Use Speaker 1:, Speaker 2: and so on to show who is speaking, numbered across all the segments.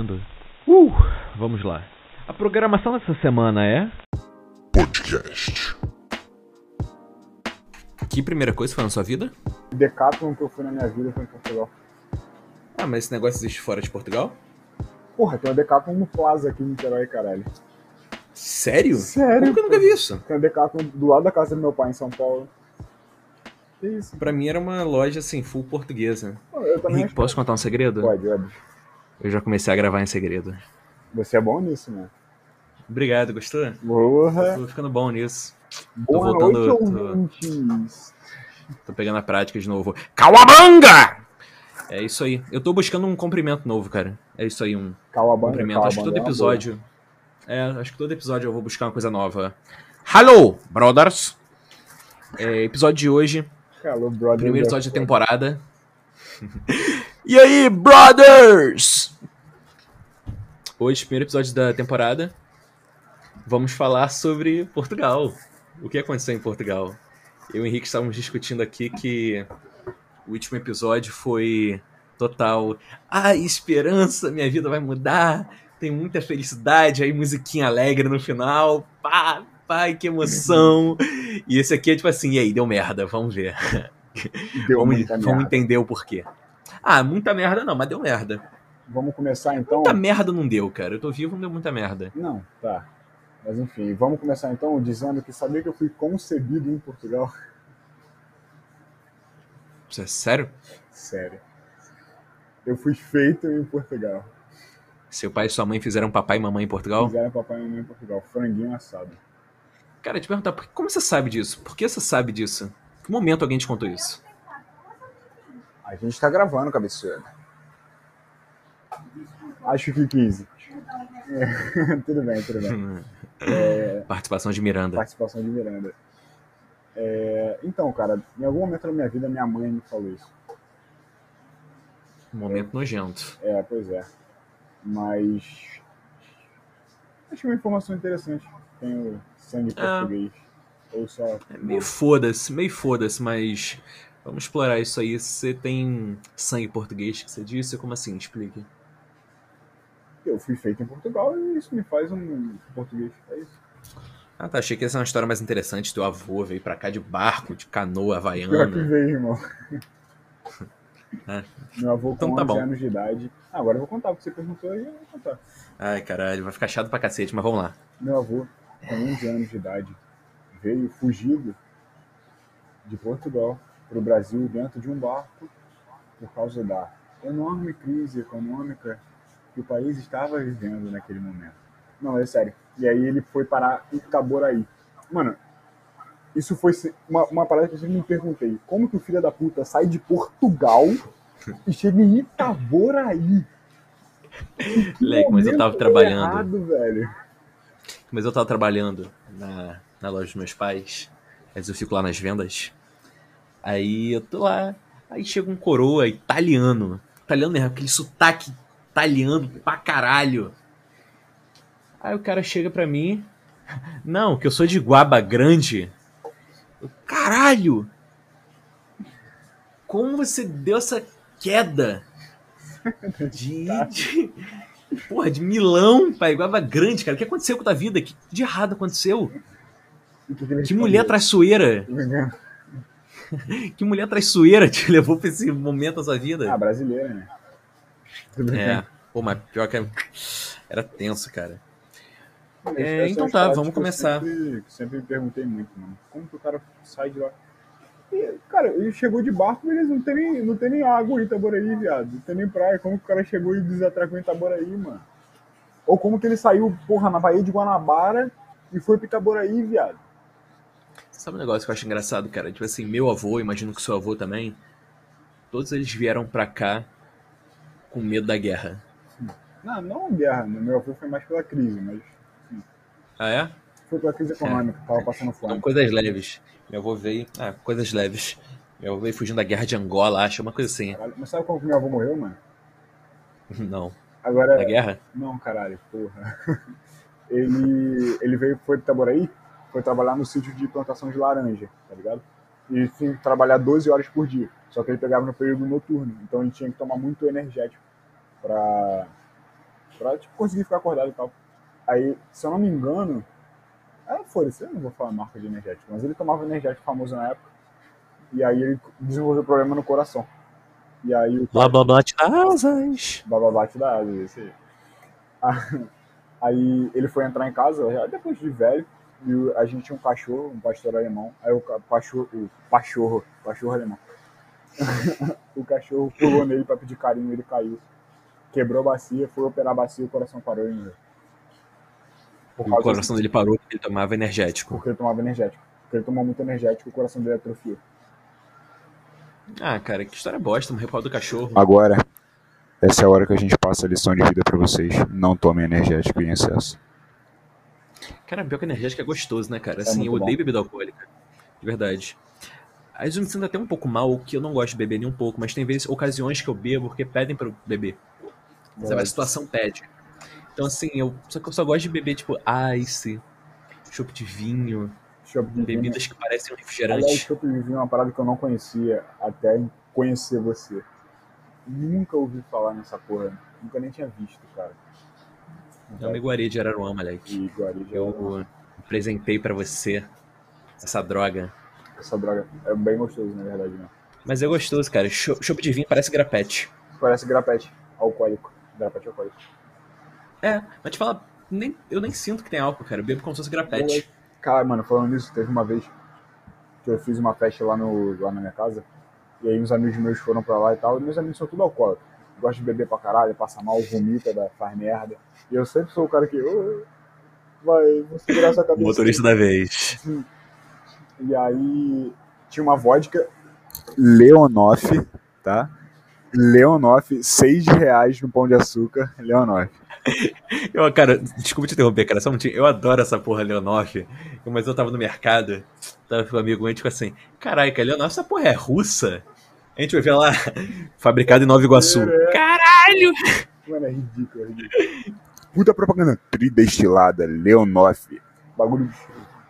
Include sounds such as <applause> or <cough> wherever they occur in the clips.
Speaker 1: ouvindo? Uh, vamos lá. A programação dessa semana é.
Speaker 2: Podcast.
Speaker 3: Que primeira coisa foi na sua vida?
Speaker 4: Decathlon que eu fui na minha vida foi em Portugal.
Speaker 3: Ah, mas esse negócio existe fora de Portugal?
Speaker 4: Porra, tem uma Decathlon no Plaza aqui em Niterói, caralho.
Speaker 3: Sério?
Speaker 4: Sério?
Speaker 3: Como que eu nunca vi isso?
Speaker 4: Tem uma Decathlon do lado da casa do meu pai em São Paulo. Que isso?
Speaker 3: Pra mim era uma loja assim, full portuguesa.
Speaker 4: Eu também
Speaker 3: Henrique, posso contar um segredo?
Speaker 4: pode, óbvio.
Speaker 3: Eu já comecei a gravar em segredo.
Speaker 4: Você é bom nisso, né?
Speaker 3: Obrigado, gostou?
Speaker 4: Porra!
Speaker 3: Tô ficando bom nisso.
Speaker 4: Boa
Speaker 3: voltando,
Speaker 4: noite,
Speaker 3: tô-! Tô pegando a prática de novo. Cauabanga! É isso aí. Eu tô buscando um cumprimento novo, cara. É isso aí, um
Speaker 4: Calabanga,
Speaker 3: cumprimento. Acho que todo
Speaker 4: é
Speaker 3: episódio. É, acho que todo episódio eu vou buscar uma coisa nova. Hello, brothers! É, episódio de hoje,
Speaker 4: boa. Hello, brother.
Speaker 3: primeiro episódio da temporada. <laughs> e aí, brothers? Hoje, primeiro episódio da temporada, vamos falar sobre Portugal. O que aconteceu em Portugal? Eu e o Henrique estávamos discutindo aqui que o último episódio foi total. Ah, esperança, minha vida vai mudar. Tem muita felicidade, aí musiquinha alegre no final. Pá, pai, que emoção. E esse aqui é tipo assim, e aí, deu merda, vamos ver.
Speaker 4: Deu
Speaker 3: vamos, vamos
Speaker 4: merda.
Speaker 3: entender o porquê. Ah, muita merda não, mas deu merda.
Speaker 4: Vamos começar então?
Speaker 3: Muita merda não deu, cara. Eu tô vivo, não deu muita merda.
Speaker 4: Não, tá. Mas enfim, vamos começar então dizendo que sabia que eu fui concebido em Portugal?
Speaker 3: Isso é sério?
Speaker 4: Sério. Eu fui feito em Portugal.
Speaker 3: Seu pai e sua mãe fizeram papai e mamãe em Portugal?
Speaker 4: Fizeram papai e mamãe em Portugal. Franguinho assado.
Speaker 3: Cara, te perguntar, como você sabe disso? Por que você sabe disso? Que momento alguém te contou isso?
Speaker 4: A gente tá gravando, cabeçudo. Acho que 15. É, <laughs> tudo bem, tudo bem. <laughs>
Speaker 3: Participação de Miranda.
Speaker 4: Participação de Miranda. É, então, cara, em algum momento da minha vida, minha mãe me falou isso.
Speaker 3: Um momento nojento.
Speaker 4: É, pois é. Mas. Acho uma informação interessante. Tenho sangue
Speaker 3: Ah.
Speaker 4: português. Ou só.
Speaker 3: É meio foda-se, meio foda-se, mas vamos explorar isso aí. Você tem sangue português que você disse? Como assim? Explique.
Speaker 4: Eu fui feito em Portugal e isso me faz um português. É isso.
Speaker 3: Ah, tá. Achei que essa é uma história mais interessante. Teu avô veio pra cá de barco, de canoa
Speaker 4: Pior que
Speaker 3: havaiana.
Speaker 4: veio, irmão. <laughs>
Speaker 3: É.
Speaker 4: Meu avô com
Speaker 3: Então tá
Speaker 4: 11
Speaker 3: bom.
Speaker 4: anos de idade. Ah, agora eu vou contar, porque você perguntou e eu vou contar.
Speaker 3: Ai, caralho, vai ficar chato pra cacete, mas vamos lá.
Speaker 4: Meu avô, com 11 anos de idade, veio fugido de Portugal para o Brasil dentro de um barco por causa da enorme crise econômica que o país estava vivendo naquele momento. Não, é sério. E aí ele foi parar em Itaboraí. Mano, isso foi uma, uma parada que eu sempre me perguntei. Como que o filho da puta sai de Portugal e chega em Itaboraí? Que
Speaker 3: Leque, mas eu tava trabalhando.
Speaker 4: Errado, velho.
Speaker 3: Mas eu tava trabalhando na, na loja dos meus pais. Às vezes eu fico lá nas vendas. Aí eu tô lá. Aí chega um coroa italiano. Italiano mesmo, aquele sotaque italiano pra caralho. Aí o cara chega pra mim. <laughs> Não, que eu sou de Guaba Grande. Eu, caralho! Como você deu essa queda <laughs> de, de, Porra, de Milão pra Iguaba Grande, cara. O que aconteceu com a tua vida? O que de errado aconteceu?
Speaker 4: Que,
Speaker 3: mulher traiçoeira. <laughs> Que mulher traiçoeira te levou pra esse momento da sua
Speaker 4: Ah,
Speaker 3: vida?
Speaker 4: brasileira, né?
Speaker 3: É. Pô, mas pior que era tenso, cara. É,
Speaker 4: essa
Speaker 3: então tá, vamos
Speaker 4: eu
Speaker 3: começar.
Speaker 4: Sempre, sempre me perguntei muito, mano. Como que o cara sai de lá? E, cara, ele chegou de barco, beleza, não tem nem, não tem nem água em Itaboraí, viado. Não tem nem praia. Como que o cara chegou e desatracou em Itaboraí, mano? Ou como que ele saiu, porra, na Baía de Guanabara e foi pra Itaboraí, viado?
Speaker 3: Sabe um negócio que eu acho engraçado, cara? Tipo assim, meu avô, imagino que seu avô também. Todos eles vieram pra cá com medo da guerra.
Speaker 4: Não, não a guerra, né? Meu avô foi mais pela crise, mas
Speaker 3: Ah, é?
Speaker 4: foi pela crise econômica, tava passando
Speaker 3: Então,
Speaker 4: fome.
Speaker 3: coisas leves. Meu avô veio. Ah, coisas leves. Meu avô veio fugindo da guerra de Angola, acho, uma coisa assim.
Speaker 4: Caralho, Mas sabe como que meu avô morreu, mano? <laughs>
Speaker 3: Não.
Speaker 4: Agora.
Speaker 3: Da guerra?
Speaker 4: Não, caralho, porra. <laughs> Ele, ele veio, foi de Itaboraí, foi trabalhar no sítio de plantação de laranja, tá ligado? E tinha que trabalhar 12 horas por dia. Só que ele pegava no período noturno, então ele tinha que tomar muito energético pra, pra tipo, conseguir ficar acordado e tal. Aí, se eu não me engano, é, foda-se, eu não vou falar marca de energético, mas ele tomava energético famoso na época. E aí ele desenvolveu problema no coração. E aí o
Speaker 3: blá blá, asas.
Speaker 4: bababate da asa, esse aí. <laughs> Aí ele foi entrar em casa, já depois de velho, e a gente tinha um cachorro, um pastor alemão. Aí o ca- cachorro, o pachorro, pachorro alemão. <laughs> o cachorro pulou nele pra pedir carinho, ele caiu. Quebrou a bacia, foi operar a bacia e o coração parou e. Por
Speaker 3: O coração dele parou porque ele tomava energético.
Speaker 4: Porque ele tomava energético. Porque ele tomou muito energético o coração dele atrofiou.
Speaker 3: Ah, cara, que história bosta, por causa do cachorro.
Speaker 4: Agora, essa é a hora que a gente passa a lição de vida pra vocês. Não tomem energético em excesso.
Speaker 3: Cara, pior que energético é gostoso, né, cara? Assim,
Speaker 4: muito
Speaker 3: eu
Speaker 4: bom.
Speaker 3: odeio bebida alcoólica. De verdade. Às vezes eu me sinto até um pouco mal, que eu não gosto de beber nem um pouco, mas tem vezes, ocasiões que eu bebo porque pedem pra eu beber. Sabe, a situação pede. Então, assim, eu só eu só gosto de beber, tipo, ice, chopp de vinho,
Speaker 4: de vinho.
Speaker 3: bebidas que parecem um
Speaker 4: Aliás,
Speaker 3: refrigerante.
Speaker 4: chopp de vinho é uma parada que eu não conhecia até conhecer você. Nunca ouvi falar nessa porra. Nunca nem tinha visto, cara.
Speaker 3: É uma iguaria de Araruama, moleque.
Speaker 4: E Guarujá,
Speaker 3: Eu apresentei pra você essa droga.
Speaker 4: Essa droga é bem gostoso, na verdade, né?
Speaker 3: Mas é gostoso, cara. Cho- Chopp de vinho parece grapete.
Speaker 4: Parece grapete alcoólico. Grapete alcoólico.
Speaker 3: É, mas te falar, nem, eu nem sinto que tem álcool, cara. Eu bebo como se fosse grapete.
Speaker 4: Cara, mano, falando nisso, teve uma vez que eu fiz uma festa lá, no, lá na minha casa. E aí uns amigos meus foram pra lá e tal. E meus amigos são tudo alcoólicos. Gostam de beber pra caralho, passa mal, vomita, dá- faz merda. E eu sempre sou o cara que. "Ô, vai, segurar essa cabeça.
Speaker 3: Motorista da vez.
Speaker 4: E aí tinha uma vodka Leonoff, tá? Leonoff, 6 reais no pão de açúcar, Leonoff. <laughs>
Speaker 3: Eu, cara, desculpa te interromper, cara. Só um minutinho. Eu adoro essa porra Leonoff. Mas eu tava no mercado, tava com um amigo tipo assim, caraca, Leonoff, essa porra é russa? A gente vai ver lá, <laughs> fabricado em Nova Iguaçu.
Speaker 4: É.
Speaker 3: Caralho!
Speaker 4: Mano, é ridículo, é ridículo. Puta propaganda tridestilada, Leonoff. Bagulho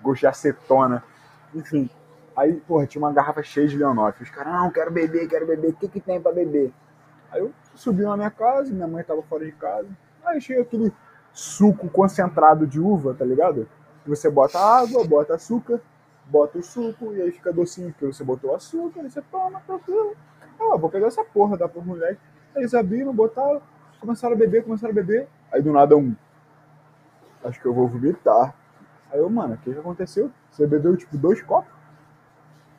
Speaker 4: gosto de acetona. Enfim. Aí, porra, tinha uma garrafa cheia de Leonoff. Os caras, não, quero beber, quero beber. O que que tem pra beber? Aí eu subi na minha casa, minha mãe tava fora de casa. Aí chega aquele suco concentrado de uva, tá ligado? Você bota água, bota açúcar, bota o suco e aí fica docinho, porque você botou açúcar, aí você toma, tranquilo. Ah, vou pegar essa porra, dá moleque. Aí eles abriram, botaram, começaram a beber, começaram a beber. Aí do nada um. Acho que eu vou vomitar. Aí eu, mano, o que, que aconteceu? Você bebeu tipo dois copos?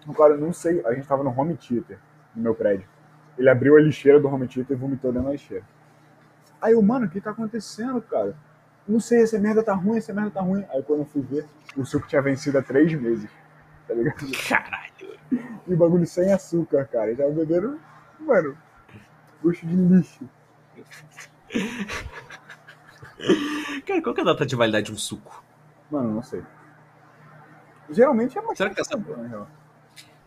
Speaker 4: O cara, não sei, a gente tava no home theater, no meu prédio. Ele abriu a lixeira do home theater e vomitou dentro da lixeira. Aí eu, mano, o que tá acontecendo, cara? Não sei, essa merda tá ruim, essa merda tá ruim. Aí quando eu fui ver, o suco tinha vencido há três meses. Tá ligado?
Speaker 3: Caralho.
Speaker 4: E o bagulho sem açúcar, cara. Ele tava bebendo, mano, gosto de lixo.
Speaker 3: Cara, qual que é a data de validade de um suco?
Speaker 4: Mano, não sei. Geralmente é mais
Speaker 3: Será que essa-
Speaker 4: na real.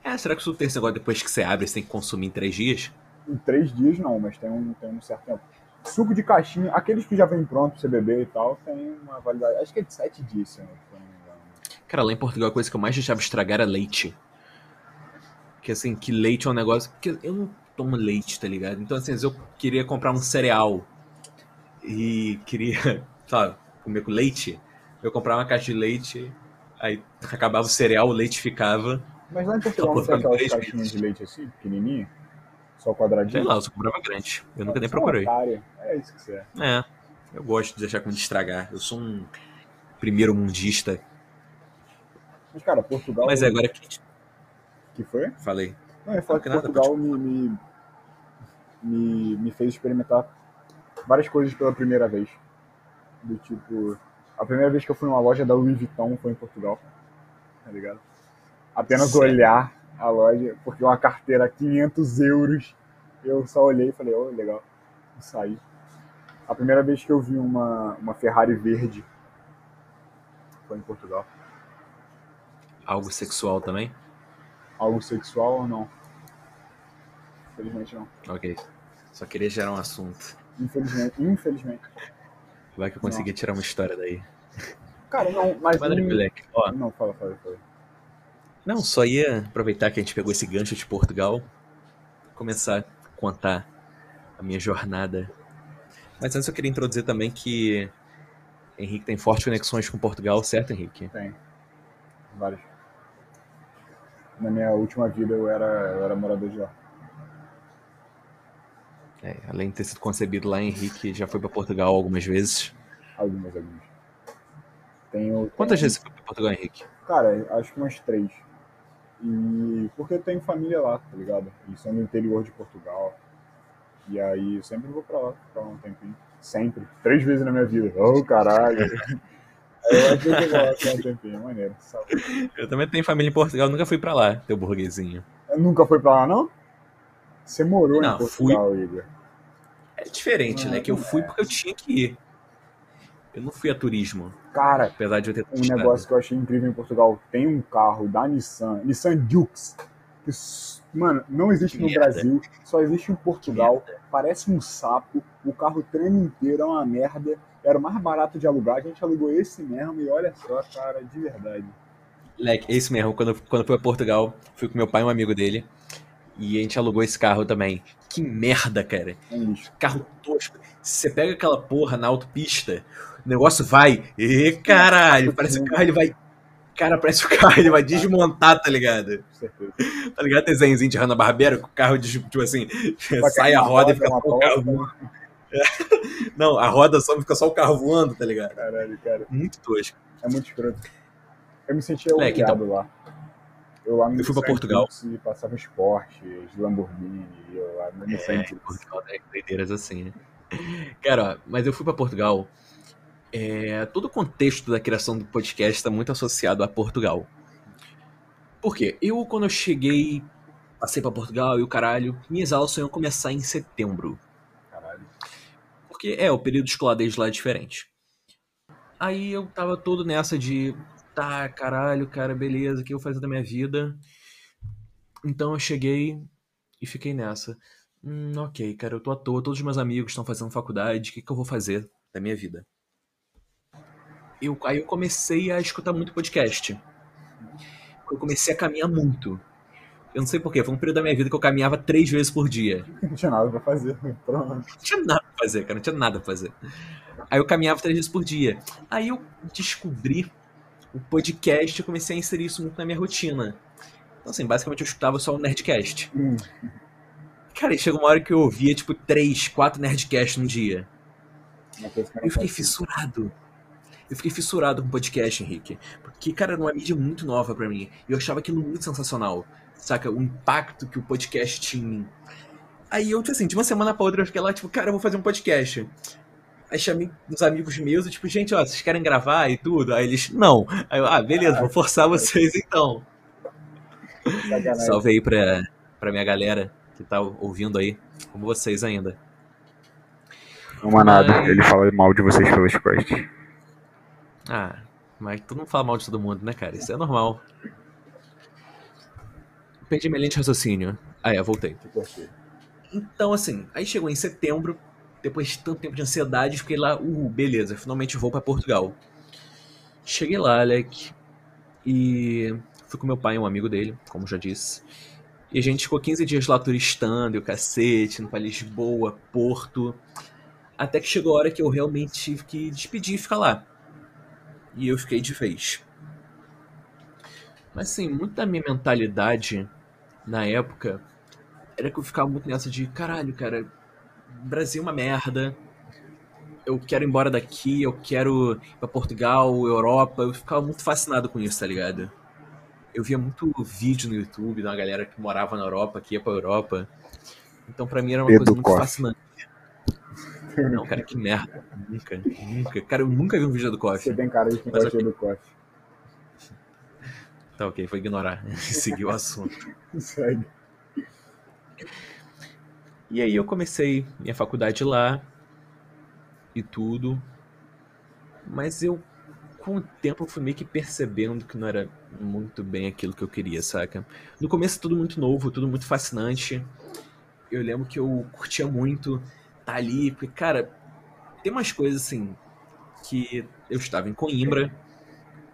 Speaker 3: É, será que o suco tem esse negócio depois que você abre, você tem que consumir em três dias?
Speaker 4: Em três dias não, mas tem um, tem um certo tempo. Suco de caixinha, aqueles que já vem pronto pra você beber e tal, tem uma validade. Acho que é de sete dias, se eu não me engano.
Speaker 3: Cara, lá em Portugal a coisa que eu mais deixava estragar era leite. Que assim, que leite é um negócio. Porque eu não tomo leite, tá ligado? Então, assim, às vezes eu queria comprar um cereal e queria, <laughs> sabe, comer com leite. Eu comprava uma caixa de leite, aí acabava o cereal, o leite ficava.
Speaker 4: Mas lá em Portugal não tem aquelas caixinhas de leite assim, pequenininha? Só quadradinho?
Speaker 3: Sei lá, eu só comprava grande. Eu nunca nem
Speaker 4: é
Speaker 3: procurei.
Speaker 4: É isso que você é.
Speaker 3: É, eu gosto de deixar comida estragar. Eu sou um primeiro mundista.
Speaker 4: Mas, cara, Portugal.
Speaker 3: Mas é agora que
Speaker 4: que foi?
Speaker 3: falei.
Speaker 4: Não, eu
Speaker 3: Não,
Speaker 4: que
Speaker 3: que nada,
Speaker 4: Portugal me, me, me, me fez experimentar várias coisas pela primeira vez. Do tipo, a primeira vez que eu fui numa loja da Louis Vuitton foi em Portugal. Tá ligado? Apenas
Speaker 3: Sério?
Speaker 4: olhar a loja, porque uma carteira 500 euros. Eu só olhei e falei, oh, legal. E saí. A primeira vez que eu vi uma, uma Ferrari verde foi em Portugal.
Speaker 3: Algo sexual também?
Speaker 4: Algo sexual ou não? Infelizmente não.
Speaker 3: Ok. Só queria gerar um assunto.
Speaker 4: Infelizmente, infelizmente.
Speaker 3: Vai que eu consegui tirar uma história daí.
Speaker 4: Cara, não, mas.
Speaker 3: Madre
Speaker 4: um-
Speaker 3: Black, ó.
Speaker 4: Não, fala, fala, fala.
Speaker 3: Não, só ia aproveitar que a gente pegou esse gancho de Portugal, começar a contar a minha jornada Mas antes eu queria introduzir também que Henrique tem fortes conexões com Portugal, certo, Henrique?
Speaker 4: Tem. Vários. Na minha última vida eu era, eu era morador de lá.
Speaker 3: É, além de ter sido concebido lá, Henrique já foi para Portugal algumas vezes.
Speaker 4: Algumas, algumas. Tenho,
Speaker 3: Quantas
Speaker 4: tenho-
Speaker 3: vezes você foi para Portugal, Henrique?
Speaker 4: Cara, acho que umas três. E porque eu tenho família lá, tá ligado? Eles são do interior de Portugal. E aí eu sempre vou pra lá, ficar um tempinho. Sempre. Três vezes na minha vida. Oh, caralho. <laughs> Eu acho que eu vou lá ficar um tempinho, maneiro. sabe?
Speaker 3: Eu também tenho família em Portugal, nunca fui para lá, teu burguesinho.
Speaker 4: Nunca foi pra lá, não? Você morou
Speaker 3: Não,
Speaker 4: em Portugal, Igor.
Speaker 3: É diferente, né? Que eu fui porque eu tinha que ir. Eu não fui a turismo,
Speaker 4: Cara,
Speaker 3: apesar de eu ter
Speaker 4: um
Speaker 3: gostado.
Speaker 4: negócio que eu achei incrível em Portugal. Tem um carro da Nissan, Nissan Dukes, que, mano, não existe no
Speaker 3: merda.
Speaker 4: Brasil, só existe em Portugal. Parece um sapo, o carro treme inteiro, é uma merda. Era o mais barato de alugar, a gente alugou esse mesmo e olha só, cara, de verdade.
Speaker 3: Leque, é isso mesmo. Quando, quando eu fui a Portugal, fui com meu pai e um amigo dele. E a gente alugou esse carro também. Que merda, cara.
Speaker 4: É.
Speaker 3: Carro tosco. Se você pega aquela porra na autopista, o negócio vai. E caralho, parece que o carro ele vai. Cara, parece que o carro ele vai desmontar, tá ligado?
Speaker 4: Com.
Speaker 3: Tá ligado? Desenhozinho de Hanna-Barbera, que o carro, tipo assim, sai a roda e fica só o carro voando. <laughs> Não, a roda só fica só o carro voando, tá ligado?
Speaker 4: Caralho, cara.
Speaker 3: Muito tosco.
Speaker 4: É muito escroto. Eu me sentia
Speaker 3: Moleque,
Speaker 4: humilhado lá. Eu lá no
Speaker 3: Eu fui
Speaker 4: Nissan
Speaker 3: Portugal.
Speaker 4: Dukes E passava os Lamborghini, eu lá no
Speaker 3: É. Portugal doideiras assim, né? Cara, ó, mas eu fui pra Portugal. É, todo o contexto da criação do podcast está muito associado a Portugal. Por quê? Eu, quando eu cheguei, passei pra Portugal e o caralho, minhas aulas iam começar em setembro.
Speaker 4: Caralho.
Speaker 3: Porque é, o período escolar desde lá é diferente. Aí eu tava todo nessa de, tá, caralho, cara, beleza, o que eu vou fazer da minha vida? Então eu cheguei e fiquei nessa. Hum, ok, cara, eu tô à toa, todos os meus amigos estão fazendo faculdade, o que, que eu vou fazer da minha vida? Eu, aí eu comecei a escutar muito podcast. Eu comecei a caminhar muito. Eu não sei porquê, foi um período da minha vida que eu caminhava três vezes por dia. <laughs>
Speaker 4: Não tinha nada pra fazer. Pronto.
Speaker 3: Não tinha nada pra fazer, cara. Não tinha nada pra fazer. Aí eu caminhava três vezes por dia. Aí eu descobri o podcast e comecei a inserir isso muito na minha rotina. Então, assim, basicamente eu escutava só o Nerdcast.
Speaker 4: Hum.
Speaker 3: Cara, e chega uma hora que eu ouvia, tipo, três, quatro Nerdcasts num dia.
Speaker 4: Eu
Speaker 3: Eu fiquei fissurado. Eu fiquei fissurado com podcast, Henrique. Porque, cara, era uma mídia muito nova pra mim. E eu achava aquilo muito sensacional. Saca? O impacto que o podcast tinha em mim. Aí eu, tipo assim, de uma semana pra outra, eu fiquei lá, tipo, cara, eu vou fazer um podcast. Aí chamei uns amigos meus e, tipo, gente, ó, vocês querem gravar e tudo? Aí eles, não. Aí eu, ah, beleza, vou forçar vocês então.
Speaker 4: Sacanagem.
Speaker 3: Salve aí pra, pra minha galera que tá ouvindo aí, como vocês ainda.
Speaker 4: Não manado.
Speaker 3: Mas-
Speaker 4: Ele fala mal de vocês pelas costas.
Speaker 3: Ah, mas tu não fala mal de todo mundo, né, cara? Isso é normal. Perdi minha linha de raciocínio. Ah, é, voltei. Então, assim, aí chegou em setembro, depois de tanto tempo de ansiedade, fiquei lá, uh, beleza, finalmente vou pra Portugal. Cheguei lá, Alec, e fui com meu pai um amigo dele, como já disse. E a gente ficou 15 dias lá turistando, e o cacete, indo pra Lisboa, Porto. Até que chegou a hora que eu realmente tive que despedir e ficar lá. E eu fiquei de vez. Mas assim, muito da minha mentalidade na época era que eu ficava muito nessa de caralho, cara, Brasil é uma merda. Eu quero ir embora daqui, eu quero ir pra Portugal, Europa. Eu ficava muito fascinado com isso, tá ligado? Eu via muito vídeo no YouTube da galera que morava na Europa, que ia pra Europa. Então pra mim era uma
Speaker 4: Pedro
Speaker 3: coisa muito
Speaker 4: Costa.
Speaker 3: fascinante. Não, cara, que merda. Nunca, nunca. Cara, eu nunca vi um vídeo do
Speaker 4: Você
Speaker 3: Coffee.
Speaker 4: tem cara de quem gosta do coffee.
Speaker 3: Tá ok, foi ignorar. <laughs> Seguir o assunto.
Speaker 4: Segue.
Speaker 3: E aí eu comecei minha faculdade lá e tudo. Mas eu, com o tempo, fui meio que percebendo que não era muito bem aquilo que eu queria, saca? No começo tudo muito novo, tudo muito fascinante. Eu lembro que eu curtia muito estar ali, porque, cara, tem umas coisas assim que eu estava em Coimbra,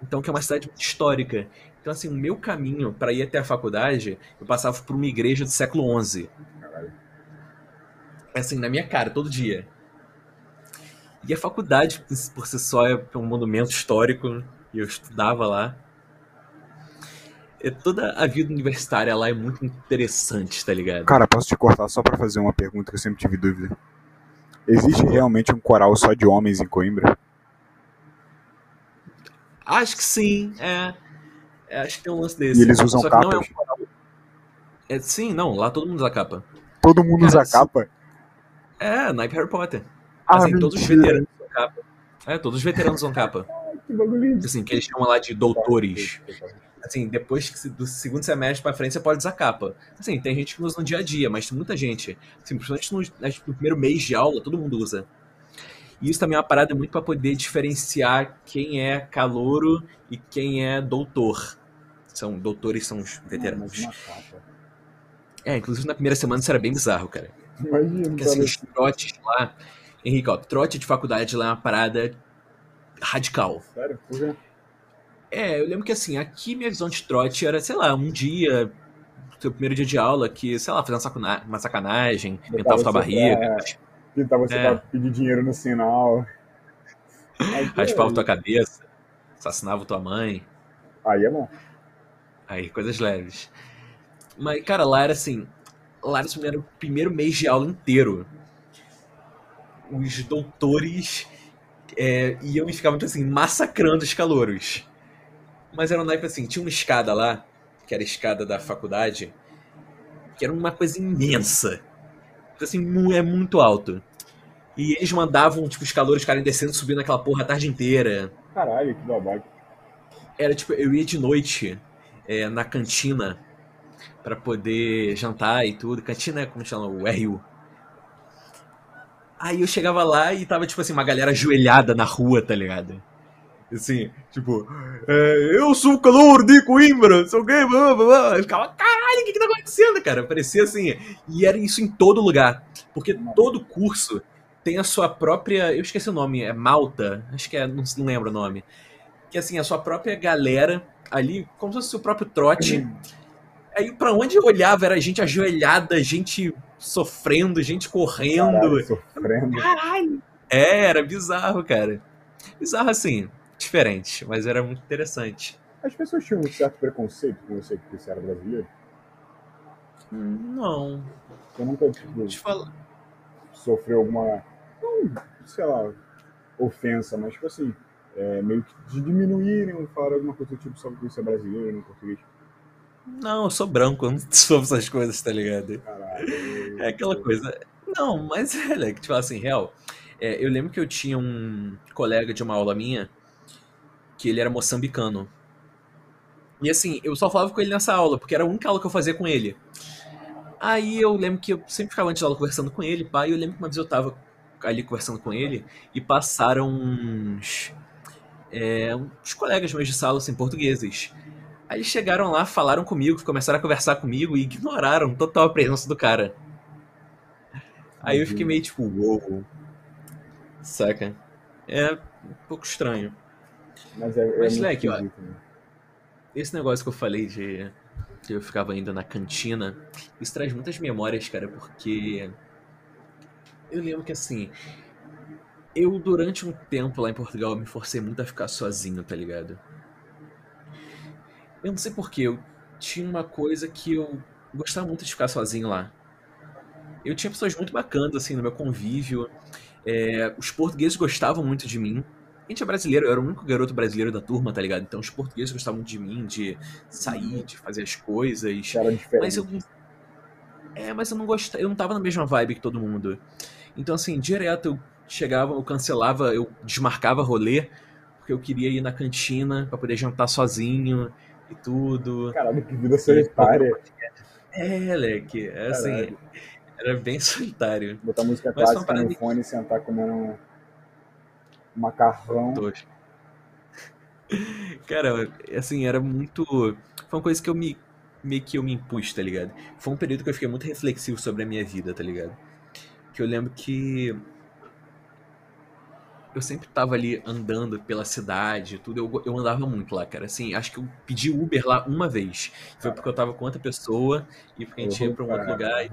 Speaker 3: então que é uma cidade histórica. Então, assim, o meu caminho para ir até a faculdade, eu passava por uma igreja do século XI.
Speaker 4: Caralho.
Speaker 3: assim, na minha cara, todo dia. E a faculdade, por si só, é um monumento histórico, e eu estudava lá. E toda a vida universitária lá é muito interessante, tá ligado?
Speaker 4: Cara, posso te cortar só pra fazer uma pergunta que eu sempre tive dúvida? Existe realmente um coral só de homens em Coimbra?
Speaker 3: Acho que sim, é. É, acho que tem um lance desse.
Speaker 4: E eles usam
Speaker 3: Só que não é
Speaker 4: capas?
Speaker 3: um coral. É, sim, não, lá todo mundo usa capa.
Speaker 4: Todo mundo
Speaker 3: Cara,
Speaker 4: usa
Speaker 3: se-
Speaker 4: capa?
Speaker 3: É, naipe Harry Potter.
Speaker 4: Ah,
Speaker 3: assim, todos os veteranos usam capa. É, todos os veteranos usam capa. <laughs>
Speaker 4: Que bagulho
Speaker 3: Assim, que eles chamam lá de doutores. Assim, depois que do segundo semestre pra frente você pode usar capa. Assim, tem gente que usa no dia a dia, mas tem muita gente. Assim, principalmente no, no primeiro mês de aula, todo mundo usa. E isso também é uma parada muito pra poder diferenciar quem é calouro e quem é doutor. São doutores, são os veteranos. É, inclusive na primeira semana isso era bem bizarro, cara.
Speaker 4: Imagina,
Speaker 3: Porque assim, os trotes lá. Henrique, ó, trote de faculdade lá é uma parada radical.
Speaker 4: Sério?
Speaker 3: É, eu lembro que assim, aqui minha visão de trote era, sei lá, um dia, seu primeiro dia de aula, que, sei lá, fazer uma, sacana- uma sacanagem, pintar
Speaker 4: você
Speaker 3: sua barriga,
Speaker 4: Pintar você
Speaker 3: É.
Speaker 4: pra pedir dinheiro no sinal. <laughs>
Speaker 3: Raspava tua cabeça, assassinava tua mãe,
Speaker 4: Aí é bom.
Speaker 3: aí coisas leves. Mas, cara, lá era assim, lá era assim, era o primeiro mês de aula inteiro. Os doutores é, iam e ficavam, tipo assim, massacrando os calouros. Mas era um naipe assim, tinha uma escada lá, que era a escada da faculdade, que era uma coisa imensa. Assim, mu- é muito alto. E eles mandavam, tipo, os calouros ficarem descendo, subindo aquela porra a tarde inteira.
Speaker 4: Caralho, que babaca.
Speaker 3: Era tipo, eu ia de noite é, na cantina pra poder jantar e tudo. Cantina como chama? O RU. Aí eu chegava lá e tava, tipo assim, uma galera ajoelhada na rua, tá ligado? Assim, tipo, é, eu sou o calor de Coimbra, sou gay, blá, blá, blá. Eu ficava, caralho, o que que tá acontecendo, cara? Parecia assim, e era isso em todo lugar. Porque todo curso tem a sua própria, eu esqueci o nome, é Malta, acho que é, não, não lembro o nome. Que assim, a sua própria galera ali, como se fosse o próprio trote. Aí pra onde eu olhava era gente ajoelhada, gente sofrendo, gente correndo.
Speaker 4: Caralho, sofrendo.
Speaker 3: Caralho! É, era bizarro, cara. Bizarro assim, diferente, mas era muito interessante.
Speaker 4: As pessoas tinham um certo preconceito com você que você era brasileiro.
Speaker 3: Não.
Speaker 4: Eu nunca, tipo,
Speaker 3: eu falar.
Speaker 4: sofreu alguma, não, sei lá, ofensa, mas tipo assim, é, meio que de diminuírem ou falar alguma coisa do tipo só porque você é brasileiro no português.
Speaker 3: Não, eu sou branco, eu não <laughs> sou essas coisas, tá ligado?
Speaker 4: Caralho.
Speaker 3: É aquela coisa. Não, mas <laughs> é, que tipo assim, real. é, eu lembro que eu tinha um colega de uma aula minha que ele era moçambicano. E assim, eu só falava com ele nessa aula, porque era a única aula que eu fazia com ele. Aí eu lembro que eu sempre ficava antes da aula conversando com ele, pai, e eu lembro que uma vez eu tava ali conversando com ele e passaram uns. é, uns colegas meus de sala, assim, portugueses. Aí eles chegaram lá, falaram comigo, começaram a conversar comigo e ignoraram total a presença do cara. Aí eu fiquei meio tipo, uou. Saca? É um pouco estranho.
Speaker 4: Mas é, é
Speaker 3: Mas,
Speaker 4: muito
Speaker 3: Leque, ó,
Speaker 4: né?
Speaker 3: Esse negócio que eu falei de que eu ficava indo na cantina, isso traz muitas memórias, cara, porque eu lembro que assim, eu durante um tempo lá em Portugal me forcei muito a ficar sozinho, tá ligado? Eu não sei porquê, eu tinha uma coisa que eu gostava muito de ficar sozinho lá. Eu tinha pessoas muito bacanas, assim, no meu convívio. É, os portugueses gostavam muito de mim. A gente é brasileiro, eu era o único garoto brasileiro da turma, tá ligado? Então os portugueses gostavam muito de mim, de sair, de fazer as coisas.
Speaker 4: Era diferente.
Speaker 3: Mas eu. É, mas eu não gostava. Eu não tava na mesma vibe que todo mundo. Então, assim, direto eu chegava, eu cancelava, eu desmarcava rolê, porque eu queria ir na cantina pra poder jantar sozinho e tudo.
Speaker 4: Caralho, que vida solitária.
Speaker 3: É, leque, é assim,
Speaker 4: Caralho.
Speaker 3: era bem solitário.
Speaker 4: Botar música
Speaker 3: Mas
Speaker 4: clássica no
Speaker 3: parada-
Speaker 4: fone e sentar comendo um macarrão.
Speaker 3: Dois. Cara, assim, era muito. Foi uma coisa que eu me. meio que eu me impus, tá ligado? Foi um período que eu fiquei muito reflexivo sobre a minha vida, tá ligado? Que eu lembro que. Eu sempre tava ali andando pela cidade tudo. Eu, eu andava muito lá, cara. Assim, acho que eu pedi Uber lá uma vez. Foi porque eu tava com outra pessoa e porque a gente ia pra um outro lugar. e-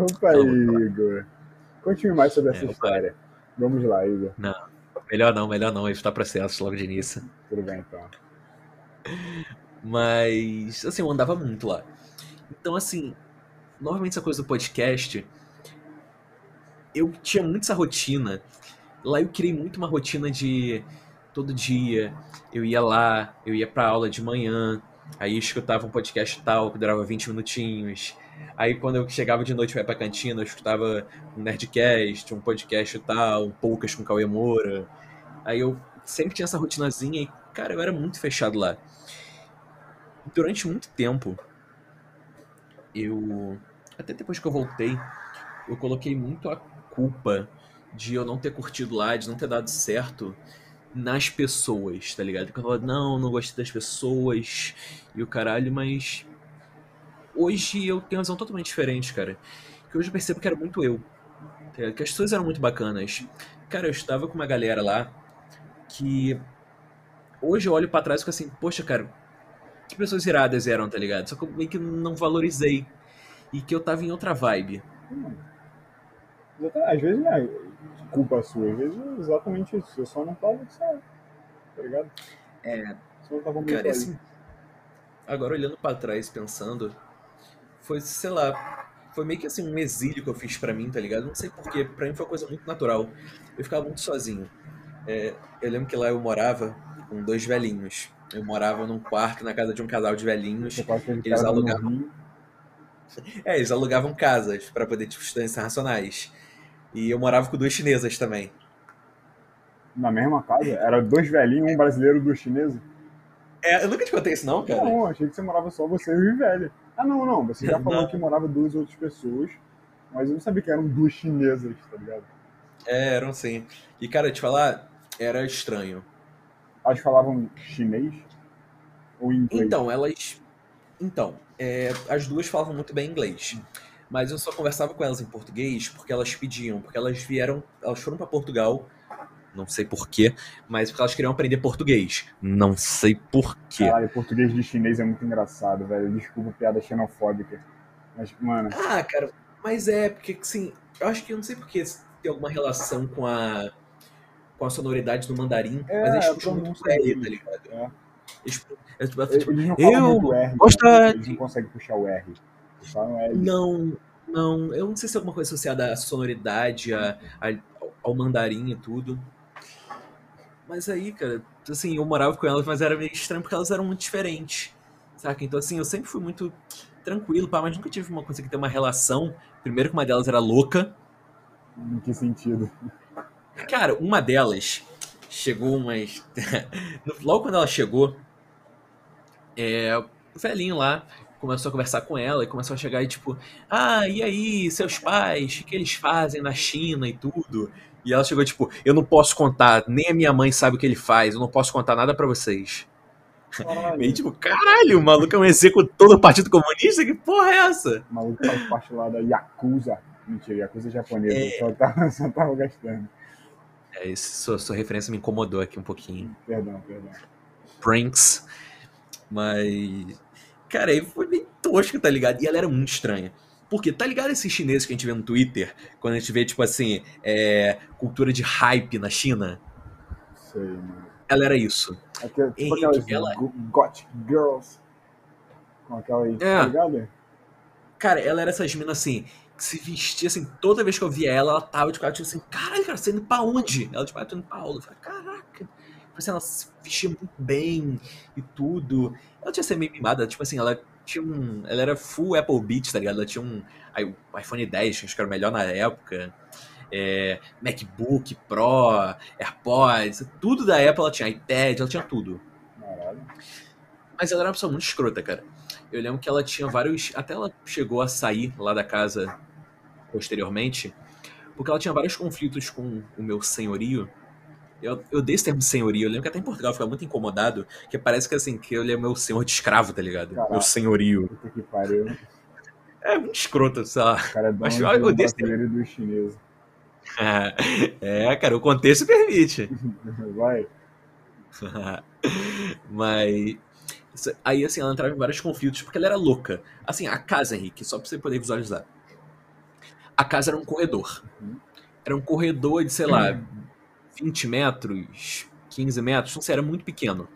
Speaker 4: Opa, Igor. Conte-me mais sobre essa
Speaker 3: É, opa.
Speaker 4: história. Vamos lá, Igor.
Speaker 3: Melhor não, melhor não, evitar processos logo de início.
Speaker 4: Tudo bem, então.
Speaker 3: Mas, assim, eu andava muito lá. Então, assim, normalmente essa coisa do podcast, eu tinha muito essa rotina. Lá eu criei muito uma rotina de todo dia, eu ia lá, eu ia pra aula de manhã, aí eu escutava um podcast tal, que durava 20 minutinhos. Aí quando eu chegava de noite pra ir pra cantina, eu escutava um Nerdcast, um podcast tal, um Poucas com Cauê Moura. Aí eu sempre tinha essa rotinazinha e, cara, eu era muito fechado lá. Durante muito tempo, eu. Até depois que eu voltei, eu coloquei muito a culpa de eu não ter curtido lá, de não ter dado certo nas pessoas, tá ligado? Porque eu falava, não, não gostei das pessoas e o caralho, mas. Hoje eu tenho uma visão totalmente diferente, cara. Que hoje eu percebo que era muito eu. tá? Que as pessoas eram muito bacanas. Cara, eu estava com uma galera lá que. Hoje eu olho pra trás e fico assim, poxa, cara, que pessoas iradas eram, tá ligado? Só que eu meio que não valorizei. E que eu tava em outra vibe.
Speaker 4: Exatamente. Às vezes não é culpa sua, às vezes é exatamente isso. Eu só não tava certo. Tá ligado?
Speaker 3: É,
Speaker 4: Só não tava muito
Speaker 3: Cara, assim, agora olhando pra trás, pensando, foi, sei lá, foi meio que assim um exílio que eu fiz pra mim, tá ligado? Não sei porquê, pra mim foi uma coisa muito natural. Eu ficava muito sozinho. É, eu lembro que lá eu morava com dois velhinhos. Eu morava num quarto na casa de um casal de velhinhos. Eles alugavam. É, eles alugavam casas pra poder tipo, estudar internacionais. E eu morava com duas chinesas também.
Speaker 4: na mesma casa. Era dois velhinhos, um brasileiro e duas chinesas.
Speaker 3: É, eu nunca te contei isso não, cara.
Speaker 4: Não, achei que você morava só você e o velho. Ah, não, não. Você já <laughs> falou
Speaker 3: Não.
Speaker 4: que morava duas outras pessoas, mas eu não sabia que eram duas chinesas, tá ligado?
Speaker 3: É, eram sim. E cara, te falar, era estranho.
Speaker 4: Elas falavam chinês ou inglês?
Speaker 3: Então, elas. Então, é, as duas falavam muito bem inglês. Mas eu só conversava com elas em português porque elas pediam, porque elas vieram, elas foram para Portugal, não sei porquê, mas porque elas queriam aprender português. Não sei porquê.
Speaker 4: Caralho, português de chinês é muito engraçado, velho. Desculpa piada xenofóbica. Mas, mano,
Speaker 3: Ah, cara, mas é, porque assim, eu acho que eu não sei porque tem alguma relação com a com a sonoridade do mandarim,
Speaker 4: É,
Speaker 3: mas eles puxam muito R, tá ligado?
Speaker 4: É.
Speaker 3: Eles, é, tipo,
Speaker 4: eles
Speaker 3: tipo,
Speaker 4: não falam
Speaker 3: eu
Speaker 4: muito R.
Speaker 3: gosto
Speaker 4: né? Eles não conseguem puxar o R.
Speaker 3: Não, não, eu não sei se é alguma coisa associada à sonoridade, a, a- ao, mandarim e tudo. Mas aí, cara, assim, eu morava com elas, mas era meio estranho porque elas eram muito diferentes, saca? Então, assim, eu sempre fui muito tranquilo, pá, mas nunca tive uma coisa que ter uma relação. Primeiro que uma delas era louca.
Speaker 4: Em que sentido?
Speaker 3: Cara, uma delas chegou umas. <laughs> no- Logo quando ela chegou, é, o velhinho lá começou a conversar com ela e começou a chegar e tipo, ah, e aí, seus pais, o que eles fazem na China e tudo? E ela chegou tipo, eu não posso contar, nem a minha mãe sabe o que ele faz, eu não posso contar nada pra vocês. <laughs>
Speaker 4: Caralho,
Speaker 3: Meio tipo, caralho, o maluco é um executor do Partido Comunista? Que porra é essa?
Speaker 4: o maluco faz parte lá da Yakuza. Mentira, Yakuza é japonesa.
Speaker 3: É.
Speaker 4: Só, tava, <laughs> só tava gastando.
Speaker 3: É, isso, sua, sua referência me incomodou aqui um pouquinho.
Speaker 4: Perdão, perdão.
Speaker 3: pranks. Mas. Cara, aí foi bem tosco, tá ligado? E ela era muito estranha. Porque, tá ligado esses chineses que a gente vê no Twitter? Quando a gente vê, tipo assim, é, cultura de hype na China?
Speaker 4: Sei, mano.
Speaker 3: Ela era isso.
Speaker 4: Aquela, tipo
Speaker 3: Henrique, ela-
Speaker 4: go- Gothic Girls. Com aquela aí,
Speaker 3: É.
Speaker 4: tá ligado?
Speaker 3: Cara, ela era essas minas assim, que se vestia assim, toda vez que eu via ela, ela tava de cara, tipo assim, caralho, cara, você tá indo pra onde? Ela, tipo, ah, tô indo pra aula. Eu falei, caraca. Tipo assim, ela se vestia muito bem e tudo. Ela tinha ser meio mimada, tipo assim, ela tinha um. Ela era full Apple Beats, tá ligado? Ela tinha um iPhone 10, que acho que era o melhor na época. É, MacBook Pro, AirPods, tudo da Apple ela tinha, iPad, ela tinha tudo.
Speaker 4: Caralho.
Speaker 3: Mas ela era uma pessoa muito escrota, cara. Eu lembro que ela tinha vários. Até ela chegou a sair lá da casa posteriormente, porque ela tinha vários conflitos com o meu senhorio. Eu, eu dei esse termo senhorio, eu lembro que até em Portugal eu ficava muito incomodado, que parece que assim, que ele é meu senhor de escravo, tá ligado?
Speaker 4: Caraca.
Speaker 3: Meu senhorio.
Speaker 4: Puta que pariu.
Speaker 3: É muito escroto, sei lá.
Speaker 4: O cara é
Speaker 3: Mas
Speaker 4: de
Speaker 3: eu
Speaker 4: um
Speaker 3: odeio esse
Speaker 4: e dos chineses. <laughs>
Speaker 3: É, cara, o contexto permite. <laughs>
Speaker 4: Vai. <laughs>
Speaker 3: Mas. Aí, assim, ela entrava em vários conflitos porque ela era louca. Assim, a casa, Henrique, só pra você poder visualizar. A casa era um corredor.
Speaker 4: Uhum.
Speaker 3: era um corredor de, sei lá, <clears throat> 20 metros, 15 metros, não sei, era muito pequeno.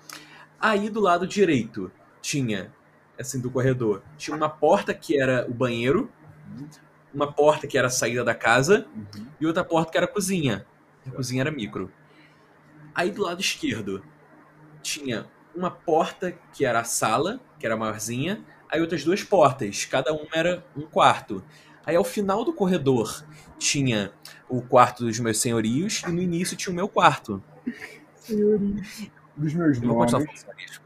Speaker 3: Aí do lado direito tinha, assim, do corredor, tinha uma porta que era o banheiro, uma porta que era a saída da casa
Speaker 4: Uhum.
Speaker 3: e outra porta que era a cozinha. A cozinha era micro. Aí do lado esquerdo tinha uma porta que era a sala, que era maiorzinha, aí outras duas portas, cada uma era um quarto. Aí ao final do corredor tinha o quarto dos meus senhorios e no início tinha o meu quarto.
Speaker 4: Senhorinho. Dos meus
Speaker 3: senhorios.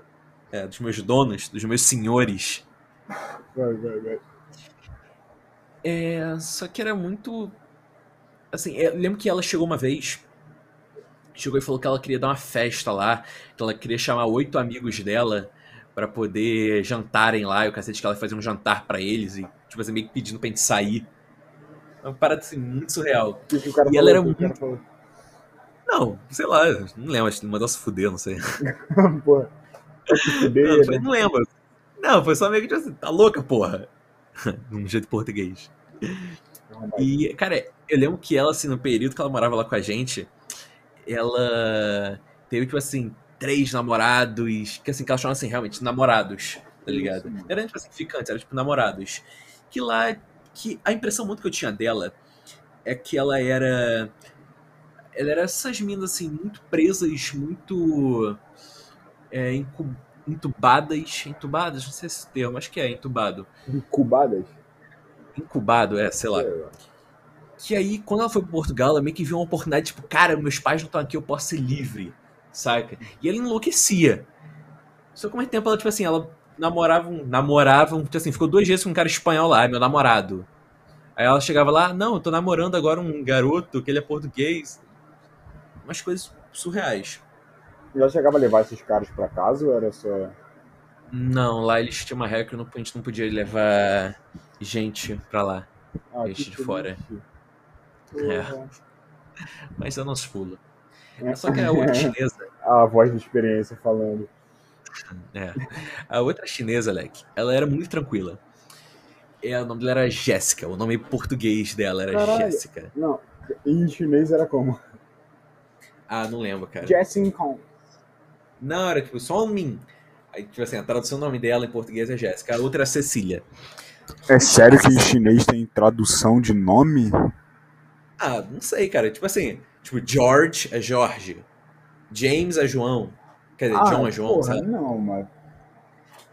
Speaker 3: É, dos meus donos, dos meus senhores.
Speaker 4: Vai, vai, vai.
Speaker 3: É, só que era muito. Assim, eu lembro que ela chegou uma vez. Chegou e falou que ela queria dar uma festa lá. Que ela queria chamar oito amigos dela pra poder jantarem lá. E o cacete que ela ia fazer um jantar pra eles. E, tipo assim, meio que pedindo pra gente sair. Uma parada assim, muito surreal.
Speaker 4: Cara
Speaker 3: E
Speaker 4: falou?
Speaker 3: ela era
Speaker 4: O que o cara falou?
Speaker 3: Não, sei lá, não lembro, acho que mandou se fuder, não sei. <laughs>
Speaker 4: Porra. Fuder,
Speaker 3: Não,
Speaker 4: né?
Speaker 3: não lembro. Não, foi só meio que tipo assim, tá louca, porra. <laughs> Num jeito português. E, cara, eu lembro que ela, assim, no período que ela morava lá com a gente, ela teve, tipo assim, três namorados, que assim, que ela chamava assim, realmente, namorados, tá ligado?
Speaker 4: Isso.
Speaker 3: Era, tipo assim, ficantes, era tipo namorados. Que lá, que a impressão muito que eu tinha dela é que ela era. Ela era essas minas, assim, muito presas, muito. É, entubadas. Entubadas? Não sei esse termo, acho que é entubado.
Speaker 4: Incubadas?
Speaker 3: Incubado, é, sei lá.
Speaker 4: Lá.
Speaker 3: Que aí, quando ela foi pro Portugal, ela meio que viu uma oportunidade, tipo, cara, meus pais não estão aqui, eu posso ser livre, saca? E ela enlouquecia. Só que ao mesmo tempo, ela, tipo assim, ela namorava, um- namorava, um- tipo assim, ficou dois dias com um cara espanhol lá, meu namorado. Aí ela chegava lá, não, eu tô namorando agora um garoto, que ele é português. Umas coisas surreais.
Speaker 4: E ela chegava a levar esses caras pra casa ou era só.
Speaker 3: Não, lá eles tinham uma regra que não- a gente não podia levar gente pra lá.
Speaker 4: Ah, que
Speaker 3: de fora.
Speaker 4: triste.
Speaker 3: É. <laughs> Mas eu não se pula. Só que a outra chinesa, <laughs>
Speaker 4: A voz da experiência falando.
Speaker 3: É. A outra chinesa, Alec, ela era muito tranquila. É, o nome dela era Jéssica, o nome português dela era. Jéssica.
Speaker 4: Não, em chinês era como?
Speaker 3: Ah, não lembro, cara.
Speaker 4: Jessin Kong.
Speaker 3: Não, era tipo só um Min. Aí, tipo assim, a tradução do nome dela em português é Jéssica. A outra é Cecília.
Speaker 4: É sério que em chinês tem tradução de nome?
Speaker 3: Ah, não sei, cara. Tipo assim, tipo, George é Jorge. James é João. Quer dizer, John é João,
Speaker 4: Ah, porra,
Speaker 3: sabe?
Speaker 4: não, mas.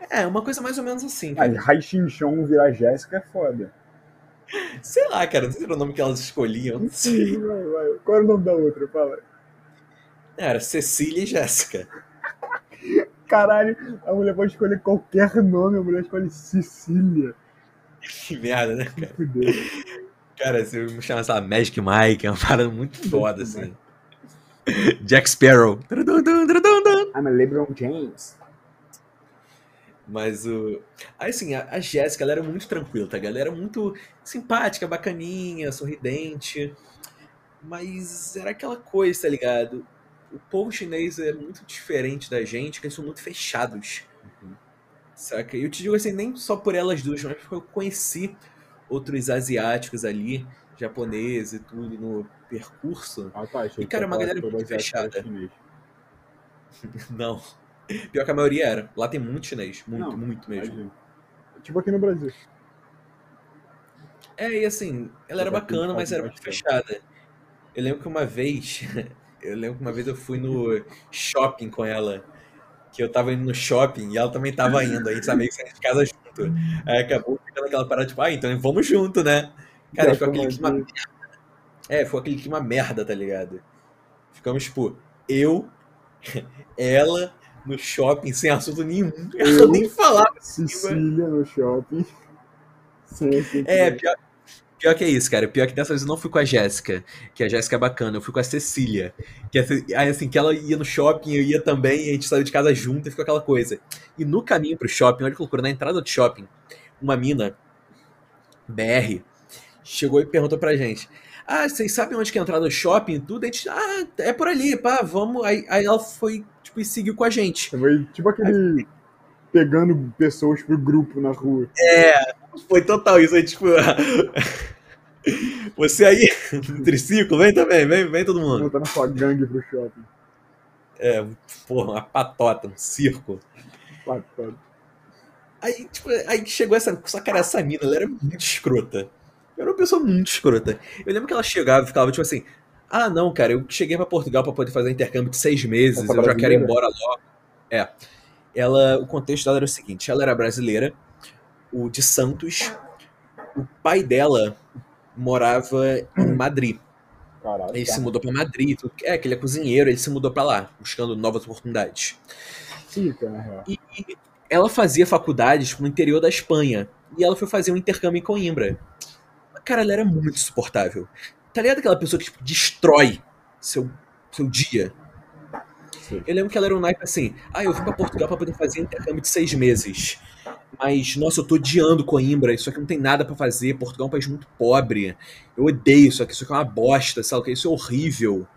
Speaker 3: É, uma coisa mais ou menos assim,
Speaker 4: Aí,
Speaker 3: cara.
Speaker 4: Hai Xinchon virar Jéssica é foda.
Speaker 3: Sei lá, cara, não sei o nome que elas escolhiam, não sei.
Speaker 4: Vai, vai. Qual era o nome da outra? Fala.
Speaker 3: Era Cecília e Jéssica.
Speaker 4: Caralho, a mulher pode escolher qualquer nome, a mulher escolhe Cecília.
Speaker 3: Que merda, né, cara?
Speaker 4: Fudeu.
Speaker 3: Cara, se eu me chamasse, sei lá, Magic Mike, é uma parada muito foda, assim. Jack Sparrow.
Speaker 4: I'm a LeBron James.
Speaker 3: Mas o. Aí, assim, a, a Jéssica, ela era muito tranquila, tá? Ela era muito simpática, bacaninha, sorridente. Mas era aquela coisa, tá ligado? O povo chinês é muito diferente da gente, que eles são muito fechados. Saca? E eu te digo assim, nem só por elas duas, mas porque eu conheci outros asiáticos ali, japoneses e tudo, no percurso.
Speaker 4: Ah, tá.
Speaker 3: E, cara,
Speaker 4: que
Speaker 3: uma galera muito fechada.
Speaker 4: chinês. <laughs>
Speaker 3: Não. Pior que a maioria era. Lá tem muito chinês. Muito,
Speaker 4: Não,
Speaker 3: muito mesmo.
Speaker 4: Imagina. Tipo aqui no Brasil.
Speaker 3: É, e assim, ela era
Speaker 4: que
Speaker 3: bacana, mas era muito
Speaker 4: bastante.
Speaker 3: fechada. Eu lembro que uma vez. <laughs> Eu lembro que uma vez eu fui no shopping com ela. Que eu tava indo no shopping e ela também tava indo. A gente tá meio que saindo de casa junto. Aí acabou ficando aquela parada, tipo, ah, então vamos junto, né? Cara,
Speaker 4: Já
Speaker 3: ficou aquele clima.
Speaker 4: assim?
Speaker 3: É, ficou aquele clima merda, tá ligado? Ficamos, tipo, eu, ela, no shopping, sem assunto nenhum. Ela nem falava.
Speaker 4: Cecília no shopping. Sim, sim.
Speaker 3: É, pior, pior que é isso, cara. Pior que dessa vez eu não fui com a Jéssica, que a Jéssica é bacana, eu fui com a Cecília. Que Ce- aí, assim, que ela ia no shopping, eu ia também, e a gente saiu de casa junto e ficou aquela coisa. E no caminho pro shopping, olha que loucura, na entrada do shopping, uma mina, BR, chegou e perguntou pra gente. Ah, vocês sabem onde que é a entrada do shopping e tudo? A gente, ah, é por ali, pá, vamos. Aí, aí ela foi, tipo, e seguiu com a gente.
Speaker 4: Foi tipo aquele. Pegando pessoas pro grupo na rua.
Speaker 3: Foi total isso, aí, tipo. <laughs> Você aí, no <laughs> triciclo, vem também, vem, vem todo mundo.
Speaker 4: Botando sua gangue pro shopping.
Speaker 3: É, porra, uma patota, um circo.
Speaker 4: Patota.
Speaker 3: Aí, tipo, aí chegou essa. Só cara, essa mina, ela era muito escrota. Era uma pessoa muito escrota. Eu lembro que ela chegava e ficava, tipo assim. Ah, não, cara, eu cheguei pra Portugal pra poder fazer intercâmbio de seis meses,
Speaker 4: Essa
Speaker 3: eu já quero ir embora logo. É. Ela, o contexto dela era o seguinte: ela era brasileira, o de Santos. O pai dela morava em Madrid.
Speaker 4: Caralho.
Speaker 3: Ele se mudou pra Madrid. É, que ele é cozinheiro, ele se mudou pra lá, buscando novas oportunidades.
Speaker 4: Na real.
Speaker 3: E ela fazia faculdade tipo, no interior da Espanha. E ela foi fazer um intercâmbio em Coimbra. Cara, ela era muito insuportável. Tá ligado aquela pessoa que tipo, destrói seu, seu dia?
Speaker 4: Sim.
Speaker 3: Eu lembro que ela era um naipe assim: ah, eu vim pra Portugal pra poder fazer intercâmbio de seis meses. Mas, nossa, eu tô odiando Coimbra, isso aqui não tem nada pra fazer. Portugal é um país muito pobre. Eu odeio isso aqui, isso aqui é uma bosta, sabe? o quê? Isso é horrível.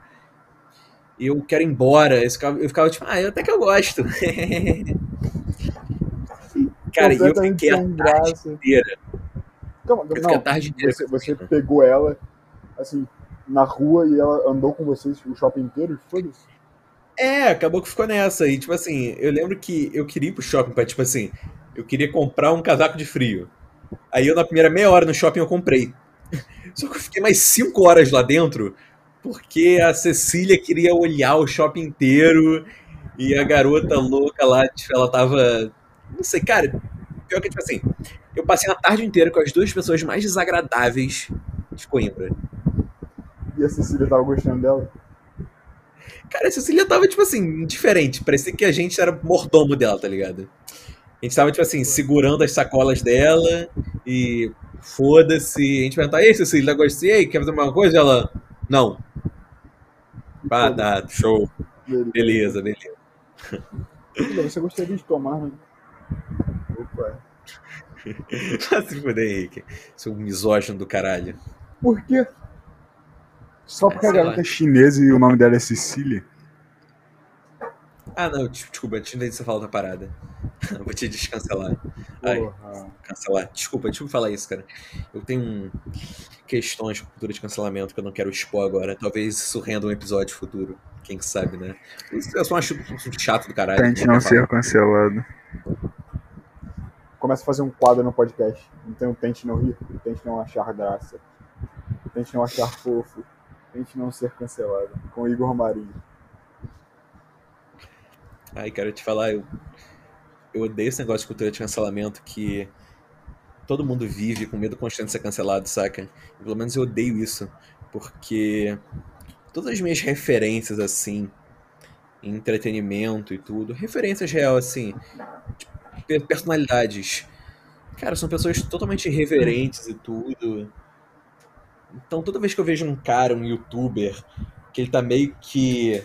Speaker 3: Eu quero ir embora. Eu ficava, eu ficava tipo, ah, eu até que eu gosto. <laughs> Cara, e eu fiquei a tarde inteira.
Speaker 4: Calma,
Speaker 3: Eu fiquei a
Speaker 4: não,
Speaker 3: tarde inteira.
Speaker 4: você, você pegou ela, assim, na rua e ela andou com vocês o shopping inteiro? Foda-se.
Speaker 3: É, acabou que ficou nessa. E, tipo assim, eu lembro que eu queria ir pro shopping pra, tipo assim, eu queria comprar um casaco de frio. Aí eu, na primeira meia hora no shopping, eu comprei. <laughs> Só que eu fiquei mais cinco horas lá dentro, porque a Cecília queria olhar o shopping inteiro e a garota louca lá, tipo, ela tava. Não sei, cara. Pior que, tipo assim, eu passei a tarde inteira com as duas pessoas mais desagradáveis de Coimbra.
Speaker 4: E a Cecília tava gostando dela?
Speaker 3: Cara, a Cecília tava, tipo assim, diferente. Parecia que a gente era mordomo dela, tá ligado? A gente tava, tipo assim, segurando as sacolas dela e foda-se. A gente perguntava, ei, Cecília, gostei, quer fazer alguma coisa? Ela, não. Ah, tá, show. Beleza, beleza.
Speaker 4: Cecília, Você gostaria de tomar, né? Opa. <laughs>
Speaker 3: Vai se fuder, Henrique. Seu misógino do caralho.
Speaker 4: Por quê? Só porque
Speaker 3: Ah,
Speaker 4: a garota
Speaker 3: lá.
Speaker 4: é chinesa e o nome dela é Cecília?
Speaker 3: Ah, não, des- desculpa, antes de você falar outra parada. Vou te descancelar. Ai, cancelar. Desculpa, deixa eu falar isso, cara. Eu tenho um- questões com cultura de cancelamento que eu não quero expor agora. Talvez isso renda um episódio futuro. Quem que sabe, né? Eu só acho chato do caralho.
Speaker 4: Tente
Speaker 3: não falar.
Speaker 4: ser cancelado. Começa a fazer um quadro no podcast. Então tente não rir, tente não achar graça, tente não achar fofo, tente não ser cancelado. Com Igor Marinho.
Speaker 3: Ai, quero te falar, eu, eu odeio esse negócio de cultura de cancelamento que todo mundo vive com medo constante de ser cancelado, saca? E pelo menos eu odeio isso, porque todas as minhas referências, assim, em entretenimento e tudo, referências real, assim, pe- personalidades, cara, são pessoas totalmente irreverentes e tudo. Então toda vez que eu vejo um cara, um youtuber, que ele tá meio que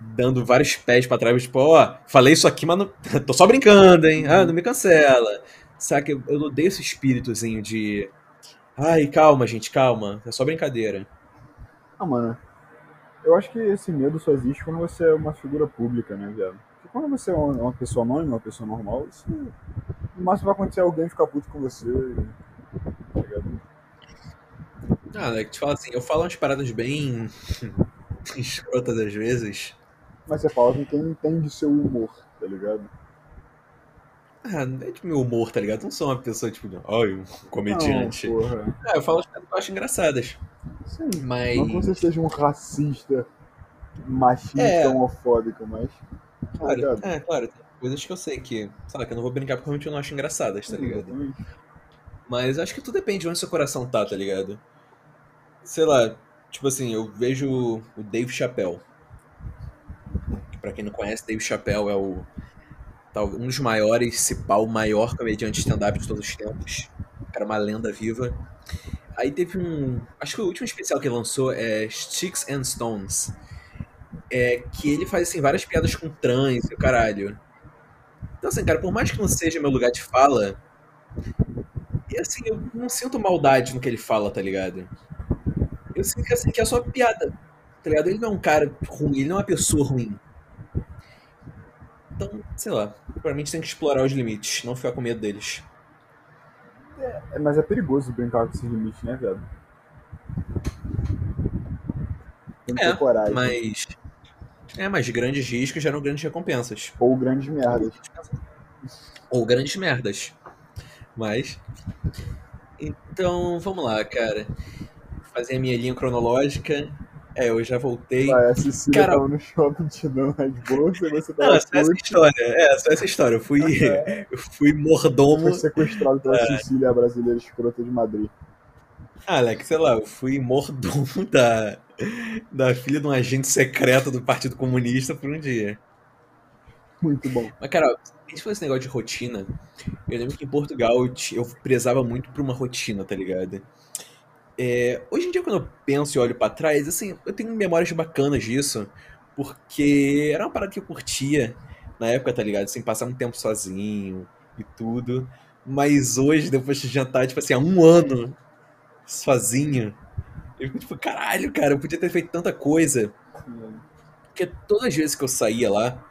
Speaker 3: dando vários pés pra trás, tipo, ó, falei isso aqui, mas não... <laughs> tô só brincando, hein? Ah, não me cancela. Saca? Eu, eu odeio esse espíritozinho de. Ai, calma, gente, calma. É só brincadeira.
Speaker 4: Ah, mano. Eu acho que esse medo só existe quando você é uma figura pública, né, velho? Quando você é uma pessoa anônima, uma pessoa normal, isso. No máximo vai acontecer alguém ficar puto com você. Tá ligado?
Speaker 3: Ah, né, que te fala assim, eu falo umas paradas bem <laughs> escrotas às vezes.
Speaker 4: Mas você fala com quem entende seu humor, tá ligado?
Speaker 3: Ah, não é tipo meu humor, tá ligado? Não sou uma pessoa, tipo, ai, um comediante.
Speaker 4: Não, porra.
Speaker 3: ah, eu falo as paradas que eu acho engraçadas.
Speaker 4: Sim.
Speaker 3: Mas.
Speaker 4: Não que você seja um racista, machista,
Speaker 3: É.
Speaker 4: homofóbico, mas.
Speaker 3: Claro, é, claro, tem coisas que eu sei que, sabe, que eu não vou brincar porque realmente eu não acho engraçadas, tá ligado? Mas acho que tudo depende de onde seu coração tá, tá ligado? Sei lá, tipo assim, eu vejo o Dave Chappelle. Que pra quem não conhece, Dave Chappelle é o tal- um dos maiores, se pá, o maior comediante stand-up de todos os tempos. Cara é uma lenda viva. Aí teve um. Acho que o último especial que ele lançou é Sticks and Stones. É que ele faz assim, várias piadas com trans e o caralho. Então, assim, cara, por mais que não seja meu lugar de fala, e assim, eu não sinto maldade no que ele fala, tá ligado? Eu sinto que, assim, que é só piada, tá ligado? Ele não é um cara ruim, ele não é uma pessoa ruim. Então, sei lá, pra mim tem que explorar os limites, não ficar com medo deles.
Speaker 4: É, mas é perigoso brincar com esses limites, né, velho? Tem que
Speaker 3: É,
Speaker 4: coragem.
Speaker 3: Mas. É, mas grandes riscos geram grandes recompensas.
Speaker 4: Ou grandes merdas.
Speaker 3: Ou grandes merdas. Mas. Então, vamos lá, cara. Fazer a minha linha cronológica. É, eu já voltei.
Speaker 4: Vai, a Cecília
Speaker 3: Cara-
Speaker 4: tava no shopping te dando Red Bull, e você
Speaker 3: Não,
Speaker 4: tava
Speaker 3: é só essa história. É, só essa história. Eu fui, eu fui mordomo.
Speaker 4: foi sequestrado pela
Speaker 3: É.
Speaker 4: Cecília, a brasileira escrota de Madrid.
Speaker 3: Ah, Alex, sei lá, eu fui mordomo <laughs> da, da filha de um agente secreto do Partido Comunista por um dia.
Speaker 4: Muito bom.
Speaker 3: Mas, cara, a gente falou esse negócio de rotina. Eu lembro que em Portugal eu, prezava muito por uma rotina, tá ligado? É, hoje em dia, quando eu penso e olho pra trás, assim, eu tenho memórias bacanas disso, porque era uma parada que eu curtia na época, tá ligado? Sem passar um tempo sozinho e tudo. Mas hoje, depois de jantar, tipo assim, há um ano sozinho, eu fico tipo, caralho, cara, eu podia ter feito tanta coisa. Porque todas as vezes que eu saía lá,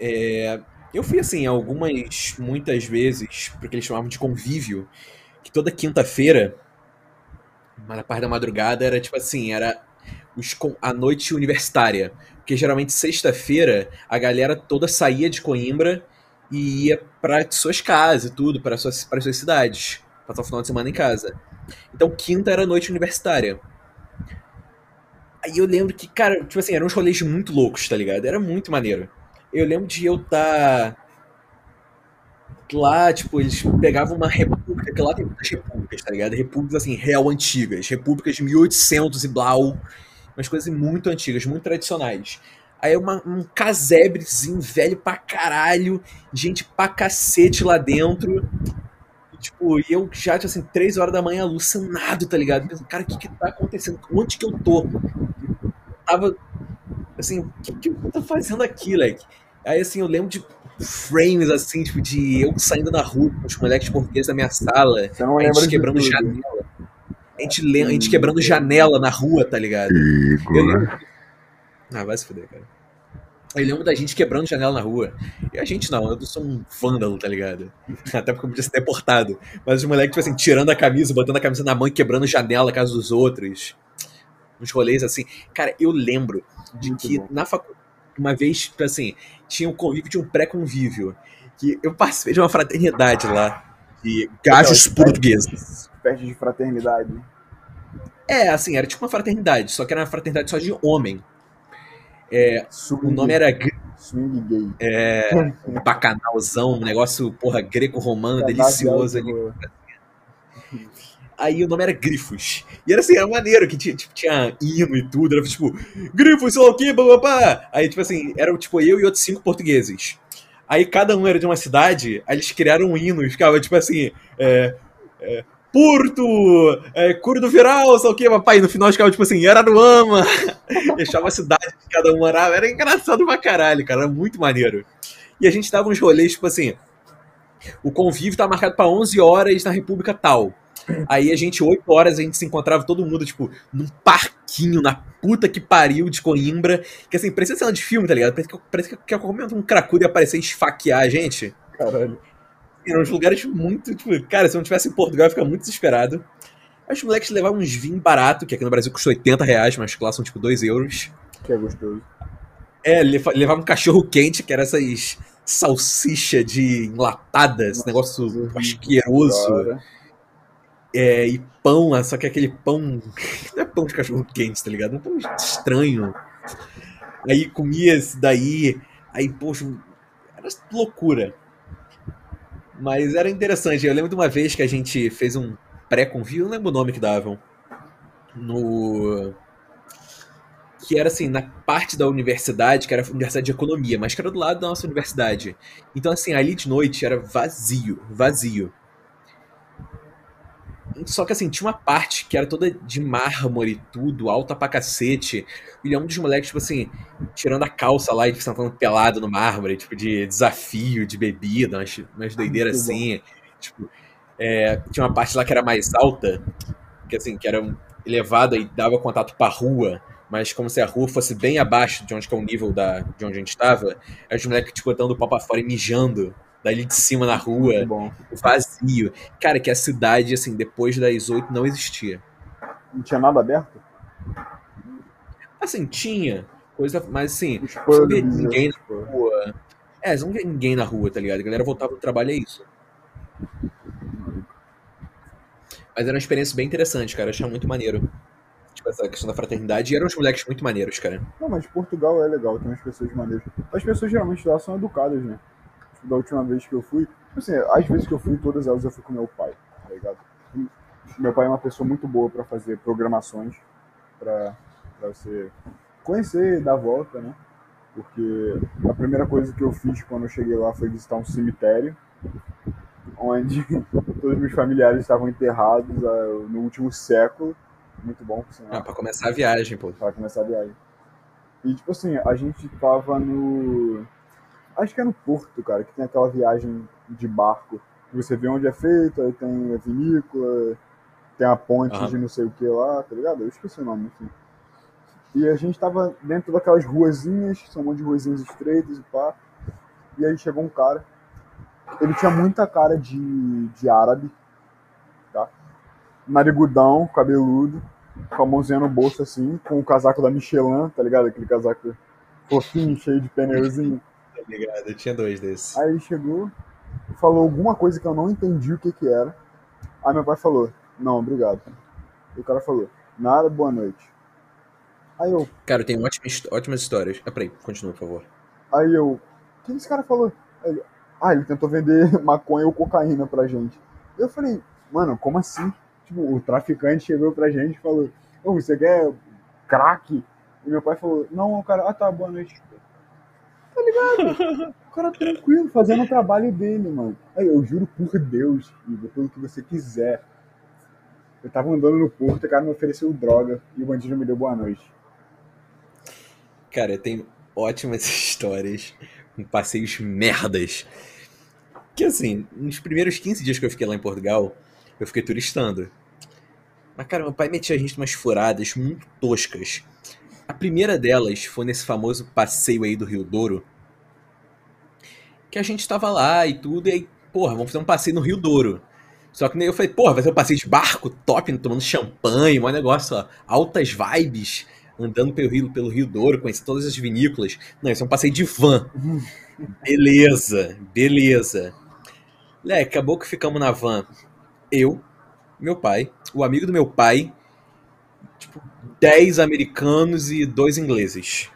Speaker 3: é, eu fui assim, algumas, muitas vezes, porque eles chamavam de convívio, que toda quinta-feira, na parte da madrugada, era tipo assim, era os, a noite universitária. Porque geralmente sexta-feira a galera toda saía de Coimbra e ia para suas casas e tudo, para suas, para suas cidades. Passar o final de semana em casa. Então quinta era noite universitária. Aí eu lembro que, cara, tipo assim, eram uns rolês muito loucos, tá ligado? Era muito maneiro. Eu lembro de eu estar lá, tipo, eles pegavam uma república, que lá tem muitas repúblicas, tá ligado? Repúblicas, assim, real antigas. Repúblicas de 1800 e blau. Umas coisas muito antigas, muito tradicionais. Aí uma, um casebrezinho velho pra caralho, gente pra cacete lá dentro. Tipo, e eu já, tipo assim, três horas da manhã alucinado, tá ligado? Pensando, cara, o que que tá acontecendo? Onde que eu tô? Tava, assim, o que, que eu tô fazendo aqui, leque? Aí, assim, eu lembro de frames, assim, tipo, de eu saindo na rua com os moleques portugueses da minha sala,
Speaker 4: não
Speaker 3: a gente quebrando
Speaker 4: tudo.
Speaker 3: janela. A gente, le- a gente quebrando janela na rua, tá ligado?
Speaker 2: Igor.
Speaker 3: Eu lembro. Ah, vai se fuder, cara. Eu lembro da gente quebrando janela na rua. E a gente não, eu sou um vândalo, tá ligado? <laughs> Até porque eu podia ser deportado. Mas os moleques, tipo assim, tirando a camisa, botando a camisa na mão e quebrando janela na casa dos outros. Uns rolês assim. Cara, eu lembro de
Speaker 4: Muito
Speaker 3: que
Speaker 4: bom.
Speaker 3: na faculdade, uma vez, tipo assim, tinha um convívio, tinha um pré-convívio. Que eu participei de uma fraternidade lá. De gajos portugueses.
Speaker 4: Festa de fraternidade.
Speaker 3: É, assim, era tipo uma fraternidade, só que era uma fraternidade só de homem. O
Speaker 4: Swing,
Speaker 3: nome era
Speaker 4: Swing gay.
Speaker 3: é, <laughs> um bacanalzão, um negócio, porra, greco-romano, delicioso ali. Aí o nome era Grifos. E era assim, era maneiro, que tinha, tipo, tinha hino e tudo, era tipo, Grifos, o quê, bababá. Aí, tipo assim, eram tipo eu e outros cinco portugueses. Aí cada um era de uma cidade, aí eles criaram um hino e ficava tipo assim, é, é, Porto, é, Curo do Viral, lá o quê, papai. No final ficava tipo assim, Araruama. <laughs> Deixava a cidade que cada um morava. Era engraçado pra caralho, cara, era muito maneiro. E a gente dava uns rolês, tipo assim, o convívio tá marcado pra 11 horas na República tal. Aí a gente, 8 horas, a gente se encontrava todo mundo, tipo, num parquinho na puta que pariu de Coimbra. Que assim, parecia cena de filme, tá ligado? Parece que, parece que, que um cracudo ia aparecer e esfaquear a gente.
Speaker 4: Caralho.
Speaker 3: Eram uns lugares muito, tipo, cara, se eu não tivesse em Portugal, eu ia ficar muito desesperado. Aí os moleques levavam uns vinhos baratos, que aqui no Brasil custa 80 reais, mas lá são tipo 2 euros.
Speaker 4: Que é gostoso.
Speaker 3: É, leva- levava um cachorro quente, que era essas salsicha de enlatada, esse negócio asqueroso. É, e pão, ah, só que aquele pão. <laughs> Não é pão de cachorro quente, tá ligado? É um pão estranho. Aí comia esse daí. Aí, poxa, era loucura. Mas era interessante. Eu lembro de uma vez que a gente fez um pré-convívio, não lembro o nome que davam. No. Que era assim, na parte da universidade, que era a Universidade de Economia, mas que era do lado da nossa universidade. Então, assim, ali de noite era vazio, vazio. Só que assim, tinha uma parte que era toda de mármore e tudo, alta pra cacete. E é um dos moleques, tipo assim, tirando a calça lá e tipo, sentando pelado no mármore, tipo, de desafio, de bebida, umas, umas doideiras
Speaker 4: bom.
Speaker 3: assim. Tipo, é, tinha uma parte lá que era mais alta, que assim, que era elevada e dava contato pra rua, mas como se a rua fosse bem abaixo de onde que é o nível da, de onde a gente tava. Aí os moleques, tipo, dando o pau pra fora e mijando dali de cima na rua vazio. Cara, que a cidade, assim, depois das oito não existia.
Speaker 4: Não tinha nada aberto?
Speaker 3: Assim, tinha coisa, mas assim, não
Speaker 4: pubs,
Speaker 3: vê ninguém na rua. É, não vê ninguém na rua, tá ligado? A galera voltava do trabalho, é isso. Mas era uma experiência bem interessante, cara. Eu achava muito maneiro. Tipo, essa questão da fraternidade. E eram uns moleques muito maneiros, cara.
Speaker 4: Não, mas Portugal é legal, tem umas pessoas maneiras. As pessoas geralmente lá são educadas, né? Da última vez que eu fui, assim, às vezes que eu fui, todas elas eu fui com meu pai, tá ligado? Meu pai é uma pessoa muito boa pra fazer programações, pra, pra você conhecer e dar volta, né? Porque a primeira coisa que eu fiz quando eu cheguei lá foi visitar um cemitério, onde <laughs> todos os meus familiares estavam enterrados ah, no último século. Muito bom, por sinal
Speaker 3: Ah, pra começar a viagem, pô.
Speaker 4: para começar a viagem. E tipo assim, a gente tava no. Acho que é no Porto, cara, que tem aquela viagem de barco. Você vê onde é feito, aí tem a vinícola, tem a ponte
Speaker 3: Aham.
Speaker 4: de não sei o que lá, tá ligado? Eu esqueci o nome, enfim. E a gente tava dentro daquelas ruazinhas, são um monte de ruazinhas estreitas e pá. E aí chegou um cara. Ele tinha muita cara de, de árabe, tá? Narigudão, cabeludo, com a mãozinha no bolso assim, com o casaco da Michelin, tá ligado? Aquele casaco fofinho, cheio de pneuzinho.
Speaker 3: Ligado? Eu tinha dois desses.
Speaker 4: Aí ele chegou, falou alguma coisa que eu não entendi o que que era. Aí meu pai falou, não, obrigado. E o cara falou, nada, boa noite. Aí eu,
Speaker 3: Cara, tenho ótimas, ótimas histórias. Ah, peraí, continua, por favor.
Speaker 4: aí eu, o que esse cara falou? Aí ele, ah, ele tentou vender <laughs> maconha ou cocaína pra gente. Eu falei, mano, como assim? Tipo, o traficante chegou pra gente e falou, ô, você quer crack? E meu pai falou, não, o cara, ah tá, boa noite. Tá ligado? <laughs> O cara tranquilo, fazendo o trabalho dele, mano. Aí eu juro por Deus, Igor, pelo que você quiser. Eu tava andando no porto, o cara me ofereceu droga e o bandido me deu boa noite.
Speaker 3: Cara, eu tenho ótimas <laughs> histórias com passeios merdas. Que assim, nos primeiros 15 dias que eu fiquei lá em Portugal, eu fiquei turistando. Mas, cara, meu pai metia a gente umas furadas muito toscas. A primeira delas foi nesse famoso passeio aí do Rio Douro. Que a gente tava lá e tudo, e aí, porra, vamos fazer um passeio no Rio Douro. Só que nem eu falei, porra, vai ser um passeio de barco top, tomando champanhe, um negócio, ó, altas vibes, andando pelo Rio, pelo Rio Douro, conhecendo todas as vinícolas. Não, isso é um passeio de van. <laughs> Beleza, beleza. Lé, acabou que ficamos na van. Eu, meu pai, o amigo do meu pai, tipo, 10 americanos e dois ingleses.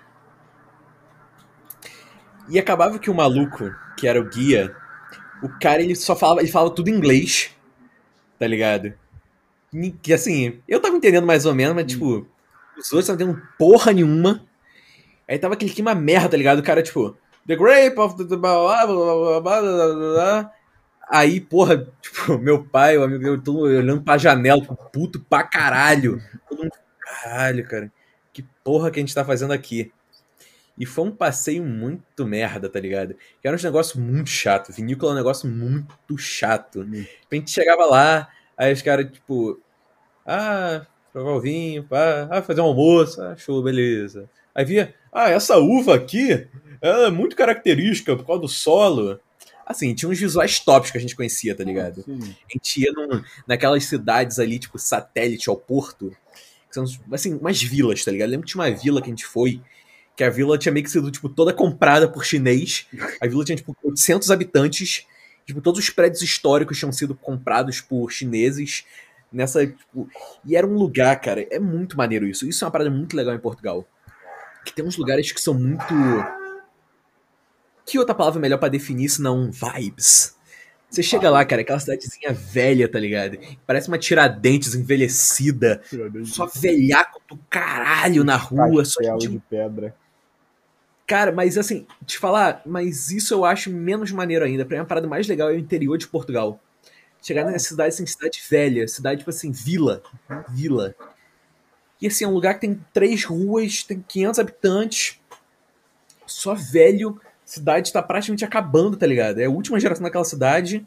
Speaker 3: E acabava que o maluco, que era o guia, o cara ele só falava, ele falava tudo inglês, tá ligado? Que assim, eu tava entendendo mais ou menos, mas tipo, os outros não entendendo porra nenhuma. Aí tava aquele clima merda, tá ligado? O cara, tipo, The Grape of the. blá, blá, blá, blá. Aí, porra, <laughs> tipo, meu pai, o amigo todo mundo olhando pra janela, puto pra caralho. Caralho, cara, que porra que a gente tá fazendo aqui? E foi um passeio muito merda, tá ligado? Que era um negócio muito chato. Vinícola é um negócio muito chato.
Speaker 4: Hum.
Speaker 3: A gente chegava lá, aí os caras, tipo, ah, provar o vinho, pá, ah, fazer um almoço, ah, show, beleza. Aí via, ah, essa uva aqui, ela é muito característica por causa do solo. Assim, tinha uns visuais tops que a gente conhecia, tá ligado?
Speaker 4: Sim.
Speaker 3: A gente ia num- naquelas cidades ali, tipo, satélite ao porto, que são, assim, umas vilas, tá ligado? Lembro que tinha uma vila que a gente foi, que a vila tinha meio que sido, tipo, toda comprada por chinês. A vila tinha, tipo, 800 habitantes. Tipo, todos os prédios históricos tinham sido comprados por chineses. Nessa, tipo... E era um lugar, cara, é muito maneiro isso. Isso é uma parada muito legal em Portugal. Que tem uns lugares que são muito... Que outra palavra melhor pra definir se não vibes? Você chega lá, cara, aquela cidadezinha velha, tá ligado? Parece uma Tiradentes envelhecida. Só velhaco do caralho na rua. Só gente
Speaker 4: de pedra.
Speaker 3: Cara, mas assim, te falar, mas isso eu acho menos maneiro ainda. Pra mim, a parada mais legal é o interior de Portugal. Chegar nessa cidade, assim, cidade velha, cidade, tipo assim, vila. Vila. E assim, é um lugar que tem três ruas, tem 500 habitantes, só velho. Cidade tá praticamente acabando, tá ligado? É a última geração daquela cidade.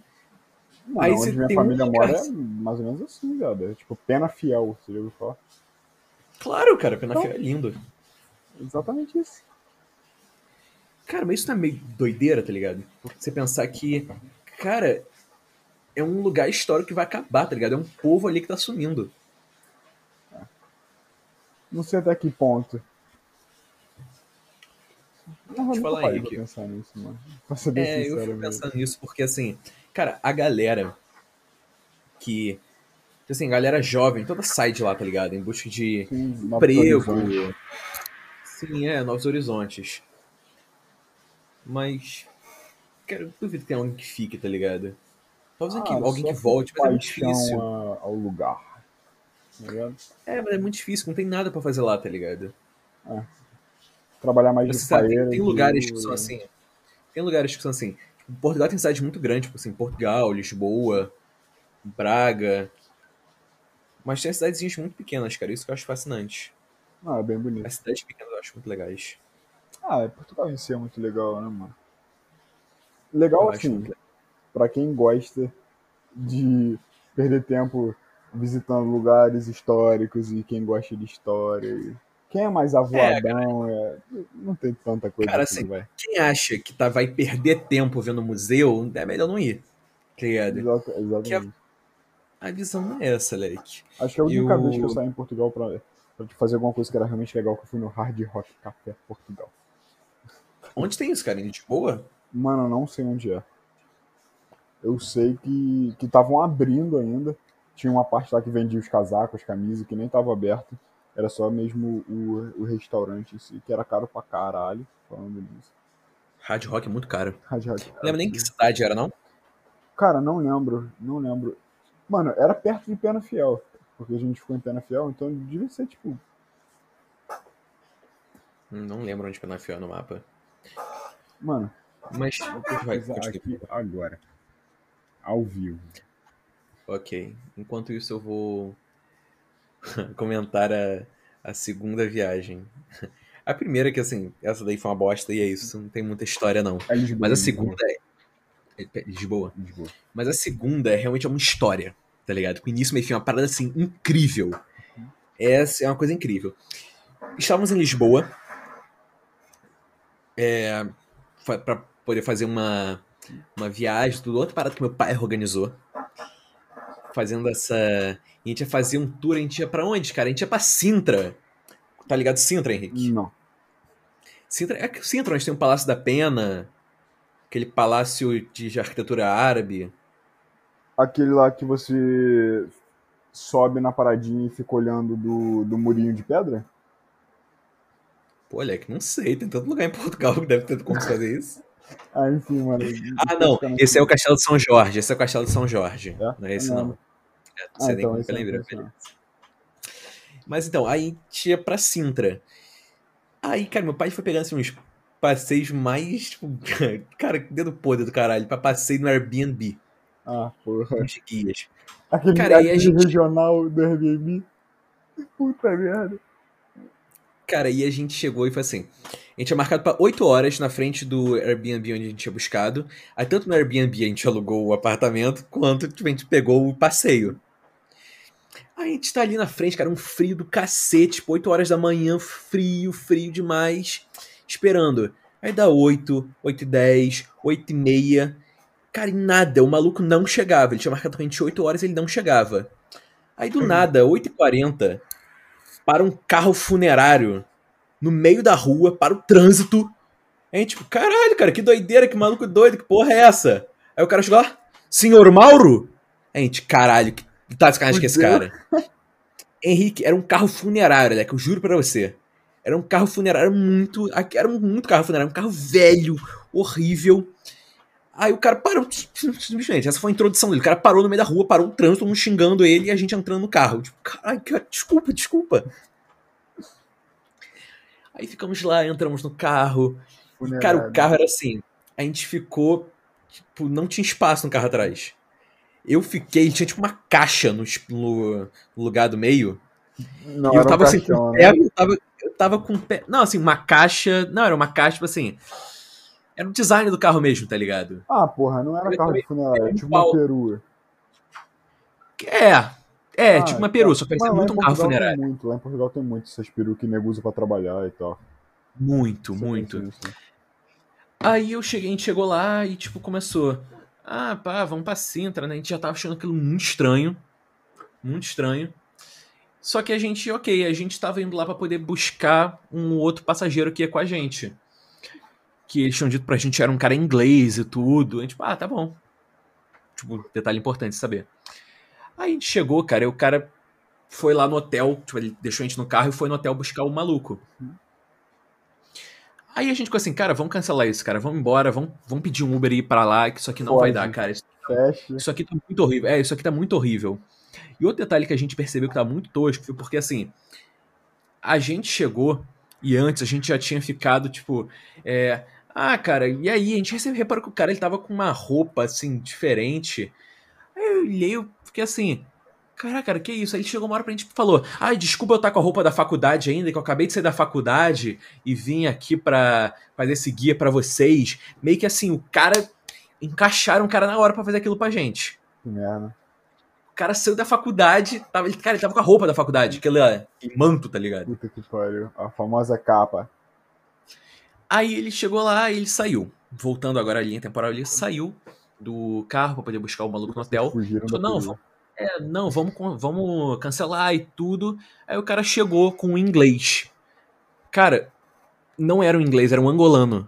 Speaker 4: Mano,
Speaker 3: Aí
Speaker 4: onde minha família
Speaker 3: um
Speaker 4: mora é mais ou menos assim, velho. É tipo pena fiel, você já ouviu falar?
Speaker 3: Claro, cara, Penafel
Speaker 4: Então-
Speaker 3: é lindo.
Speaker 4: Exatamente isso.
Speaker 3: Cara, mas isso não é meio doideira, tá ligado? Você pensar que, cara, é um lugar histórico que vai acabar, tá ligado? É um povo ali que tá sumindo.
Speaker 4: Não sei até que ponto. Não,
Speaker 3: Deixa eu falar, Henrique.
Speaker 4: pensar nisso, mano. Pra
Speaker 3: É, eu
Speaker 4: sincero
Speaker 3: fico
Speaker 4: mesmo.
Speaker 3: pensando nisso porque, assim, cara, a galera que. Assim, galera jovem, toda sai de lá, tá ligado? Em busca de
Speaker 4: Sim,
Speaker 3: emprego. Sim, é, novos horizontes. Mas. Cara, eu duvido que tenha alguém que fique, tá ligado? Talvez
Speaker 4: Ah,
Speaker 3: alguém que volte, mas é muito difícil.
Speaker 4: a- ao lugar. Tá?
Speaker 3: É, mas é muito difícil, não tem nada pra fazer lá, tá ligado?
Speaker 4: Trabalhar mais de
Speaker 3: sabe, tem, tem lugares que são assim. Tem lugares que são assim. Portugal tem cidades muito grandes, tipo assim, Portugal, Lisboa, Braga. Mas tem cidadezinhas muito pequenas, cara. Isso que eu acho fascinante.
Speaker 4: Ah, é bem bonito.
Speaker 3: As cidades pequenas eu acho muito legais.
Speaker 4: Ah, é, Portugal em si é muito legal, né, mano? Legal
Speaker 3: Eu
Speaker 4: assim,
Speaker 3: legal.
Speaker 4: pra quem gosta de perder tempo visitando lugares históricos e quem gosta de história. e Quem é mais avoadão, é, não tem tanta coisa
Speaker 3: Cara,
Speaker 4: assim,
Speaker 3: assim. Quem acha que tá, vai perder tempo vendo museu, é melhor não ir. Ligado?
Speaker 4: Exato, exatamente.
Speaker 3: A visão não é essa, Leque.
Speaker 4: Acho que a única
Speaker 3: Eu-
Speaker 4: vez que eu saí em Portugal pra, pra fazer alguma coisa que era realmente legal, que eu fui no Hard Rock Café Portugal.
Speaker 3: Onde tem isso, cara? Em Lisboa?
Speaker 4: Mano, eu não sei onde é. Eu sei que que estavam abrindo ainda. Tinha uma parte lá que vendia os casacos, as camisas, que nem tava aberto. Era só mesmo o, o restaurante em si, que era caro pra caralho, falando nisso.
Speaker 3: Hard Rock é muito caro.
Speaker 4: Hard Rock.
Speaker 3: Não lembro nem que cidade era, não?
Speaker 4: Cara, não lembro, não lembro. Mano, era perto de Pena Fiel, porque a gente ficou em Pena Fiel, então devia ser tipo.
Speaker 3: Não lembro onde Penafiel no mapa.
Speaker 4: Mano,
Speaker 3: Mas. Vai,
Speaker 4: aqui agora. Ao vivo.
Speaker 3: Ok. Enquanto isso, eu vou <laughs> comentar a, a segunda viagem. A primeira, que assim, essa daí foi uma bosta e é isso, não tem muita história não.
Speaker 4: É Lisboa.
Speaker 3: Mas a
Speaker 4: Lisboa,
Speaker 3: segunda é. é- é Lisboa.
Speaker 4: Lisboa.
Speaker 3: Mas a segunda é realmente uma história, tá ligado? Com início, meio fim, uma parada assim, incrível. Essa é uma coisa incrível. Estávamos em Lisboa. É, pra poder fazer uma, uma viagem, tudo, outra parada que meu pai organizou. Fazendo essa. A gente ia fazer um tour, a gente ia pra onde, cara? A gente ia pra Sintra. Tá ligado? Sintra, Henrique?
Speaker 4: Não.
Speaker 3: Sintra, é que Sintra, onde tem o Palácio da Pena, aquele palácio de arquitetura árabe.
Speaker 4: Aquele lá que você sobe na paradinha e fica olhando do, do murinho de pedra?
Speaker 3: Pô, Alec, não sei, tem tanto lugar em Portugal que deve ter como fazer isso. <laughs>
Speaker 4: Ah, enfim, mano.
Speaker 3: Ah, não, esse é o Castelo de São Jorge, esse é o Castelo de São Jorge.
Speaker 4: É?
Speaker 3: Não é esse
Speaker 4: Não.
Speaker 3: não. É,
Speaker 4: Ah, então
Speaker 3: eu
Speaker 4: é não.
Speaker 3: Mas então, aí a gente ia pra Sintra. Aí, cara, meu pai foi pegando assim, uns passeios mais, tipo, <laughs> cara, dedo podre do caralho, pra passeio no Airbnb,
Speaker 4: Ah, porra.
Speaker 3: uns guias.
Speaker 4: Aquele,
Speaker 3: Cara, e a gente-
Speaker 4: regional do Airbnb. Puta merda.
Speaker 3: Cara, aí a gente chegou e foi assim. A gente tinha marcado pra 8 horas na frente do Airbnb onde a gente tinha buscado. Aí tanto no Airbnb a gente alugou o apartamento, quanto tipo, a gente pegou o passeio. A gente tá ali na frente, cara, um frio do cacete, tipo, 8 horas da manhã, frio, frio demais, esperando. Aí dá 8, 8 e 10, 8 e meia. Cara, e nada, o maluco não chegava. Ele tinha marcado com a gente 8 horas e ele não chegava. Aí do <laughs> nada, 8 e 40 para um carro funerário no meio da rua, para o trânsito. A gente, tipo, caralho, cara, que doideira, que maluco doido, que porra é essa? Aí o cara chegou lá, senhor Mauro? A gente, caralho, que tá de sacanagem com esse cara. Henrique, era um carro funerário, né, que eu juro pra você. Era um carro funerário muito. Era um muito carro funerário, um carro velho, horrível. Aí o cara parou, simplesmente, essa foi a introdução dele. O cara parou no meio da rua, parou o trânsito, todo mundo xingando ele e a gente entrando no carro. Tipo, caralho, cara, desculpa, desculpa. Aí ficamos lá, entramos no carro. E, cara, o carro era assim. A gente ficou. Tipo, não tinha espaço no carro atrás. Eu fiquei, tinha tipo uma caixa no, no- lugar do meio.
Speaker 4: Não,
Speaker 3: e eu
Speaker 4: era um
Speaker 3: tava assim,
Speaker 4: caixão,
Speaker 3: com o
Speaker 4: né?
Speaker 3: pé, eu tava, eu tava com pé. Não, assim, uma caixa. Não, era uma caixa, tipo assim. Era o design do carro mesmo, tá ligado?
Speaker 4: Ah, porra, não era
Speaker 3: Eu
Speaker 4: carro
Speaker 3: também-
Speaker 4: de funerário, era tipo uma
Speaker 3: pau.
Speaker 4: perua.
Speaker 3: É. É,
Speaker 4: Ah,
Speaker 3: tipo uma peru, só
Speaker 4: Mas lá
Speaker 3: muito um carro funerário.
Speaker 4: Tem muito, lá em Portugal tem muito essas perus que nego usa pra trabalhar e tal.
Speaker 3: Muito,
Speaker 4: Você
Speaker 3: muito.
Speaker 4: nisso?
Speaker 3: Aí eu cheguei, a gente chegou lá e, tipo, começou. Ah, pá, vamos pra Sintra, né? A gente já tava achando aquilo muito estranho. Muito estranho. Só que a gente, ok, a gente tava indo lá pra poder buscar um outro passageiro que ia com a gente. Que eles tinham dito pra gente era um cara inglês e tudo. A gente, ah, tá bom. Tipo, detalhe importante saber. Aí a gente chegou, cara, e o cara foi lá no hotel, tipo, ele deixou a gente no carro e foi no hotel buscar o maluco. Aí a gente ficou assim, cara, vamos cancelar isso, cara, vamos embora, vamos, vamos pedir um Uber e ir pra lá, que isso aqui não
Speaker 4: Pode.
Speaker 3: vai dar, cara. Isso,
Speaker 4: Fecha.
Speaker 3: isso aqui tá muito horrível. É, isso aqui tá muito horrível. E outro detalhe que a gente percebeu que tá muito tosco foi porque, assim, a gente chegou e antes a gente já tinha ficado, tipo, é, ah, cara, e aí? A gente reparou que o cara ele tava com uma roupa, assim, diferente. Aí eu olhei, eu fiquei assim, caraca, cara, que isso? Aí ele chegou uma hora pra gente e falou, ai, desculpa eu estar com a roupa da faculdade ainda, que eu acabei de sair da faculdade e vim aqui pra fazer esse guia pra vocês. Meio que assim, o cara, encaixaram o cara na hora pra fazer aquilo pra gente.
Speaker 4: Que merda.
Speaker 3: O cara saiu da faculdade, tava, ele, cara, ele tava com a roupa da faculdade, aquele, manto, tá ligado?
Speaker 4: Puta que pariu. A famosa capa.
Speaker 3: Aí ele chegou lá e ele saiu. Voltando agora à linha temporal, ele saiu do carro pra poder buscar o maluco no hotel.
Speaker 4: Fugiram da
Speaker 3: não,
Speaker 4: polícia.
Speaker 3: É, não, vamos, vamos cancelar e tudo. Aí o cara chegou com um inglês. Cara, não era um inglês, era um angolano.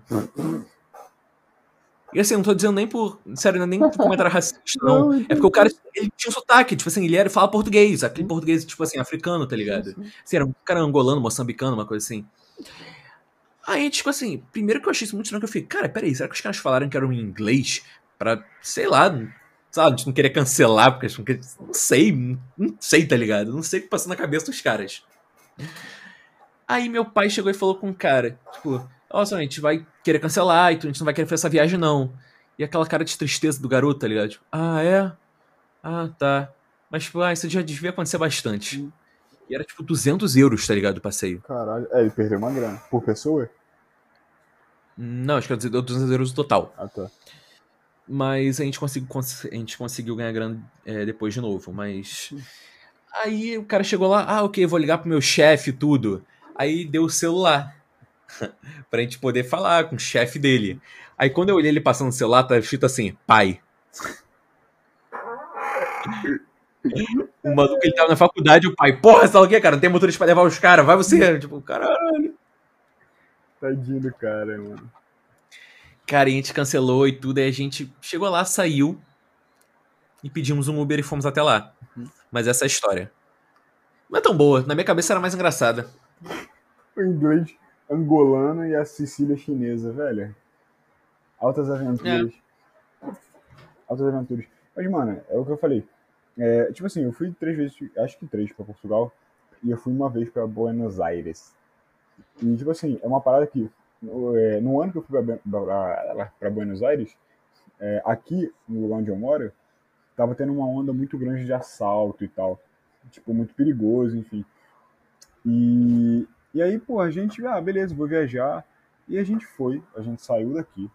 Speaker 3: E assim, não tô dizendo nem por. Sério, nem por comentário <laughs> racista, não. É porque o cara ele tinha um sotaque, tipo assim, ele era, fala português, aquele português, tipo assim, africano, tá ligado? Assim, era um cara angolano, moçambicano, uma coisa assim. Aí ficou assim, primeiro que eu achei isso muito estranho, que eu fiquei, cara, peraí, será que os caras falaram que era um inglês pra, sei lá, sabe, a gente não queria cancelar, porque não queria, não sei, não, sei, tá ligado? Não sei o que passou na cabeça dos caras. Aí meu pai chegou e falou com o cara, tipo, nossa, a gente vai querer cancelar e tu- a gente não vai querer fazer essa viagem não. E aquela cara de tristeza do garoto, tá ligado? Tipo, ah, é? Ah, tá. Mas, tipo, ah, isso já devia acontecer bastante. E era, tipo, 200 euros, tá ligado, o passeio.
Speaker 4: Caralho. É, ele perdeu uma grana. Por pessoa?
Speaker 3: Não, acho que era 200 euros no total.
Speaker 4: Ah, tá.
Speaker 3: Mas a gente conseguiu, cons- a gente conseguiu ganhar grana é, depois de novo. Mas. Aí o cara chegou lá, ah, ok, vou ligar pro meu chefe e tudo. Aí deu o celular. <laughs> pra gente poder falar com o chefe dele. Aí quando eu olhei ele passando o celular, tá escrito assim, pai. o maluco ele tava na faculdade, o pai, porra, sabe o que, cara? Não tem motorista pra levar os caras, vai você. Tipo, caralho.
Speaker 4: Tadinho do cara, mano.
Speaker 3: Cara, e a gente cancelou e tudo, aí a gente chegou lá, saiu e pedimos um Uber e fomos até lá. Mas essa é a história. Não é tão boa, na minha cabeça era mais engraçada.
Speaker 4: O inglês angolano e a Sicília chinesa, velho. Altas aventuras. Altas aventuras. Mas, mano, é o que eu falei. É, tipo assim, eu fui três vezes, acho que três pra Portugal. E eu fui uma vez pra Buenos Aires. E, tipo assim, é uma parada que, no, é, no ano que eu fui pra Buenos Aires, é, aqui, no lugar onde eu moro, tava tendo uma onda muito grande de assalto e tal. Tipo, muito perigoso, enfim. E, e aí, pô, a gente, ah, beleza, vou viajar. E a gente foi, a gente saiu daqui,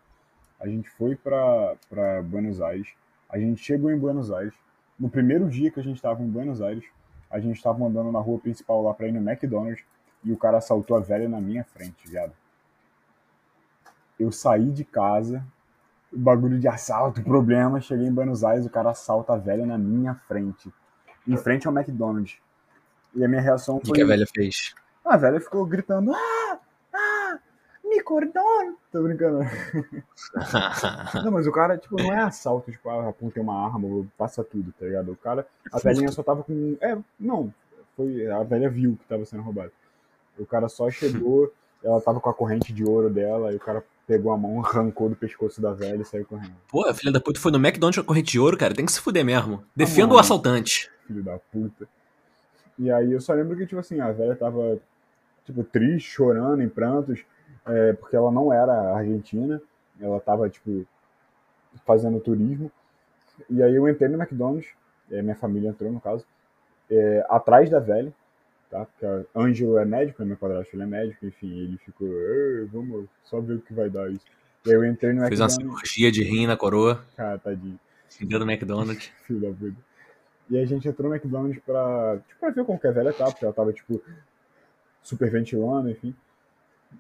Speaker 4: a gente foi pra Buenos Aires, a gente chegou em Buenos Aires. No primeiro dia que a gente tava em Buenos Aires, a gente tava andando na rua principal lá pra ir no McDonald's e o cara assaltou a velha na minha frente, viado. Eu saí de casa, bagulho de assalto, problema, cheguei em Buenos Aires, o cara assalta a velha na minha frente, em frente ao McDonald's. E a minha reação
Speaker 3: O que,
Speaker 4: foi.
Speaker 3: que a velha fez?
Speaker 4: A velha ficou gritando: Ah! Ah! Me cordão! Tô brincando. <laughs> Não, mas o cara, tipo, não é assalto, tipo, ah, apontei uma arma, passa tudo, tá ligado? O cara, a velhinha só tava com. É, não. Foi, a velha viu que tava sendo roubado. O cara só chegou, ela tava com a corrente de ouro dela, e o cara pegou a mão, <laughs> arrancou do pescoço da velha e saiu correndo.
Speaker 3: Pô, a filha da puta foi no McDonald's com a corrente de ouro, cara. Tem que se fuder mesmo. Defenda
Speaker 4: mano.
Speaker 3: o assaltante.
Speaker 4: filho da puta. E aí eu só lembro que, tipo assim, a velha tava, tipo, triste, chorando, em prantos, é, porque ela não era argentina, ela tava, tipo, fazendo turismo. E aí eu entrei no McDonald's, é, minha família entrou, no caso, é, atrás da velha, tá? Porque a Ângelo é médico, meu padrasto ele é médico, enfim, ele ficou, "Ei, vamos só ver o que vai dar isso. E aí eu entrei no
Speaker 3: Fez uma
Speaker 4: McDonald's,
Speaker 3: cirurgia de rim na coroa.
Speaker 4: cara, tadinho.
Speaker 3: No McDonald's. <laughs>
Speaker 4: Filho da puta. E a gente entrou no McDonald's pra, tipo, pra ver como que a velha tá, porque ela tava, tipo, super ventilando, enfim.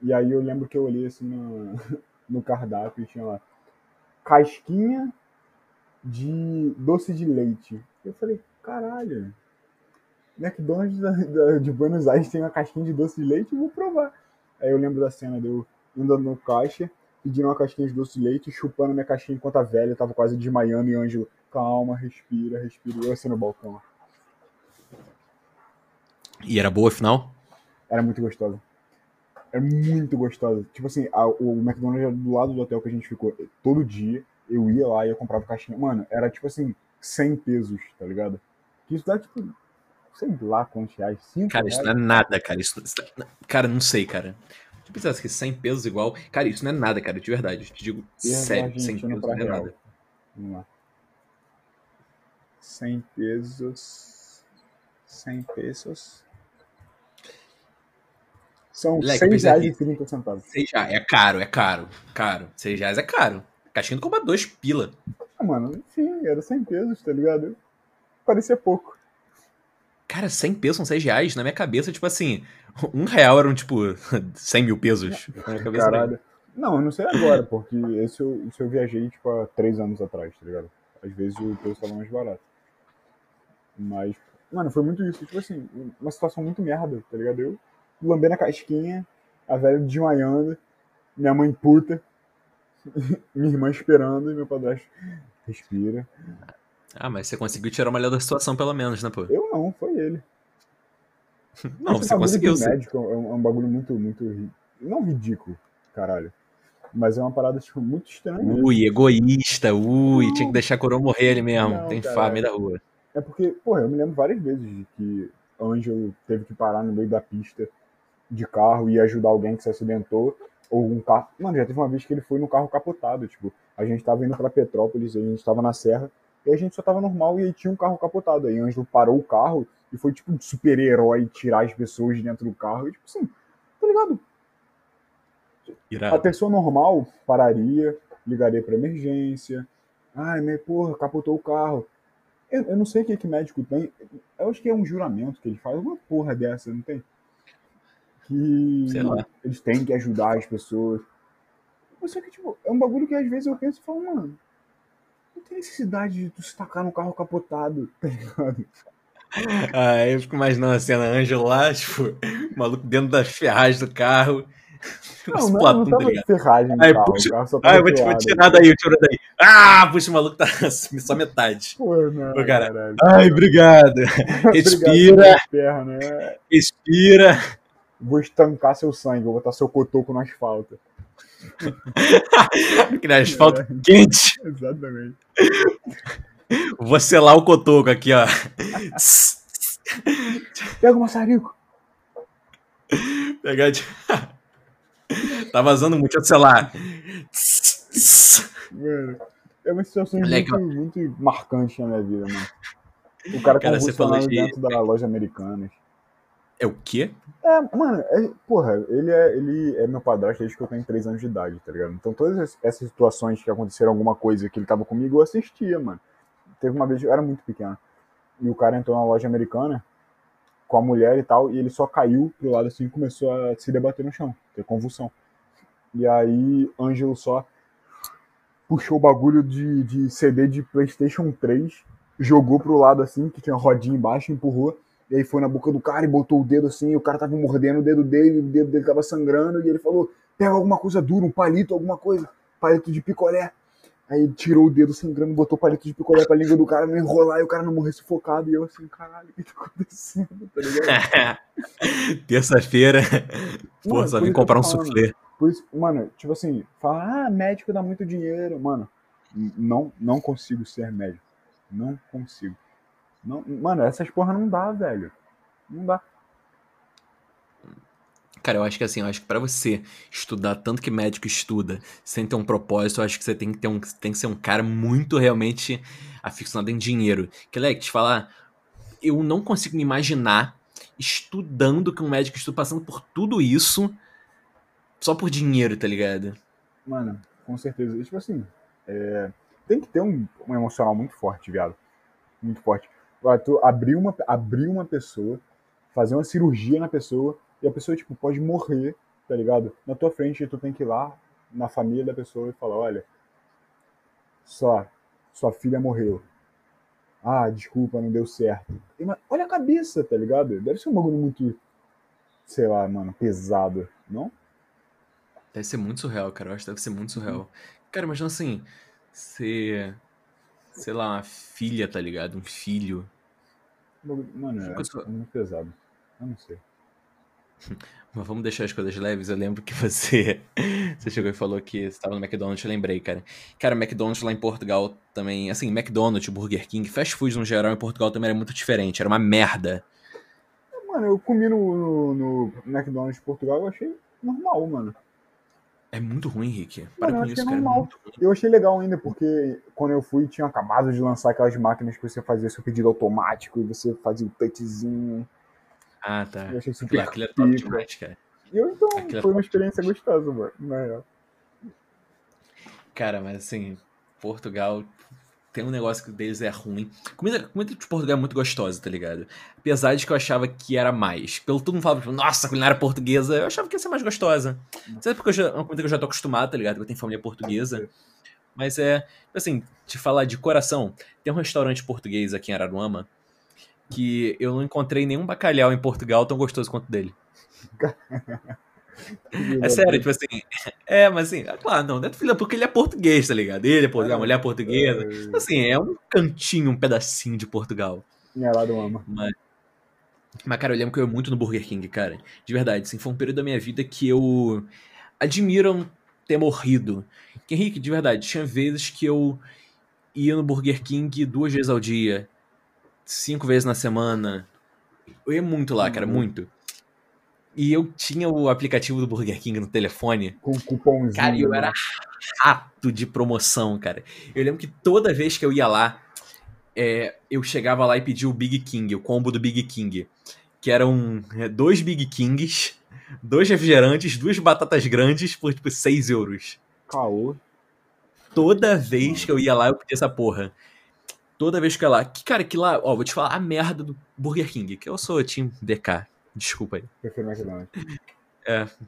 Speaker 4: E aí eu lembro que eu olhei assim no, <laughs> no cardápio e tinha lá casquinha de doce de leite. Eu falei, caralho, McDonald's da- da- de Buenos Aires tem uma caixinha de doce de leite, eu vou provar. Aí eu lembro da cena de eu indo no caixa, pedindo uma caixinha de doce de leite, chupando minha caixinha enquanto a velha tava quase desmaiando e o Ângelo, calma, respira, respira. E eu assim no balcão.
Speaker 3: E era boa afinal?
Speaker 4: Era muito gostosa. Era muito gostosa. Tipo assim, a- o McDonald's era do lado do hotel que a gente ficou todo dia. Eu ia lá e eu comprava caixinha. Mano, era tipo assim, 100 pesos, tá ligado? Que isso dá tipo, sei lá quantos reais, 5
Speaker 3: Cara,
Speaker 4: reais.
Speaker 3: isso não é nada, cara. Isso, isso- cara, não sei, cara. Se eu pensasse que 100 pesos igual. Cara, isso não é nada, cara, de verdade. Eu te digo
Speaker 4: E
Speaker 3: sério, 100
Speaker 4: Argentina
Speaker 3: pesos não é
Speaker 4: real?
Speaker 3: nada.
Speaker 4: Vamos lá. 100 pesos. 100 pesos. São
Speaker 3: Moleque,
Speaker 4: 6
Speaker 3: pensa
Speaker 4: reais e 30 centavos.
Speaker 3: 6 reais. É caro, é caro. Caro. 6 reais é caro. Caixinha do compra dois pila.
Speaker 4: Ah, mano, enfim, era 100 pesos, tá ligado? Parecia pouco.
Speaker 3: Cara, 100 pesos são 6 reais. Na minha cabeça, tipo assim, um real eram, tipo, <laughs> 100 mil pesos. Na minha.
Speaker 4: Não, eu não sei agora, porque esse eu, isso eu viajei, tipo, há 3 anos atrás, tá ligado? Às vezes o preço tava mais barato. Mas, mano, foi muito isso. Tipo assim, uma situação muito merda, tá ligado? Eu lambendo a casquinha, a velha desmaiando, minha mãe puta, <laughs> minha irmã esperando e meu padrasto respira.
Speaker 3: Ah, mas você conseguiu tirar o melhor da situação, pelo menos, né, pô?
Speaker 4: Eu não, foi ele.
Speaker 3: Não,
Speaker 4: Esse
Speaker 3: você
Speaker 4: bagulho
Speaker 3: conseguiu. Você...
Speaker 4: médico é um, é um bagulho muito, muito. Não ridículo, caralho. Mas é uma parada, tipo, muito estranha.
Speaker 3: Ui, egoísta, ui, tinha que deixar a coroa morrer ali mesmo.
Speaker 4: Não,
Speaker 3: Tem
Speaker 4: cara.
Speaker 3: fame da rua.
Speaker 4: É porque, porra, eu me lembro várias vezes de que Ângelo teve que parar no meio da pista de carro e ajudar alguém que se acidentou. Ou um carro. Mano, já teve uma vez que ele foi no carro capotado. Tipo, a gente tava indo pra Petrópolis, a gente tava na serra, e a gente só tava normal e aí tinha um carro capotado. Aí Ângelo parou o carro e foi tipo um super-herói tirar as pessoas de dentro do carro. E tipo assim, tá ligado? A
Speaker 3: Irado.
Speaker 4: pessoa normal pararia, ligaria pra emergência. Ai, mas porra, capotou o carro. Eu, eu não sei o que que médico tem. Eu acho que é um juramento que ele faz, uma porra dessa, não tem? Que
Speaker 3: Sei lá.
Speaker 4: eles têm que ajudar as pessoas. Só que, tipo, é um bagulho que às vezes eu penso e falo, mano, não tem necessidade de tu se tacar no carro capotado, <laughs> tá ligado?
Speaker 3: Ah, eu fico imaginando a cena, Ângelo lá, tipo, o maluco dentro das ferragens do carro.
Speaker 4: Não, não,
Speaker 3: Platão,
Speaker 4: não
Speaker 3: tá
Speaker 4: tava
Speaker 3: ligado?
Speaker 4: ferragem
Speaker 3: Aí,
Speaker 4: carro,
Speaker 3: puxa-
Speaker 4: carro
Speaker 3: Ah, eu vou te vou tirar daí, tira daí. Ah, puxa, o maluco tá <laughs> só metade.
Speaker 4: Pô, não,
Speaker 3: Ô, cara,
Speaker 4: caralho.
Speaker 3: Ai, obrigado. <laughs> Respira,
Speaker 4: né?
Speaker 3: respira.
Speaker 4: Vou estancar seu sangue, vou botar seu cotoco no asfalto.
Speaker 3: Aquele asfalto quente.
Speaker 4: Exatamente.
Speaker 3: Vou selar o cotoco aqui, ó.
Speaker 4: Pega o maçarico.
Speaker 3: Pegar de... Tá vazando muito, deixa eu selar.
Speaker 4: Mano, é uma situação muito, muito marcante na minha vida, mano. O cara,
Speaker 3: Cara,
Speaker 4: convulsionando
Speaker 3: de-
Speaker 4: dentro da loja americana.
Speaker 3: É o quê?
Speaker 4: É, mano, é- porra, ele é, ele é meu padrasto desde que eu tenho 3 anos de idade, tá ligado? Então todas es- essas situações que aconteceram alguma coisa que ele tava comigo, eu assistia, mano. Teve uma vez, eu era muito pequeno, e o cara entrou na loja americana com a mulher e tal, e ele só caiu pro lado assim e começou a se debater no chão, ter convulsão. E aí, Ângelo só puxou o bagulho de, de CD de PlayStation 3, jogou pro lado assim, que tinha rodinha embaixo, empurrou, e aí foi na boca do cara e botou o dedo assim, e o cara tava mordendo o dedo dele, o dedo dele tava sangrando, e ele falou: pega alguma coisa dura, um palito, alguma coisa, palito de picolé. Aí ele tirou o dedo sangrando, botou o palito de picolé pra língua do cara não enrolar e o cara não morrer sufocado. E eu assim, caralho, o que tá acontecendo? Tá ligado? <laughs>
Speaker 3: Terça-feira. Pô,
Speaker 4: Mano,
Speaker 3: só vim comprar um soufflé.
Speaker 4: Por isso, mano, tipo assim, fala, ah, médico dá muito dinheiro. Mano, não, não consigo ser médico. Não consigo. Não, mano, essas porra não dá, velho. Não dá.
Speaker 3: Cara, eu acho que assim, eu acho que pra você estudar tanto que médico estuda, sem ter um propósito, eu acho que você tem que ter um, tem que ser um cara muito realmente aficionado em dinheiro. Que leque, te falar, eu não consigo me imaginar estudando que um médico estuda passando por tudo isso só por dinheiro, tá ligado?
Speaker 4: Mano, com certeza. Tipo assim, é, tem que ter um, um emocional muito forte, viado. Muito forte. Tu abrir uma, abrir uma pessoa, fazer uma cirurgia na pessoa, e a pessoa, tipo, pode morrer, tá ligado? Na tua frente, tu tem que ir lá na família da pessoa e falar, olha, só, sua filha morreu. Ah, desculpa, não deu certo. E, mas olha a cabeça, tá ligado? Deve ser um bagulho muito, sei lá, mano, pesado, não?
Speaker 3: Deve ser muito surreal, cara. Eu acho que deve ser muito surreal. Cara, imagina assim, ser, sei lá, uma filha, tá ligado? Um filho.
Speaker 4: Mano, é,
Speaker 3: só-
Speaker 4: é muito pesado. Eu não sei. <laughs>
Speaker 3: Mas vamos deixar as coisas leves. Eu lembro que você, <laughs> você chegou e falou que você estava no McDonald's, eu lembrei, cara. Cara, McDonald's lá em Portugal também, assim, McDonald's, Burger King, fast food no geral em Portugal também era muito diferente, era uma merda.
Speaker 4: Mano, eu comi no, no, no McDonald's de Portugal, eu achei normal, mano.
Speaker 3: É muito ruim, Rick. Para
Speaker 4: Mano,
Speaker 3: com isso, cara. É
Speaker 4: normal.
Speaker 3: muito ruim.
Speaker 4: Eu achei legal ainda, porque quando eu fui, tinha acabado de lançar aquelas máquinas que você fazia seu pedido automático e você fazia o touchzinho.
Speaker 3: Ah, tá.
Speaker 4: Eu achei super
Speaker 3: Aquilo é top demais, cara.
Speaker 4: E eu, então,
Speaker 3: Aquilo é
Speaker 4: foi uma experiência gostosa, mano. Na real.
Speaker 3: Cara, mas assim, Portugal tem um negócio que deles é ruim. Comida, comida de Portugal é muito gostosa, tá ligado? Apesar de que eu achava que era mais. Pelo todo mundo falava, tipo, nossa, culinária portuguesa, eu achava que ia ser mais gostosa. Sabe porque eu já, é uma comida que eu já tô acostumado, tá ligado? Eu tenho família portuguesa. Mas é, assim, te falar de coração, tem um restaurante português aqui em Araruama que eu não encontrei nenhum bacalhau em Portugal tão gostoso quanto dele. <laughs> É sério, tipo assim. <laughs> É, mas assim, é claro, não, não é filha, porque ele é português, tá ligado? Ele é português, a mulher é portuguesa. Tipo Assim, é um cantinho, um pedacinho de Portugal.
Speaker 4: Minha lá do ama.
Speaker 3: Mas, mas, cara, eu lembro que eu ia muito no Burger King, cara. De verdade, assim, foi um período da minha vida que eu admiro ter morrido. Que, Henrique, de verdade, tinha vezes que eu ia no Burger King duas vezes ao dia, cinco vezes na semana. Eu ia muito lá, cara,
Speaker 4: Uhum.
Speaker 3: muito. E eu tinha o aplicativo do Burger King no telefone.
Speaker 4: Com cupomzinho.
Speaker 3: Cara, e eu era
Speaker 4: né?
Speaker 3: rato de promoção, cara. Eu lembro que toda vez que eu ia lá, é, eu chegava lá e pedia o Big King, o combo do Big King. Que eram é, dois Big Kings, dois refrigerantes, duas batatas grandes por tipo 6 euros.
Speaker 4: Caô.
Speaker 3: Toda vez que eu ia lá, eu pedia essa porra. Toda vez que eu ia lá. Que, cara, que lá, ó, vou te falar a merda do Burger King, que eu sou Team DK. Desculpa aí.
Speaker 4: Prefiro McDonald's.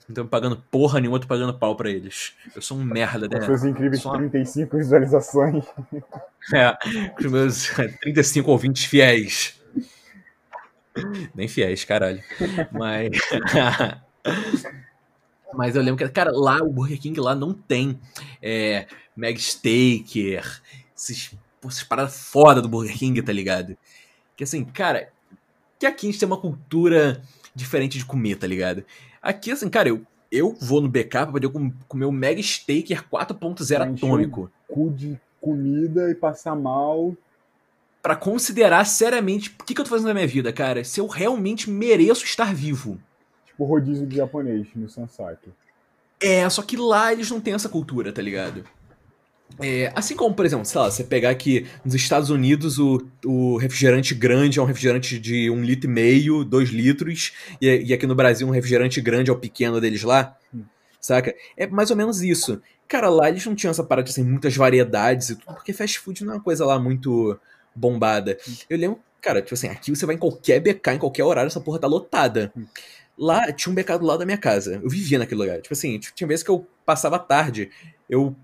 Speaker 3: Não tô pagando porra nenhuma, tô pagando pau pra eles. Eu sou um merda,
Speaker 4: Com
Speaker 3: né?
Speaker 4: suas incríveis
Speaker 3: Só-
Speaker 4: 35 visualizações.
Speaker 3: É, com os meus 35 ouvintes fiéis. Nem fiéis, caralho. Mas. <laughs> Mas eu lembro que, cara, lá, o Burger King lá não tem é, Mag Steaker, esses, essas paradas foda do Burger King, tá ligado? Que assim, cara, que aqui a gente tem uma cultura diferente de comer, tá ligado? Aqui, assim, cara, eu, eu vou no BK pra poder com- comer o Mag Steaker 4.0
Speaker 4: Encheu.
Speaker 3: atômico.
Speaker 4: Cu de comida e passar mal.
Speaker 3: Pra considerar seriamente o que, que eu tô fazendo na minha vida, cara. Se eu realmente mereço estar vivo.
Speaker 4: Tipo rodízio de japonês no Sansaki.
Speaker 3: É, só que lá eles não têm essa cultura, tá ligado? É, assim como, por exemplo, sei lá, você pegar aqui nos Estados Unidos o, o refrigerante grande é um refrigerante de um litro e meio, dois litros, e, e aqui no Brasil um refrigerante grande é o pequeno deles lá,
Speaker 4: Hum.
Speaker 3: saca? É mais ou menos isso. Cara, lá eles não tinham essa parada de assim, muitas variedades e tudo, porque fast food não é uma coisa lá muito bombada. Eu lembro, cara, tipo assim, aqui você vai em qualquer BK, em qualquer horário, essa porra tá lotada. Lá tinha um BK do lado da minha casa. Eu vivia naquele lugar. Tipo assim, tinha vezes que eu passava tarde, eu,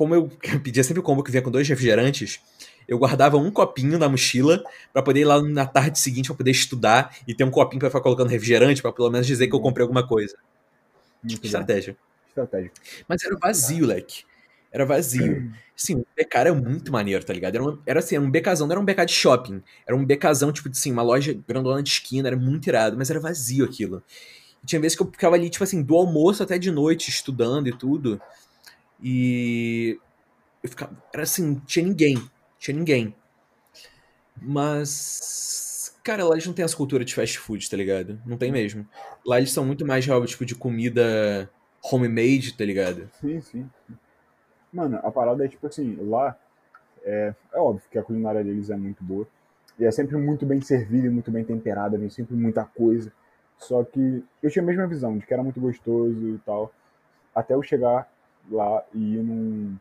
Speaker 3: como eu <laughs> pedia sempre o combo que vinha com dois refrigerantes, eu guardava um copinho na mochila pra poder ir lá na tarde seguinte pra poder estudar e ter um copinho pra ficar colocando refrigerante pra pelo menos dizer que eu comprei alguma coisa.
Speaker 4: Muito.
Speaker 3: Estratégia.
Speaker 4: Estratégico.
Speaker 3: Mas era vazio, leque. Era vazio. Sim, o BK era muito maneiro, tá ligado? Era, uma- era assim, era um BKzão, não era um BK de shopping. Era um BKzão, tipo assim, uma loja grandona de esquina, era muito irado, mas era vazio aquilo. E tinha vezes que eu ficava ali, tipo assim, do almoço até de noite, estudando e tudo. E. Eu ficava. Era assim, tinha ninguém. Tinha ninguém. Mas. Cara, lá eles não têm essa cultura de fast food, tá ligado? Não tem mesmo. Lá eles são muito mais, real, tipo, de comida homemade, tá ligado?
Speaker 4: Sim, sim. Mano, a parada é tipo assim, lá é, é óbvio que a culinária deles é muito boa. E é sempre muito bem servida e muito bem temperada, vem sempre muita coisa. Só que eu tinha a mesma visão de que era muito gostoso e tal. Até eu chegar lá e ir num.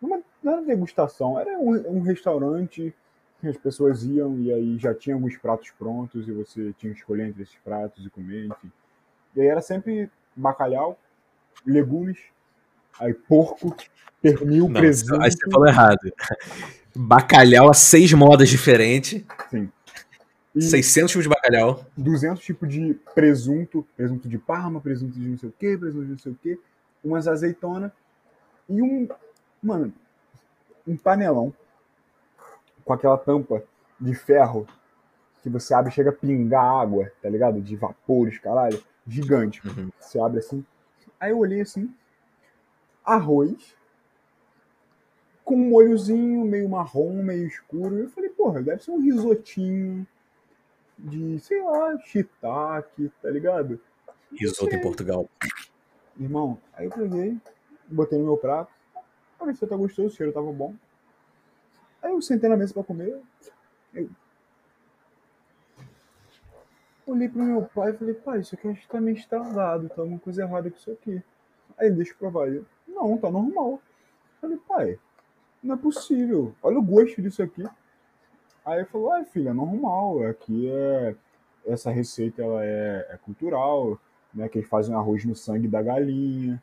Speaker 4: Numa, não era degustação, era um, um restaurante que as pessoas iam e aí já tinha alguns pratos prontos e você tinha que escolher entre esses pratos e comer, enfim. E aí era sempre bacalhau, legumes Aí porco, pernil,
Speaker 3: Não,
Speaker 4: presunto.
Speaker 3: aí você falou errado. <laughs> Bacalhau a seis modas diferentes.
Speaker 4: Sim. E
Speaker 3: 600 tipos de bacalhau.
Speaker 4: 200 tipos de presunto, presunto de parma, presunto de não sei o que, presunto de não sei o que, umas azeitonas e um, mano, um panelão com aquela tampa de ferro que você abre e chega a pingar água, tá ligado? De vapores, caralho, gigante.
Speaker 3: Uhum.
Speaker 4: Você abre assim. Aí eu olhei assim, arroz com um molhozinho meio marrom, meio escuro. Eu falei, porra, deve ser um risotinho de, sei lá, shiitake, tá ligado?
Speaker 3: Risoto em Portugal.
Speaker 4: Irmão, aí eu peguei, botei no meu prato. Você tá gostoso, o cheiro tava bom. Aí eu sentei na mesa pra comer. Eu olhei pro meu pai e falei, pai, isso aqui acho que tá meio estragado, tá alguma coisa errada com isso aqui. Aí ele, deixa eu provar. Eu, não, tá normal. Falei, pai, não é possível. Olha o gosto disso aqui. Aí ele falou, ah, filha, é normal. Aqui é. Essa receita ela é, é cultural, né? Que eles fazem arroz no sangue da galinha.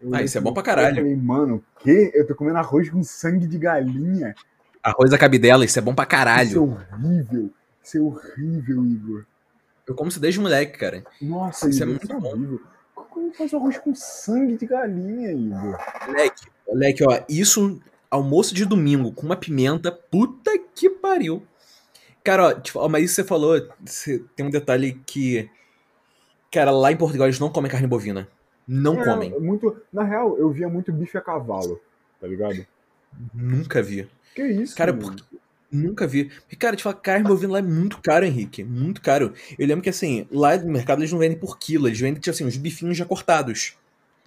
Speaker 4: Eu
Speaker 3: Ah, isso é bom pra caralho.
Speaker 4: Eu falei, mano, o quê? Eu tô comendo arroz com sangue de galinha?
Speaker 3: Arroz da cabidela, isso é bom pra
Speaker 4: Isso é
Speaker 3: caralho.
Speaker 4: horrível. Isso é horrível, Igor.
Speaker 3: Eu como isso desde moleque, cara.
Speaker 4: Nossa,
Speaker 3: Isso é
Speaker 4: Igor,
Speaker 3: muito
Speaker 4: isso é
Speaker 3: bom.
Speaker 4: horrível. Como faz arroz com sangue de galinha, Igor?
Speaker 3: Moleque, moleque, ó, isso, almoço de domingo com uma pimenta, puta que pariu. Cara, ó, tipo, ó, mas isso você falou, você- tem um detalhe que, cara, lá em Portugal eles não comem carne bovina. Não
Speaker 4: É,
Speaker 3: comem.
Speaker 4: Muito, na real, eu via muito bife a cavalo, tá ligado?
Speaker 3: Nunca vi.
Speaker 4: Que isso,
Speaker 3: Cara, porque- Nunca vi. Porque, cara, te falar, carne bovina lá é muito caro, Henrique. Muito caro. Eu lembro que, assim, lá no mercado eles não vendem por quilo, eles vendem, tipo assim, os bifinhos já cortados.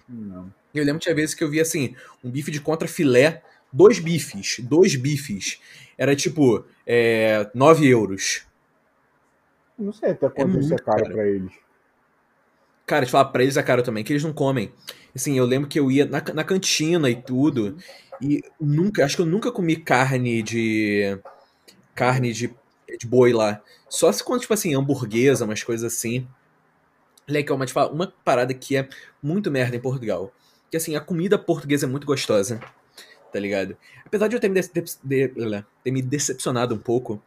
Speaker 4: Não.
Speaker 3: Eu lembro que tinha vezes que eu via, assim, um bife de contra filé, dois bifes, dois bifes. Era, tipo, é, 9 euros.
Speaker 4: Não sei até quanto isso é caro
Speaker 3: caro.
Speaker 4: pra eles.
Speaker 3: Cara, te falar, pra eles é caro também, que eles não comem. Assim, eu lembro que eu ia na, na cantina e tudo, e nunca, acho que eu nunca comi carne de. carne de, de boi lá. Só se quando, tipo assim, hamburguesa, umas coisas assim. Legal, mas te falar, uma parada que é muito merda em Portugal. Que assim, a comida portuguesa é muito gostosa, tá ligado? Apesar de eu ter me, dece- de- de- ter me decepcionado um pouco,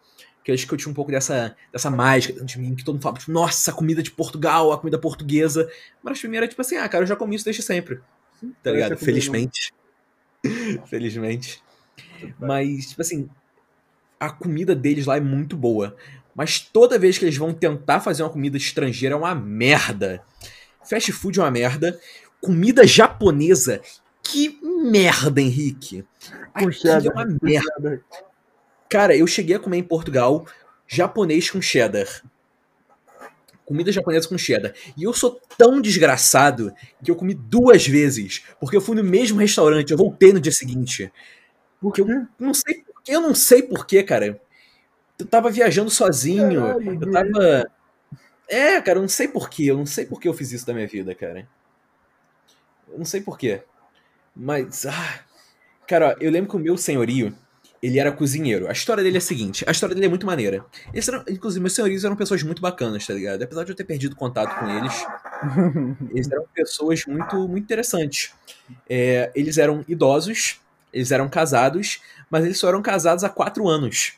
Speaker 3: que eu acho que eu tinha um pouco dessa, dessa mágica dentro de mim, que todo mundo fala, tipo, nossa, a comida de Portugal, a comida portuguesa. Mas primeiro é tipo assim, ah, cara, eu já comi isso desde sempre, tá ligado?
Speaker 4: comida
Speaker 3: Felizmente. <laughs> Felizmente. Mas, tipo assim, a comida deles lá é muito boa. Mas toda vez que eles vão tentar fazer uma comida estrangeira é uma merda. Fast food é uma merda. Comida japonesa, que merda, Henrique. Aquilo é uma merda. Cara, eu cheguei a comer em Portugal japonês com cheddar. Comida japonesa com cheddar. E eu sou tão desgraçado que eu comi duas vezes. Porque eu fui no mesmo restaurante, eu voltei no dia seguinte.
Speaker 4: Por
Speaker 3: que eu-? Não sei porquê, eu não sei porquê, cara. Eu tava viajando sozinho.
Speaker 4: Caralho,
Speaker 3: eu tava. É, cara, eu não sei porquê. Eu não sei porquê eu fiz isso da minha vida, cara. Eu não sei porquê. Mas. Ah, cara, ó, eu lembro que o meu senhorio, ele era cozinheiro. A história dele é a seguinte: a história dele é muito maneira. Eles eram, inclusive, meus senhorios eram pessoas muito bacanas, tá ligado? Apesar de eu ter perdido contato com eles, <laughs> eles eram pessoas muito, muito interessantes. É, eles eram idosos, eles eram casados, mas eles só eram casados há quatro anos.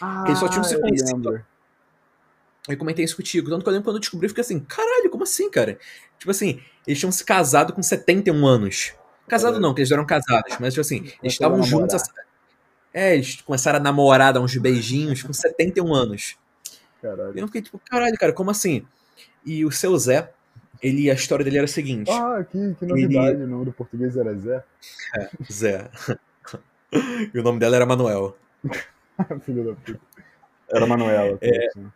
Speaker 4: Ah,
Speaker 3: Eles só tinham se
Speaker 4: eu
Speaker 3: conhecido. Eu comentei isso contigo. Tanto que eu lembro quando eu descobri, eu fiquei assim, caralho, como assim, cara? Tipo assim, eles tinham se casado com 71 anos. Casado não, que eles eram casados, mas tipo assim, eles estavam juntos.
Speaker 4: namorar.
Speaker 3: É, eles começaram a namorar, dar uns beijinhos com 71 anos. E
Speaker 4: Caralho.
Speaker 3: eu fiquei tipo, caralho, cara, como assim? E o seu Zé, ele, a história dele era a seguinte:
Speaker 4: Ah, que, que novidade. O nome do português era Zé.
Speaker 3: Zé. <laughs> e o nome dela era Manuel. <laughs>
Speaker 4: Filho da puta. Era Manuela.
Speaker 3: É.
Speaker 4: assim.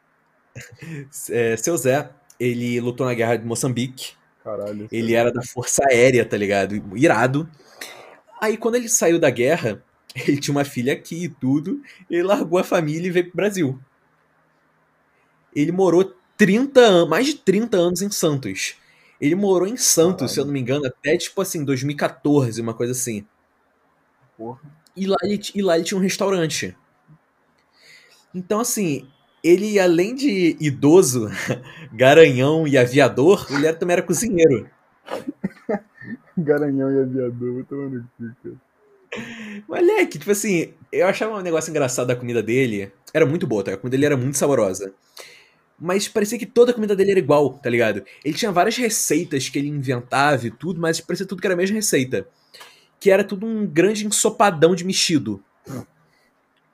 Speaker 3: É, seu Zé, ele lutou na guerra de Moçambique.
Speaker 4: Caralho.
Speaker 3: Ele era da Força Aérea, tá ligado? Irado. Aí quando ele saiu da guerra, <laughs> ele tinha uma filha aqui e tudo, ele largou a família e veio pro Brasil. Ele morou 30 anos, mais de 30 anos em Santos. Ele morou em Santos,
Speaker 4: Caralho.
Speaker 3: se eu não me engano, até tipo assim, 2014, uma coisa assim.
Speaker 4: Porra.
Speaker 3: E lá ele, e lá ele tinha um restaurante. Então, assim, ele, além de idoso, <laughs> garanhão e aviador, ele também era cozinheiro. <laughs>
Speaker 4: Garanhão e aviador, vou tomar no cu, cara.
Speaker 3: Moleque, tipo assim, eu achava um negócio engraçado da comida dele. Era muito boa, tá? A comida dele era muito saborosa. Mas parecia que toda a comida dele era igual, tá ligado? Ele tinha várias receitas que ele inventava e tudo, mas parecia tudo que era a mesma receita. Que era tudo um grande ensopadão de mexido.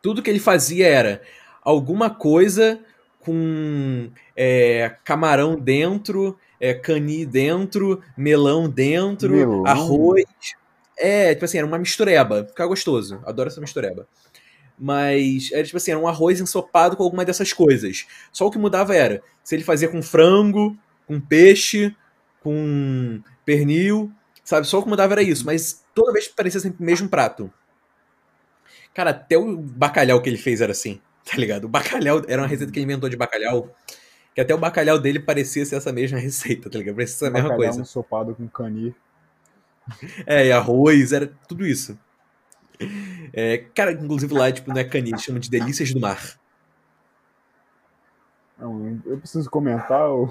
Speaker 3: Tudo que ele fazia era alguma coisa com é, camarão dentro, é, cani dentro, melão dentro,
Speaker 4: Melão?
Speaker 3: arroz. É, tipo assim, era uma mistureba. Ficava gostoso. Adoro essa mistureba. Mas era tipo assim, era um arroz ensopado com alguma dessas coisas. Só o que mudava era se ele fazia com frango, com peixe, com pernil, sabe? Só o que mudava era isso. Mas toda vez parecia sempre o mesmo prato. Cara, até o bacalhau que ele fez era assim, <laughs> tá ligado? O bacalhau era uma receita que ele inventou de bacalhau. Que até o bacalhau dele parecia ser essa mesma receita, tá ligado? Parecia ser a mesma
Speaker 4: Bacalhau
Speaker 3: coisa.
Speaker 4: ensopado com cani.
Speaker 3: É, e arroz, era tudo isso. É, cara, inclusive lá, tipo, não é canis, chama de delícias do mar.
Speaker 4: Não, eu preciso comentar o.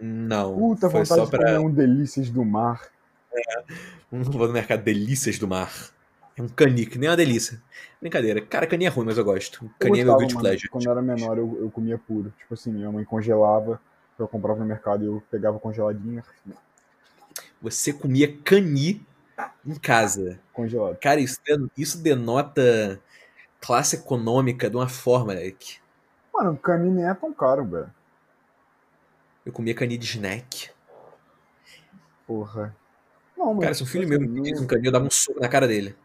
Speaker 3: Não,
Speaker 4: Puta
Speaker 3: foi
Speaker 4: vontade
Speaker 3: só
Speaker 4: de
Speaker 3: pra...
Speaker 4: comer um delícias do mar.
Speaker 3: Não vou no mercado delícias do mar. É um cani, que nem uma delícia. Brincadeira. Cara, cani é ruim, mas eu gosto.
Speaker 4: Eu
Speaker 3: Cani é meu guilty pleasure.
Speaker 4: Quando eu era menor, eu, eu comia puro. Tipo assim, minha mãe congelava, eu comprava no mercado e eu pegava congeladinho.
Speaker 3: Você comia cani em casa.
Speaker 4: Congelado.
Speaker 3: Cara, isso, isso denota classe econômica de uma forma, Eric.
Speaker 4: Mano, cani nem é tão caro, velho.
Speaker 3: Eu comia cani de snack.
Speaker 4: Porra. Não, mano.
Speaker 3: Cara, se um filho meu me pedisse um cani, eu dava um soco na cara dele.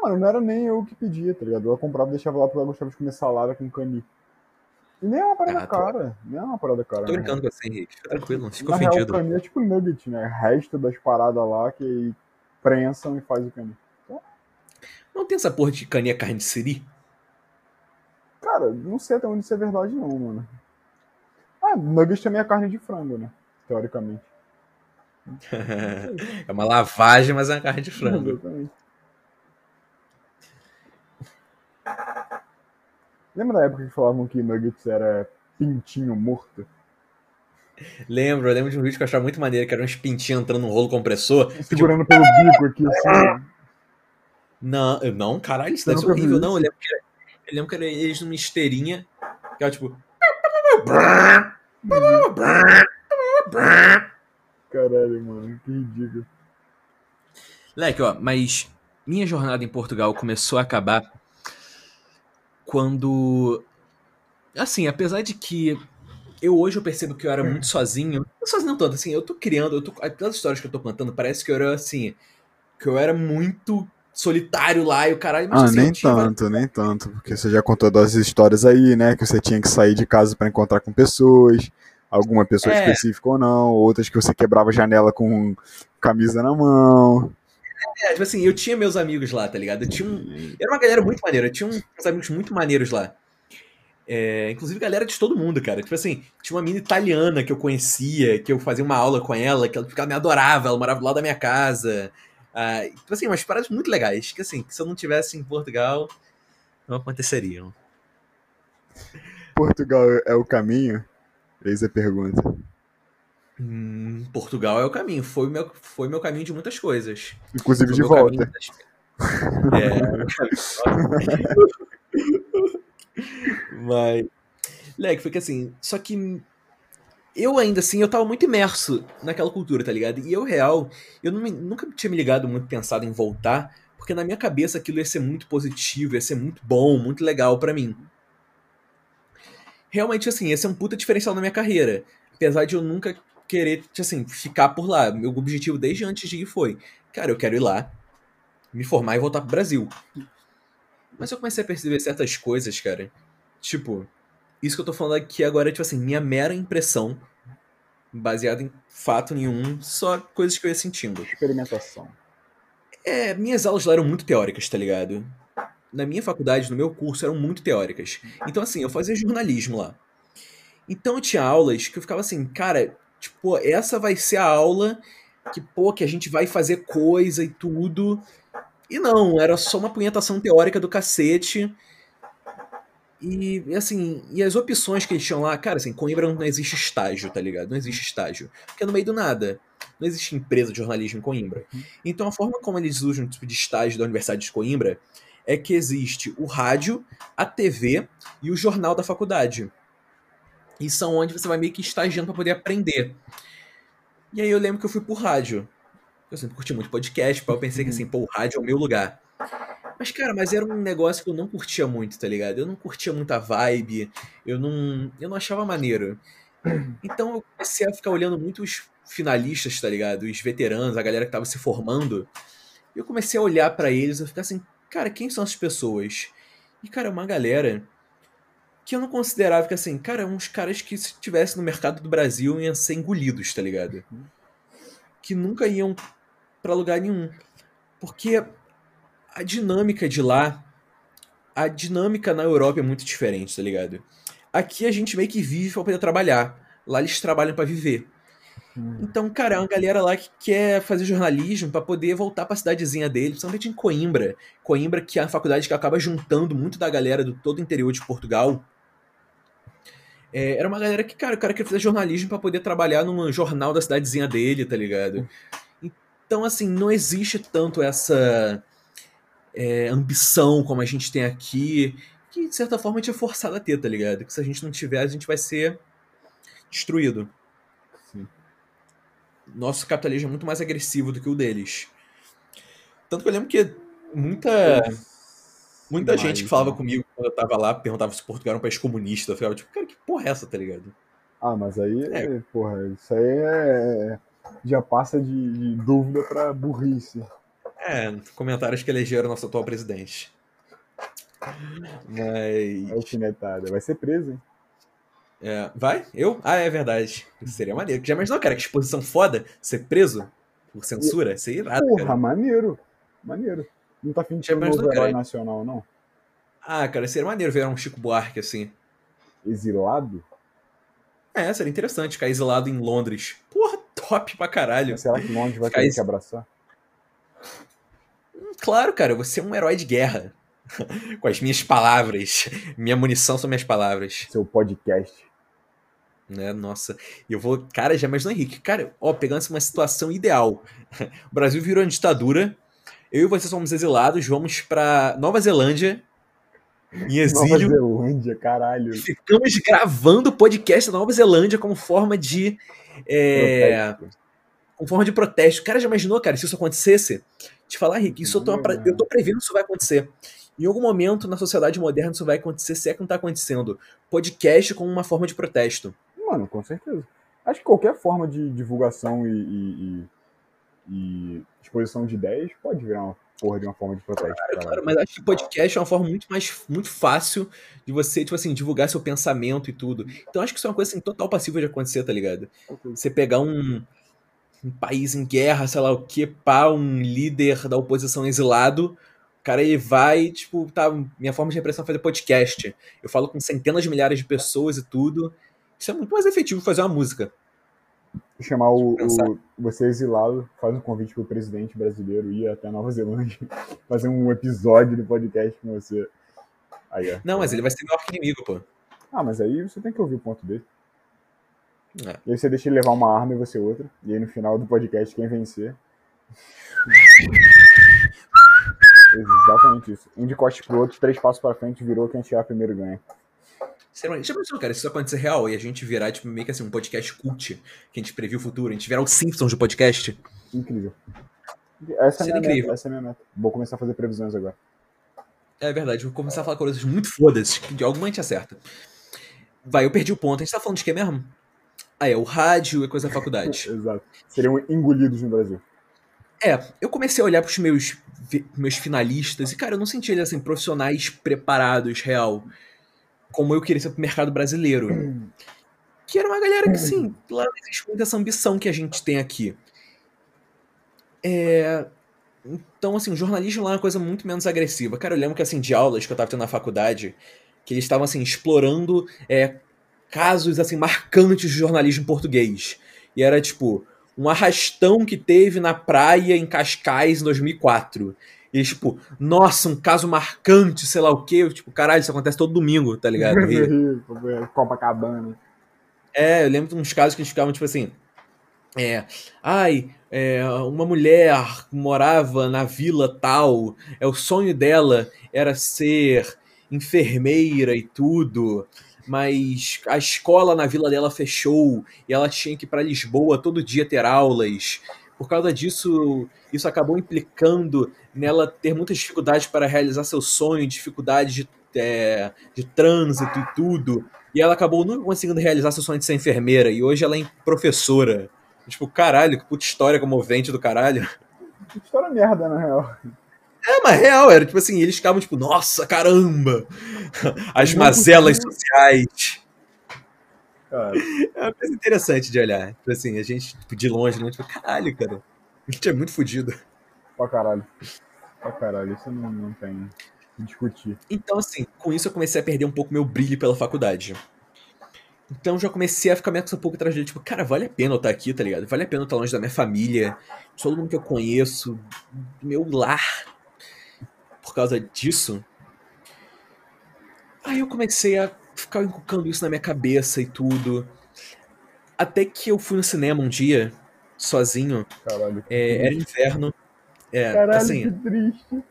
Speaker 4: Mano, não era nem eu que pedia, tá ligado? Eu comprava e deixava lá porque eu gostava de comer salada com cani. E nem é uma parada
Speaker 3: Ah, tô-
Speaker 4: cara. Nem é uma parada cara.
Speaker 3: Tô
Speaker 4: na
Speaker 3: brincando com você, Henrique. Fica tranquilo, não
Speaker 4: real.
Speaker 3: fica
Speaker 4: Na real, o
Speaker 3: ofendido.
Speaker 4: cani é tipo nugget, né? Resta das paradas lá que prensam e faz o cani.
Speaker 3: Não tem essa porra de cani é carne de siri?
Speaker 4: Cara, não sei até onde isso é verdade não, mano. Ah, nuggets também é carne de frango, né? Teoricamente. <laughs>
Speaker 3: é uma lavagem, mas é uma carne de <laughs> frango.
Speaker 4: Exatamente. Lembra da época que falavam que nuggets era pintinho morto?
Speaker 3: Lembro, eu lembro de um vídeo que eu achava muito maneiro, que era uns pintinhos entrando num rolo compressor.
Speaker 4: Segurando pelo bico aqui, assim.
Speaker 3: Não, eu- não, caralho, isso
Speaker 4: Você
Speaker 3: deve ser horrível. Não, eu lembro que era, eu lembro que era eles numa esteirinha, que era tipo.
Speaker 4: Caralho, mano, que ridículo.
Speaker 3: Leque, ó, mas minha jornada em Portugal começou a acabar quando. Assim, apesar de que eu hoje eu percebo que eu era muito sozinho. Não sozinho tanto, assim, eu tô criando, eu tô, pelas histórias que eu tô contando, parece que eu era assim. Que eu era muito solitário lá e o caralho. Mas,
Speaker 4: Ah,
Speaker 3: assim,
Speaker 4: nem
Speaker 3: tinha
Speaker 4: tanto, nem tanto. Porque você já contou das histórias aí, né? Que você tinha que sair de casa pra encontrar com pessoas. Alguma pessoa
Speaker 3: É.
Speaker 4: específica ou não. Outras que você quebrava a janela com camisa na mão.
Speaker 3: É, tipo assim, eu tinha meus amigos lá, tá ligado? Eu tinha um. Era uma galera muito maneira, eu tinha uns amigos muito maneiros lá. É, inclusive galera de todo mundo, cara. Tipo assim, tinha uma mina italiana que eu conhecia, que eu fazia uma aula com ela, que ela, ela me adorava, ela morava lado da minha casa. Ah, tipo assim, umas paradas muito legais, que assim, que se eu não tivesse em Portugal, não aconteceriam.
Speaker 4: Portugal é o caminho? Eis a pergunta.
Speaker 3: Hum, Portugal é o caminho, foi o meu, foi meu caminho de muitas coisas.
Speaker 4: Inclusive de volta.
Speaker 3: das- <laughs> É, <laughs> mas. Leque, foi que assim, só que eu ainda assim, eu tava muito imerso naquela cultura, tá ligado? E eu, real, eu me- nunca tinha me ligado muito pensado em voltar, porque na minha cabeça aquilo ia ser muito positivo, ia ser muito bom, muito legal pra mim. Realmente, assim, ia ser um puta diferencial na minha carreira. Apesar de eu nunca querer, assim, ficar por lá. Meu objetivo desde antes de ir foi, cara, eu quero ir lá, me formar e voltar pro Brasil. Mas eu comecei a perceber certas coisas, cara. Tipo, isso que eu tô falando aqui agora é, tipo assim, minha mera impressão, baseada em fato nenhum, só coisas que eu ia sentindo.
Speaker 4: Experimentação.
Speaker 3: É, minhas aulas lá eram muito teóricas, tá ligado? Na minha faculdade, no meu curso, eram muito teóricas. Então, assim, eu fazia jornalismo lá. Então eu tinha aulas que eu ficava assim, cara, tipo, essa vai ser a aula que, pô, que a gente vai fazer coisa e tudo. E não, era só uma punhetação teórica do cacete. E, assim, e as opções que eles tinham lá, cara, assim, Coimbra não existe estágio, tá ligado? Não existe estágio. Porque é no meio do nada. não existe empresa de jornalismo em Coimbra. Então a forma como eles usam o tipo de estágio da Universidade de Coimbra é que existe o rádio, a TV e o jornal da faculdade. E são onde você vai meio que estagiando para poder aprender. E aí eu lembro que eu fui pro rádio. Eu sempre curti muito podcast, eu pensei que assim, pô, o rádio é o meu lugar. Mas, cara, mas era um negócio que eu não curtia muito, tá ligado? Eu não curtia muita vibe, eu não, eu não achava maneiro. Então eu comecei a ficar olhando muito os finalistas, tá ligado? Os veteranos, a galera que tava se formando. E eu comecei a olhar para eles e ficar assim, cara, quem são essas pessoas? E, cara, uma galera que eu não considerava que, assim, cara, uns caras que se estivessem no mercado do Brasil iam ser engolidos, tá ligado? Que nunca iam para lugar nenhum. Porque a dinâmica de lá, a dinâmica na Europa é muito diferente, tá ligado? Aqui a gente meio que vive pra poder trabalhar. Lá eles trabalham para viver. Então, cara, é uma galera lá que quer fazer jornalismo para poder voltar pra cidadezinha dele, principalmente em Coimbra. Coimbra, que é a faculdade que acaba juntando muito da galera do todo o interior de Portugal. É, era uma galera que, cara, o cara queria fazer jornalismo para poder trabalhar num jornal da cidadezinha dele, tá ligado? Então, assim, não existe tanto essa é, ambição como a gente tem aqui, que de certa forma a gente é forçado a ter, tá ligado? Que se a gente não tiver, a gente vai ser destruído.
Speaker 4: Sim.
Speaker 3: Nosso capitalismo é muito mais agressivo do que o deles. Tanto que eu lembro que muita. Muita gente que falava comigo quando eu tava lá, perguntava se Portugal era um país comunista. Eu ficava tipo, cara, que porra é essa, tá ligado?
Speaker 4: Ah, mas aí,
Speaker 3: É.
Speaker 4: porra, isso aí é. Já passa de, de dúvida pra burrice.
Speaker 3: É, comentários que elegeram nosso atual presidente. Mas.
Speaker 4: Alfinetada. Vai ser preso, hein?
Speaker 3: É, vai? Eu? Ah, é verdade. Isso seria maneiro. Já imaginou, cara, que exposição foda ser preso por censura? Isso é irado,
Speaker 4: Porra,
Speaker 3: cara.
Speaker 4: maneiro. Maneiro. Não tá afim de ser um novo herói nacional, não?
Speaker 3: Ah, cara, seria maneiro ver um Chico Buarque assim.
Speaker 4: Exilado?
Speaker 3: É, seria interessante ficar exilado em Londres. Porra, top pra caralho.
Speaker 4: Será que Londres vai
Speaker 3: Ficar
Speaker 4: querer
Speaker 3: ex-
Speaker 4: te abraçar?
Speaker 3: Claro, cara, você é um herói de guerra. <laughs> Com as minhas palavras. Minha munição são minhas palavras.
Speaker 4: Seu podcast.
Speaker 3: Né? Nossa. E eu vou. Cara, já imaginou, Henrique? Cara, ó, pegando uma situação ideal. <laughs> O Brasil virou uma ditadura. Eu e você somos exilados, vamos pra Nova Zelândia. Em
Speaker 4: Nova
Speaker 3: exílio.
Speaker 4: Zelândia, caralho.
Speaker 3: Ficamos gravando o podcast da Nova Zelândia como forma de. É, como forma de protesto. Cara, já imaginou, cara, se isso acontecesse? Te falar, Rick, isso eu tô, pra- eu tô prevendo que isso vai acontecer. Em algum momento na sociedade moderna isso vai acontecer, se é que não tá acontecendo. Podcast como uma forma de protesto.
Speaker 4: Mano, com certeza. Acho que qualquer forma de divulgação e, e- e- e exposição de ideias pode virar uma porra de uma forma de protesto.
Speaker 3: Claro, claro, mas acho que podcast é uma forma muito mais muito fácil de você, tipo assim, divulgar seu pensamento e tudo. Então acho que isso é uma coisa assim, total passível de acontecer, tá ligado? Você pegar um, um país em guerra, sei lá o que, pá, um líder da oposição exilado, o cara ele vai, tipo, tá, minha forma de repressão é fazer podcast. Eu falo com centenas de milhares de pessoas e tudo. Isso é muito mais efetivo que fazer uma música.
Speaker 4: Chamar o, o- você exilado, faz um convite pro presidente brasileiro ir até Nova Zelândia, <laughs> fazer um episódio do podcast com você. Aí, ó.
Speaker 3: Não, mas ele vai ser meu arqui-inimigo, pô.
Speaker 4: Ah, mas aí você tem que ouvir o ponto dele.
Speaker 3: É.
Speaker 4: E aí você deixa ele levar uma arma e você outra. E aí no final do podcast, quem vencer. <laughs> Exatamente isso. Um de costas pro outro, três passos pra frente, virou quem chegar primeiro ganha.
Speaker 3: Será- Já pensou, cara, se isso acontecer real e a gente virar, tipo, meio que assim, um podcast cult, que a gente previu o futuro, a gente virar o Simpsons do podcast?
Speaker 4: Incrível. Essa é minha
Speaker 3: incrível.
Speaker 4: meta. Essa é a minha meta. Vou começar a fazer previsões agora.
Speaker 3: É verdade, vou começar a falar coisas muito fodas, que de alguma a gente acerta. Vai, eu perdi o ponto. A gente tá falando de quê mesmo? Ah, é, o rádio e coisa da faculdade. <laughs>
Speaker 4: Exato. Seriam engolidos no Brasil.
Speaker 3: É, eu comecei a olhar pros meus, meus finalistas e, cara, eu não senti eles, assim, profissionais preparados, real, como eu queria ser pro mercado brasileiro. Que era uma galera que, sim, lá não existe muita essa ambição que a gente tem aqui. É... Então, assim, o jornalismo lá é uma coisa muito menos agressiva. Cara, eu lembro que, assim, de aulas que eu tava tendo na faculdade, que eles estavam, assim, explorando é, casos, assim, marcantes de jornalismo português. E era, tipo, um arrastão que teve na praia em Cascais em 2004. E tipo, nossa, um caso marcante, sei lá o quê. Eu, tipo, caralho, isso acontece todo domingo, tá ligado? <laughs> E-
Speaker 4: Copacabana.
Speaker 3: é, eu lembro de uns casos que eles ficavam, tipo assim. É, ai, é, uma mulher morava na vila tal, é o sonho dela era ser enfermeira e tudo, mas a escola na vila dela fechou e ela tinha que ir para Lisboa todo dia ter aulas. Por causa disso, isso acabou implicando nela ter muitas dificuldades para realizar seu sonho, dificuldades de, é, de trânsito e tudo. E ela acabou nunca conseguindo realizar seu sonho de ser enfermeira. E hoje ela é professora. Tipo, caralho, que puta história comovente do caralho.
Speaker 4: Que história merda, na real.
Speaker 3: É, mas real, era tipo assim, eles ficavam tipo, nossa, caramba! As mazelas sociais.
Speaker 4: Cara,
Speaker 3: É uma coisa interessante de olhar. Tipo assim, a gente, tipo, de longe, né? Tipo, caralho, cara. A gente é muito fodido.
Speaker 4: pra caralho. Pra caralho, isso não, não tem o que discutir.
Speaker 3: Então, assim, com isso eu comecei a perder um pouco meu brilho pela faculdade. Então já comecei a ficar meio com um pouco atrás dele, tipo, cara, vale a pena eu estar aqui, tá ligado? Vale a pena eu estar longe da minha família, de todo mundo que eu conheço, do meu lar. Por causa disso. Aí eu comecei a ficar encucando isso na minha cabeça e tudo. Até que eu fui no cinema um dia, sozinho.
Speaker 4: Caralho.
Speaker 3: É, era inverno. É,
Speaker 4: Caralho,
Speaker 3: assim,
Speaker 4: que triste.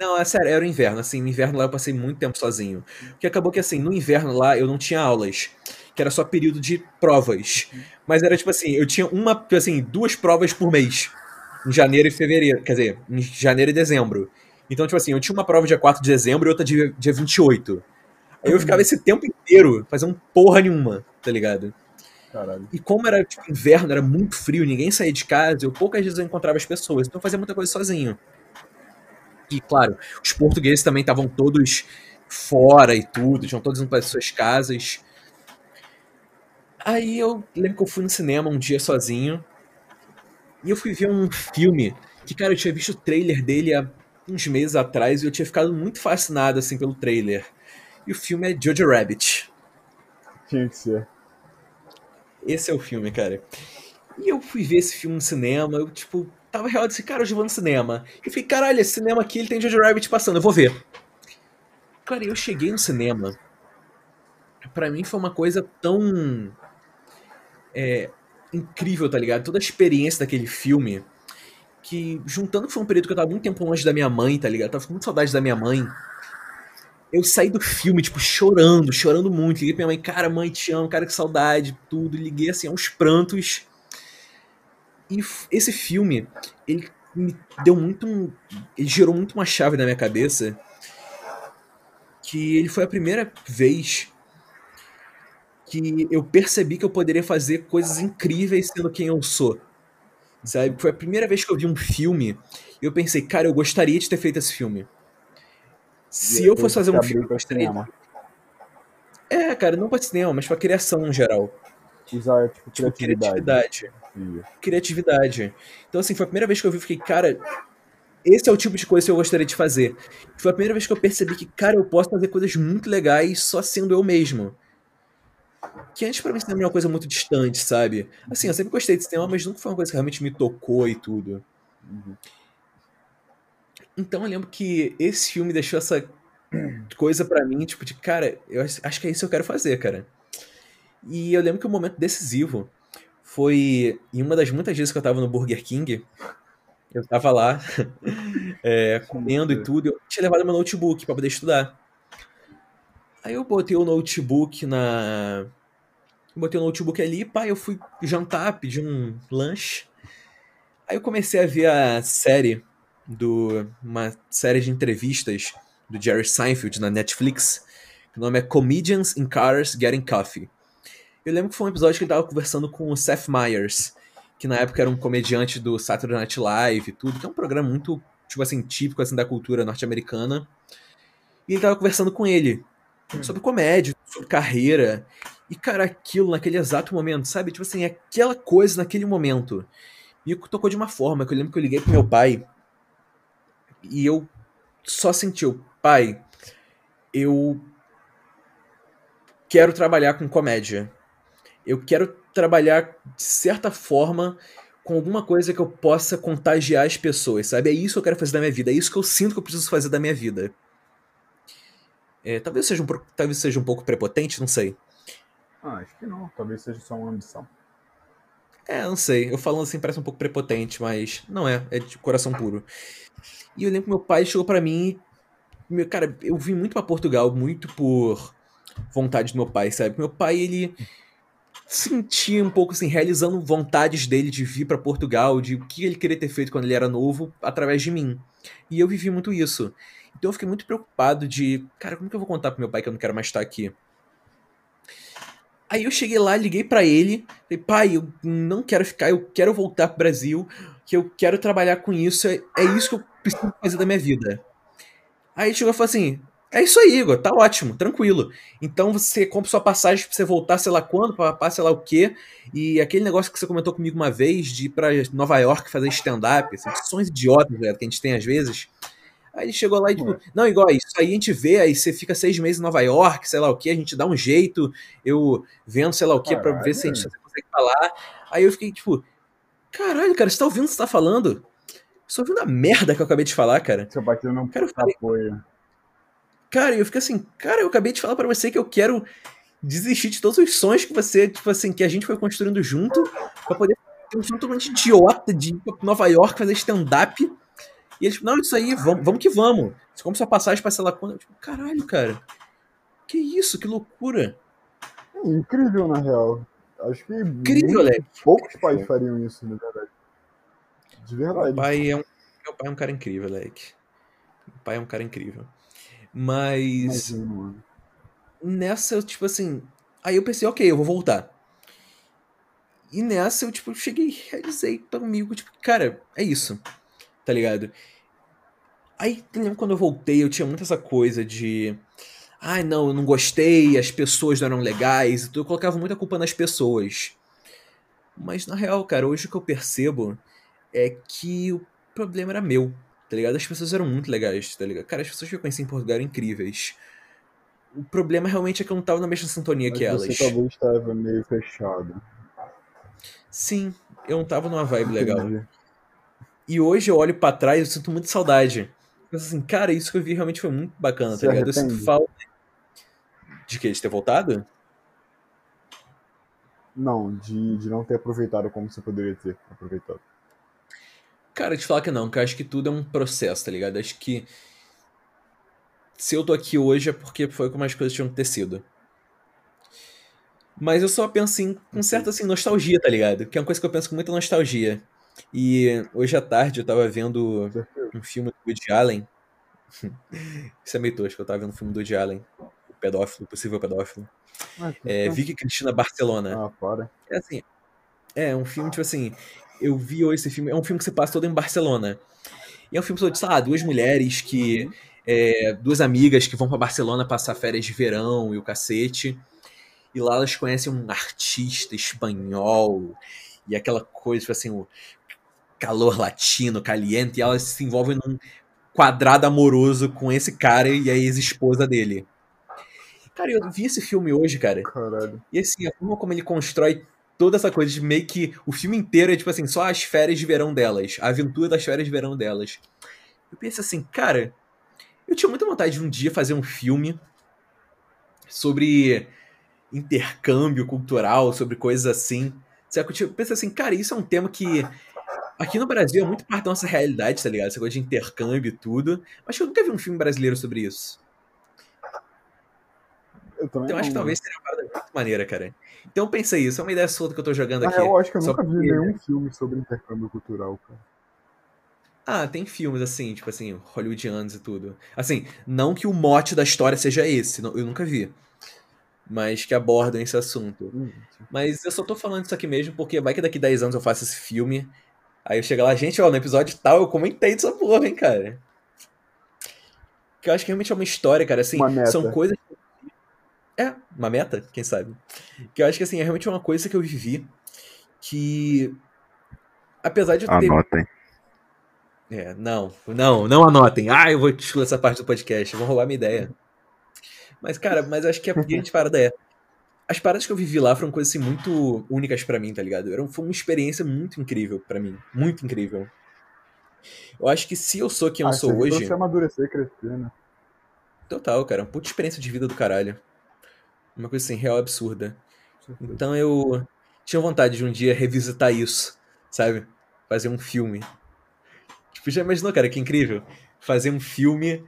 Speaker 3: não, é sério, era o inverno, assim, no inverno lá eu passei muito tempo sozinho. Porque acabou que, assim, no inverno lá eu não tinha aulas, que era só período de provas. Mas era tipo assim, eu tinha uma, tipo assim, duas provas por mês, em janeiro e fevereiro, quer dizer, em janeiro e dezembro. Então, tipo assim, eu tinha uma prova dia 4 de dezembro e outra dia, dia 28. Aí eu ficava esse tempo inteiro fazendo porra nenhuma, tá ligado?
Speaker 4: Caralho.
Speaker 3: E como era tipo, inverno, era muito frio, ninguém saía de casa, eu poucas vezes eu encontrava as pessoas, então eu fazia muita coisa sozinho. E claro, os portugueses também estavam todos fora e tudo, tinham todos indo para as suas casas. Aí eu lembro que eu fui no cinema um dia sozinho e eu fui ver um filme que, cara, eu tinha visto o trailer dele há uns meses atrás e eu tinha ficado muito fascinado assim pelo trailer. E o filme é Jojo Rabbit.
Speaker 4: Tinha que ser.
Speaker 3: Esse é o filme, cara. E eu fui ver esse filme no cinema, eu, tipo, tava real desse cara, hoje eu vou no cinema. E eu falei, caralho, esse cinema aqui, ele tem Jojo Rabbit passando, eu vou ver. Cara, eu cheguei no cinema, pra mim foi uma coisa tão... é, incrível, tá ligado? Toda a experiência daquele filme, que juntando que foi um período que eu tava muito tempo longe da minha mãe, tá ligado? Eu tava com muita saudade da minha mãe. Eu saí do filme, tipo, chorando, chorando muito. Liguei pra minha mãe, cara, mãe, te amo, cara, que saudade, tudo. Liguei, assim, aos prantos. E esse filme, ele me deu muito um... Ele gerou muito uma chave na minha cabeça. Que ele foi a primeira vez que eu percebi que eu poderia fazer coisas incríveis sendo quem eu sou. Sabe? Foi a primeira vez que eu vi um filme e eu pensei, cara, eu gostaria de ter feito esse filme. Se eu fosse fazer um filme,
Speaker 4: pra cinema.
Speaker 3: É, cara, não pra cinema, mas pra criação em geral.
Speaker 4: Usar, tipo,
Speaker 3: Tipo,
Speaker 4: criatividade.
Speaker 3: criatividade. Criatividade. Então, assim, foi a primeira vez que eu vi e fiquei, cara, esse é o tipo de coisa que eu gostaria de fazer. Foi a primeira vez que eu percebi que, cara, eu posso fazer coisas muito legais só sendo eu mesmo. Que antes pra mim cinema era uma coisa muito distante, sabe? Assim, eu sempre gostei de cinema, mas nunca foi uma coisa que realmente me tocou e tudo.
Speaker 4: Uhum.
Speaker 3: Então eu lembro que esse filme deixou essa coisa pra mim, tipo, de cara, eu acho que é isso que eu quero fazer, cara. E eu lembro que o momento decisivo foi em uma das muitas vezes que eu tava no Burger King. Eu tava lá, <laughs> é, comendo e tudo, eu tinha levado meu notebook pra poder estudar. Aí eu botei o notebook na. Botei o notebook ali, pá, eu fui jantar, pedi um lanche. Aí eu comecei a ver a série do. Uma série de entrevistas do Jerry Seinfeld na Netflix. O nome é Comedians in Cars Getting Coffee. Eu lembro que foi um episódio que ele tava conversando com o Seth Meyers, que na época era um comediante do Saturday Night Live e tudo, que é um programa muito, tipo assim, típico assim, da cultura norte-americana. E ele tava conversando com ele sobre comédia, sobre carreira. E, cara, aquilo naquele exato momento, sabe? Tipo assim, aquela coisa naquele momento. Me tocou de uma forma que eu lembro que eu liguei pro meu pai e eu só senti, eu, pai, eu quero trabalhar com comédia. Eu quero trabalhar de certa forma com alguma coisa que eu possa contagiar as pessoas, sabe? É isso que eu quero fazer da minha vida, é isso que eu sinto que eu preciso fazer da minha vida. É, talvez seja um, talvez seja um pouco prepotente, não sei.
Speaker 4: Ah, acho que não. Talvez seja só uma ambição.
Speaker 3: É, não sei. Eu falando assim parece um pouco prepotente, mas não é. É de coração puro. E eu lembro que meu pai chegou pra mim. Meu, cara, eu vim muito pra Portugal, muito por vontade do meu pai, sabe? Meu pai, ele sentia um pouco assim, realizando vontades dele de vir pra Portugal, de o que ele queria ter feito quando ele era novo, através de mim. E eu vivi muito isso. Então eu fiquei muito preocupado de, cara, como que eu vou contar pro meu pai que eu não quero mais estar aqui? Aí eu cheguei lá, liguei pra ele, falei, pai, eu não quero ficar, eu quero voltar pro Brasil, que eu quero trabalhar com isso, é, é isso que eu preciso fazer da minha vida. Aí ele chegou e falou assim, é isso aí, Igor, tá ótimo, tranquilo. Então você compra sua passagem pra você voltar sei lá quando, pra, sei lá o quê, e aquele negócio que você comentou comigo uma vez, de ir pra Nova York fazer stand-up, esses sonhos idiotas velho, que a gente tem às vezes, Aí ele chegou lá e tipo, não, igual, isso aí a gente vê, aí você fica seis meses em Nova York, sei lá o que, a gente dá um jeito, eu vendo sei lá o que, pra ver se a gente consegue falar. Aí eu fiquei tipo, caralho, cara, você tá ouvindo o que você tá falando? Você tá ouvindo a merda que eu acabei de falar, cara?
Speaker 4: Você bateu
Speaker 3: cara, eu falei,
Speaker 4: apoio.
Speaker 3: Cara, eu fiquei assim, cara, eu acabei de falar para você que eu quero desistir de todos os sonhos que você, tipo assim, que a gente foi construindo junto, pra poder ter um sonho totalmente idiota de ir pra Nova York fazer stand-up e eles, não, isso aí, vamos, vamos que vamos. Você compra sua passagem pra sei lá quando. Eu, tipo, caralho, cara. Que isso, que loucura.
Speaker 4: É incrível, na real. Acho que
Speaker 3: incrível,
Speaker 4: poucos pais fariam isso, na verdade. De verdade.
Speaker 3: Meu pai é um, meu pai é um cara incrível, Alec. Meu pai é um cara incrível. Mas.
Speaker 4: Imagina,
Speaker 3: nessa, eu, tipo assim. Aí eu pensei, ok, eu vou voltar. E nessa eu, tipo, cheguei e realizei comigo, tipo, cara, é isso tá ligado? Aí, lembro quando eu voltei, eu tinha muito essa coisa de. Ai, não, eu não gostei, as pessoas não eram legais, então eu colocava muita culpa nas pessoas. Mas na real, cara, hoje o que eu percebo é que o problema era meu, tá ligado? As pessoas eram muito legais, tá ligado? Cara, as pessoas que eu conheci em Portugal eram incríveis. O problema realmente é que eu não tava na mesma sintonia
Speaker 4: Mas
Speaker 3: que elas.
Speaker 4: Você talvez estava meio fechado.
Speaker 3: Sim, eu não tava numa vibe legal. E hoje eu olho para trás e eu sinto muita saudade. Penso assim, cara, isso que eu vi realmente foi muito bacana, tá ligado? Eu
Speaker 4: arrepende?
Speaker 3: sinto falta. De quê? De ter voltado?
Speaker 4: Não, de, de não ter aproveitado como você poderia ter aproveitado.
Speaker 3: Cara, te falar que não, que eu acho que tudo é um processo, tá ligado? Acho que se eu tô aqui hoje é porque foi como as coisas tinham que ter sido. Mas eu só penso em, com certa assim, nostalgia, tá ligado? Que é uma coisa que eu penso com muita nostalgia. E hoje à tarde eu tava vendo um filme do Woody Allen. <laughs> Isso é meio tosco, eu tava vendo um filme do Woody Allen. O pedófilo, possível pedófilo.
Speaker 4: Ah,
Speaker 3: É, Vicky Cristina Barcelona.
Speaker 4: Ah, para.
Speaker 3: É assim, é um filme, tipo assim, eu vi hoje esse filme, é um filme que se passa todo em Barcelona. E é um filme sobre, sei lá, duas mulheres que. é, duas amigas que vão pra Barcelona passar férias de verão e o cacete. E lá elas conhecem um artista espanhol. E aquela coisa, tipo assim, o calor latino, caliente, e elas se envolvem num quadrado amoroso com esse cara e a ex-esposa dele. Cara, eu vi esse filme hoje, cara.
Speaker 4: Caralho.
Speaker 3: E assim, a forma como ele constrói toda essa coisa de meio que o filme inteiro é tipo assim, só as férias de verão delas, a aventura das férias de verão delas. Eu pensei assim, cara, eu tinha muita vontade de um dia fazer um filme sobre intercâmbio cultural, sobre coisas assim. Eu tipo, pensei assim, cara, isso é um tema que aqui no Brasil é muito parte da nossa realidade, tá ligado? Essa coisa de intercâmbio e tudo. Mas eu nunca vi um filme brasileiro sobre isso.
Speaker 4: Eu também
Speaker 3: Então eu acho que
Speaker 4: não,
Speaker 3: talvez seria uma parada muito maneira, cara. Então eu pensei isso, é uma ideia solta que eu tô jogando
Speaker 4: Na
Speaker 3: aqui.
Speaker 4: eu acho que eu nunca vi
Speaker 3: porque-
Speaker 4: nenhum filme sobre intercâmbio cultural, cara.
Speaker 3: Ah, tem filmes assim, tipo assim, hollywoodianos e tudo. Assim, não que o mote da história seja esse, não- eu nunca vi. Mas que abordam esse assunto.
Speaker 4: Hum,
Speaker 3: Mas eu só tô falando isso aqui mesmo porque vai que daqui 10 anos eu faço esse filme. Aí eu chego lá, gente, ó, no episódio tal eu comentei dessa porra, hein, cara. Que eu acho que realmente é uma história, cara. Assim,
Speaker 4: Uma meta.
Speaker 3: são coisas. É, uma meta, quem sabe. Que eu acho que assim, é realmente uma coisa que eu vivi que. Apesar de eu ter
Speaker 2: Anotem.
Speaker 3: é, não, não, não anotem. Ah, eu vou excluir essa parte do podcast, vão roubar minha ideia. Mas, cara, mas acho que a <laughs> grande parada é. As paradas que eu vivi lá foram coisas assim muito únicas pra mim, tá ligado? Era, foi uma experiência muito incrível pra mim. Muito incrível. Eu acho que se eu sou quem eu
Speaker 4: ah,
Speaker 3: sou hoje.
Speaker 4: você amadurecer e crescer, né?
Speaker 3: Total, cara. Uma puta experiência de vida do caralho. Uma coisa assim, real absurda. Então eu tinha vontade de um dia revisitar isso, sabe? Fazer um filme. Tipo, já imaginou, cara, que incrível? Fazer um filme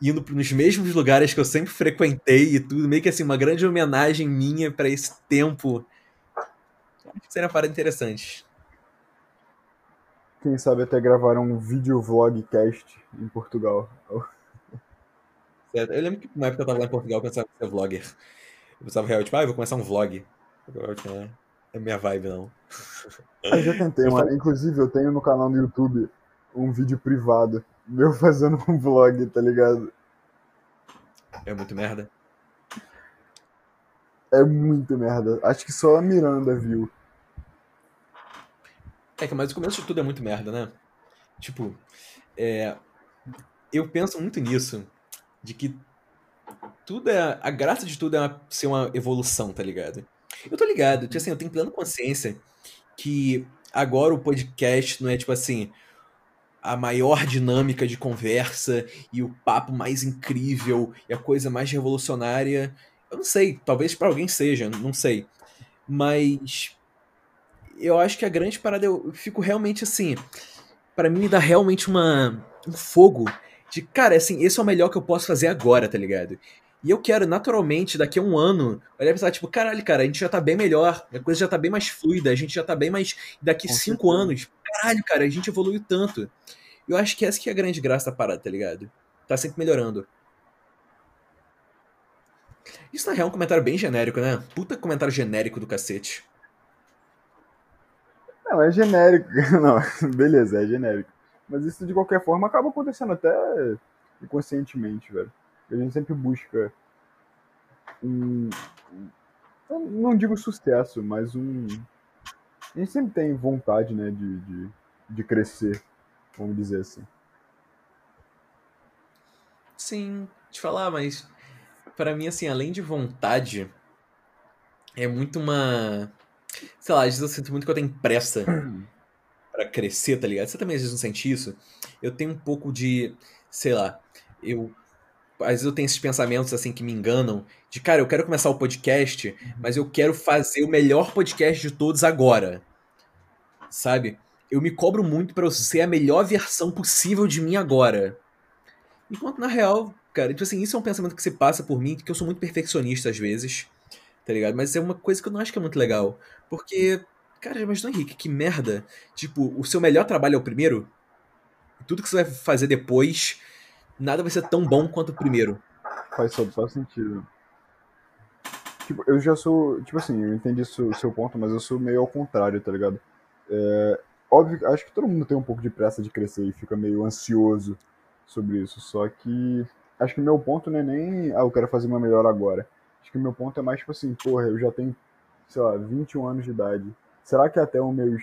Speaker 3: indo nos mesmos lugares que eu sempre frequentei e tudo, meio que assim, uma grande homenagem minha para esse tempo. Acho que seria uma parada interessante.
Speaker 4: Quem sabe até gravar um vídeo vlogcast em Portugal.
Speaker 3: Certo. Eu lembro que na época eu tava lá em Portugal eu pensava em ser vlogger. Eu pensava real, tipo, ah, eu vou começar um vlog. Agora, é, é minha vibe, não.
Speaker 4: Eu já tentei, mano. Inclusive, eu tenho no canal no YouTube um vídeo privado meu fazendo um vlog, tá ligado?
Speaker 3: É muito merda.
Speaker 4: É muito merda. Acho que só a Miranda viu.
Speaker 3: É que, mas o começo de tudo é muito merda, né? Tipo, é, eu penso muito nisso, de que tudo é. A graça de tudo é uma, ser uma evolução, tá ligado? Eu tô ligado, tipo assim, eu tenho plena consciência que agora o podcast não é tipo assim a maior dinâmica de conversa e o papo mais incrível e a coisa mais revolucionária. Eu não sei, talvez para alguém seja, não sei. Mas eu acho que a grande parada eu fico realmente assim, para mim me dá realmente uma um fogo de, cara, assim, esse é o melhor que eu posso fazer agora, tá ligado? E eu quero, naturalmente, daqui a um ano, olhar e pensar, tipo, caralho, cara, a gente já tá bem melhor, a coisa já tá bem mais fluida, a gente já tá bem mais. Daqui Com cinco certeza. anos, caralho, cara, a gente evoluiu tanto. Eu acho que essa que é a grande graça da parada, tá ligado? Tá sempre melhorando. Isso na real é um comentário bem genérico, né? Puta comentário genérico do cacete.
Speaker 4: Não, é genérico. <laughs> Não, beleza, é genérico. Mas isso de qualquer forma acaba acontecendo até inconscientemente, velho. A gente sempre busca um. Não digo sucesso, mas um. A gente sempre tem vontade, né, de, de, de crescer, vamos dizer assim.
Speaker 3: Sim, te falar, mas para mim, assim, além de vontade, é muito uma. Sei lá, às vezes eu sinto muito que eu tenho pressa <clears throat> para crescer, tá ligado? Você também às vezes não sente isso? Eu tenho um pouco de. Sei lá, eu às vezes eu tenho esses pensamentos assim que me enganam, de cara, eu quero começar o podcast, mas eu quero fazer o melhor podcast de todos agora. Sabe? Eu me cobro muito para eu ser a melhor versão possível de mim agora. Enquanto na real, cara, tipo assim, isso é um pensamento que se passa por mim, que eu sou muito perfeccionista às vezes, tá ligado? Mas é uma coisa que eu não acho que é muito legal, porque cara, imagina Henrique, que merda. Tipo, o seu melhor trabalho é o primeiro? Tudo que você vai fazer depois nada vai ser tão bom quanto o primeiro.
Speaker 4: Faz todo sentido. Tipo, eu já sou. Tipo assim, eu entendi o seu, seu ponto, mas eu sou meio ao contrário, tá ligado? É, óbvio, acho que todo mundo tem um pouco de pressa de crescer e fica meio ansioso sobre isso. Só que acho que meu ponto não é nem, ah, eu quero fazer uma melhor agora. Acho que meu ponto é mais tipo assim, porra, eu já tenho, sei lá, 21 anos de idade. Será que até os meus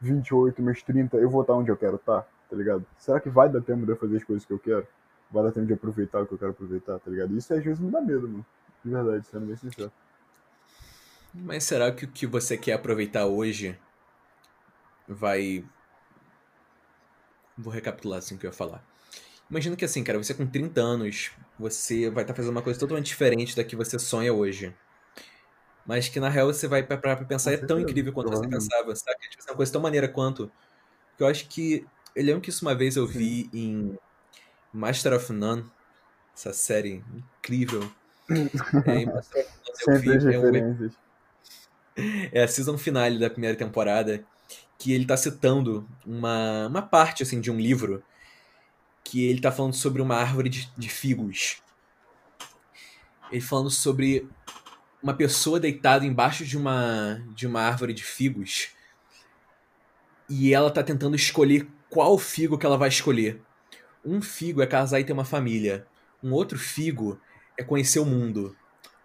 Speaker 4: 28, meus 30 eu vou estar onde eu quero estar? Tá ligado? Será que vai dar tempo de eu fazer as coisas que eu quero? Vai dar tempo de aproveitar o que eu quero aproveitar, tá ligado? Isso às vezes me dá medo, mano. De verdade, sendo bem sincero.
Speaker 3: Mas será que o que você quer aproveitar hoje vai. Vou recapitular assim o que eu ia falar. Imagina que assim, cara, você com 30 anos, você vai estar tá fazendo uma coisa totalmente diferente da que você sonha hoje. Mas que na real você vai parar pra pensar, é tão incrível quanto você pensava, sabe? Tipo, é uma coisa tão maneira quanto. Que eu acho que eu lembro que isso uma vez eu vi em Master of None, essa série incrível. <laughs>
Speaker 4: É, em Master of None eu vi, é, um,
Speaker 3: é a season finale da primeira temporada, que ele tá citando uma, uma parte assim de um livro que ele tá falando sobre uma árvore de, de figos. Ele falando sobre uma pessoa deitada embaixo de uma de uma árvore de figos e ela tá tentando escolher qual figo que ela vai escolher. Um figo é casar e ter uma família. Um outro figo é conhecer o mundo.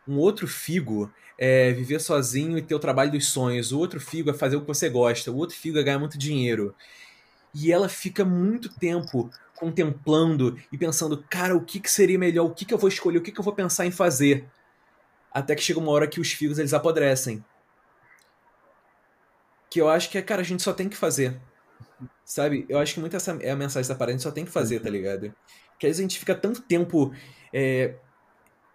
Speaker 3: Um outro figo é viver sozinho e ter o trabalho dos sonhos. O outro figo é fazer o que você gosta. O outro figo é ganhar muito dinheiro. E ela fica muito tempo contemplando e pensando, cara, o que, que seria melhor? O que, que eu vou escolher? O que, que eu vou pensar em fazer? Até que chega uma hora que os figos eles apodrecem. Que eu acho que, cara, a gente só tem que fazer. Sabe? Eu acho que muito essa é a mensagem da parada, a gente só tem que fazer, tá ligado? Que às vezes a gente fica tanto tempo é,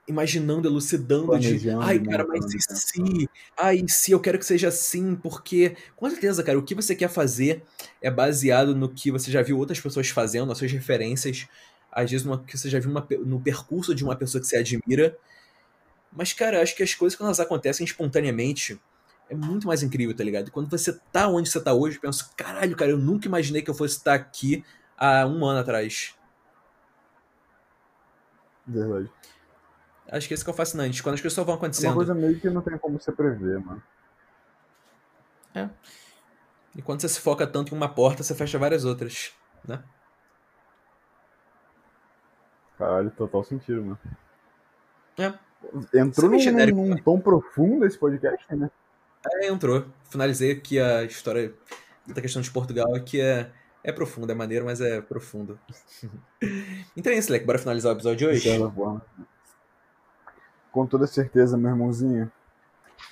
Speaker 3: imaginando, elucidando de, ai, cara, mas
Speaker 4: montando,
Speaker 3: e se? Ai, se eu quero que seja assim, porque, com certeza, cara, o que você quer fazer é baseado no que você já viu outras pessoas fazendo, nas suas referências, às vezes no que você já viu uma no percurso de uma pessoa que você admira. Mas, cara, acho que as coisas, quando elas acontecem espontaneamente, é muito mais incrível, tá ligado? Quando você tá onde você tá hoje, eu penso, caralho, cara, eu nunca imaginei que eu fosse estar aqui há um ano atrás.
Speaker 4: Verdade.
Speaker 3: Acho que esse que é o fascinante. Quando as coisas só vão
Speaker 4: É uma
Speaker 3: acontecendo.
Speaker 4: coisa meio que não tem como você prever, mano.
Speaker 3: E quando você se foca tanto em uma porta, você fecha várias outras, né?
Speaker 4: Caralho, total sentido, mano.
Speaker 3: É.
Speaker 4: Entrou
Speaker 3: é
Speaker 4: num, num tom profundo esse podcast, né?
Speaker 3: É, entrou. Finalizei aqui a história da questão de Portugal, que é, é profundo, é maneiro, mas é profundo. <laughs> então é isso, Leque. Bora finalizar o episódio hoje?
Speaker 4: Com toda certeza, meu irmãozinho,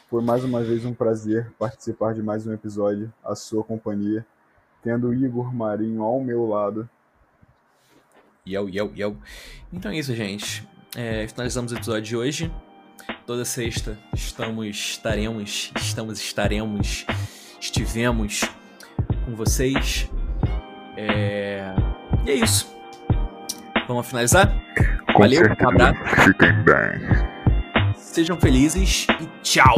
Speaker 4: foi mais uma vez um prazer participar de mais um episódio, a sua companhia, tendo o Igor Marinho ao meu lado.
Speaker 3: Yo, yo, yo. Então é isso, gente. É, finalizamos o episódio de hoje. Toda sexta estamos, estaremos, estamos, estaremos, estivemos com vocês. É, E é isso. Vamos finalizar?
Speaker 2: Com
Speaker 3: Valeu, um
Speaker 2: certeza.
Speaker 3: abraço.
Speaker 2: Fiquem bem.
Speaker 3: Sejam felizes e tchau!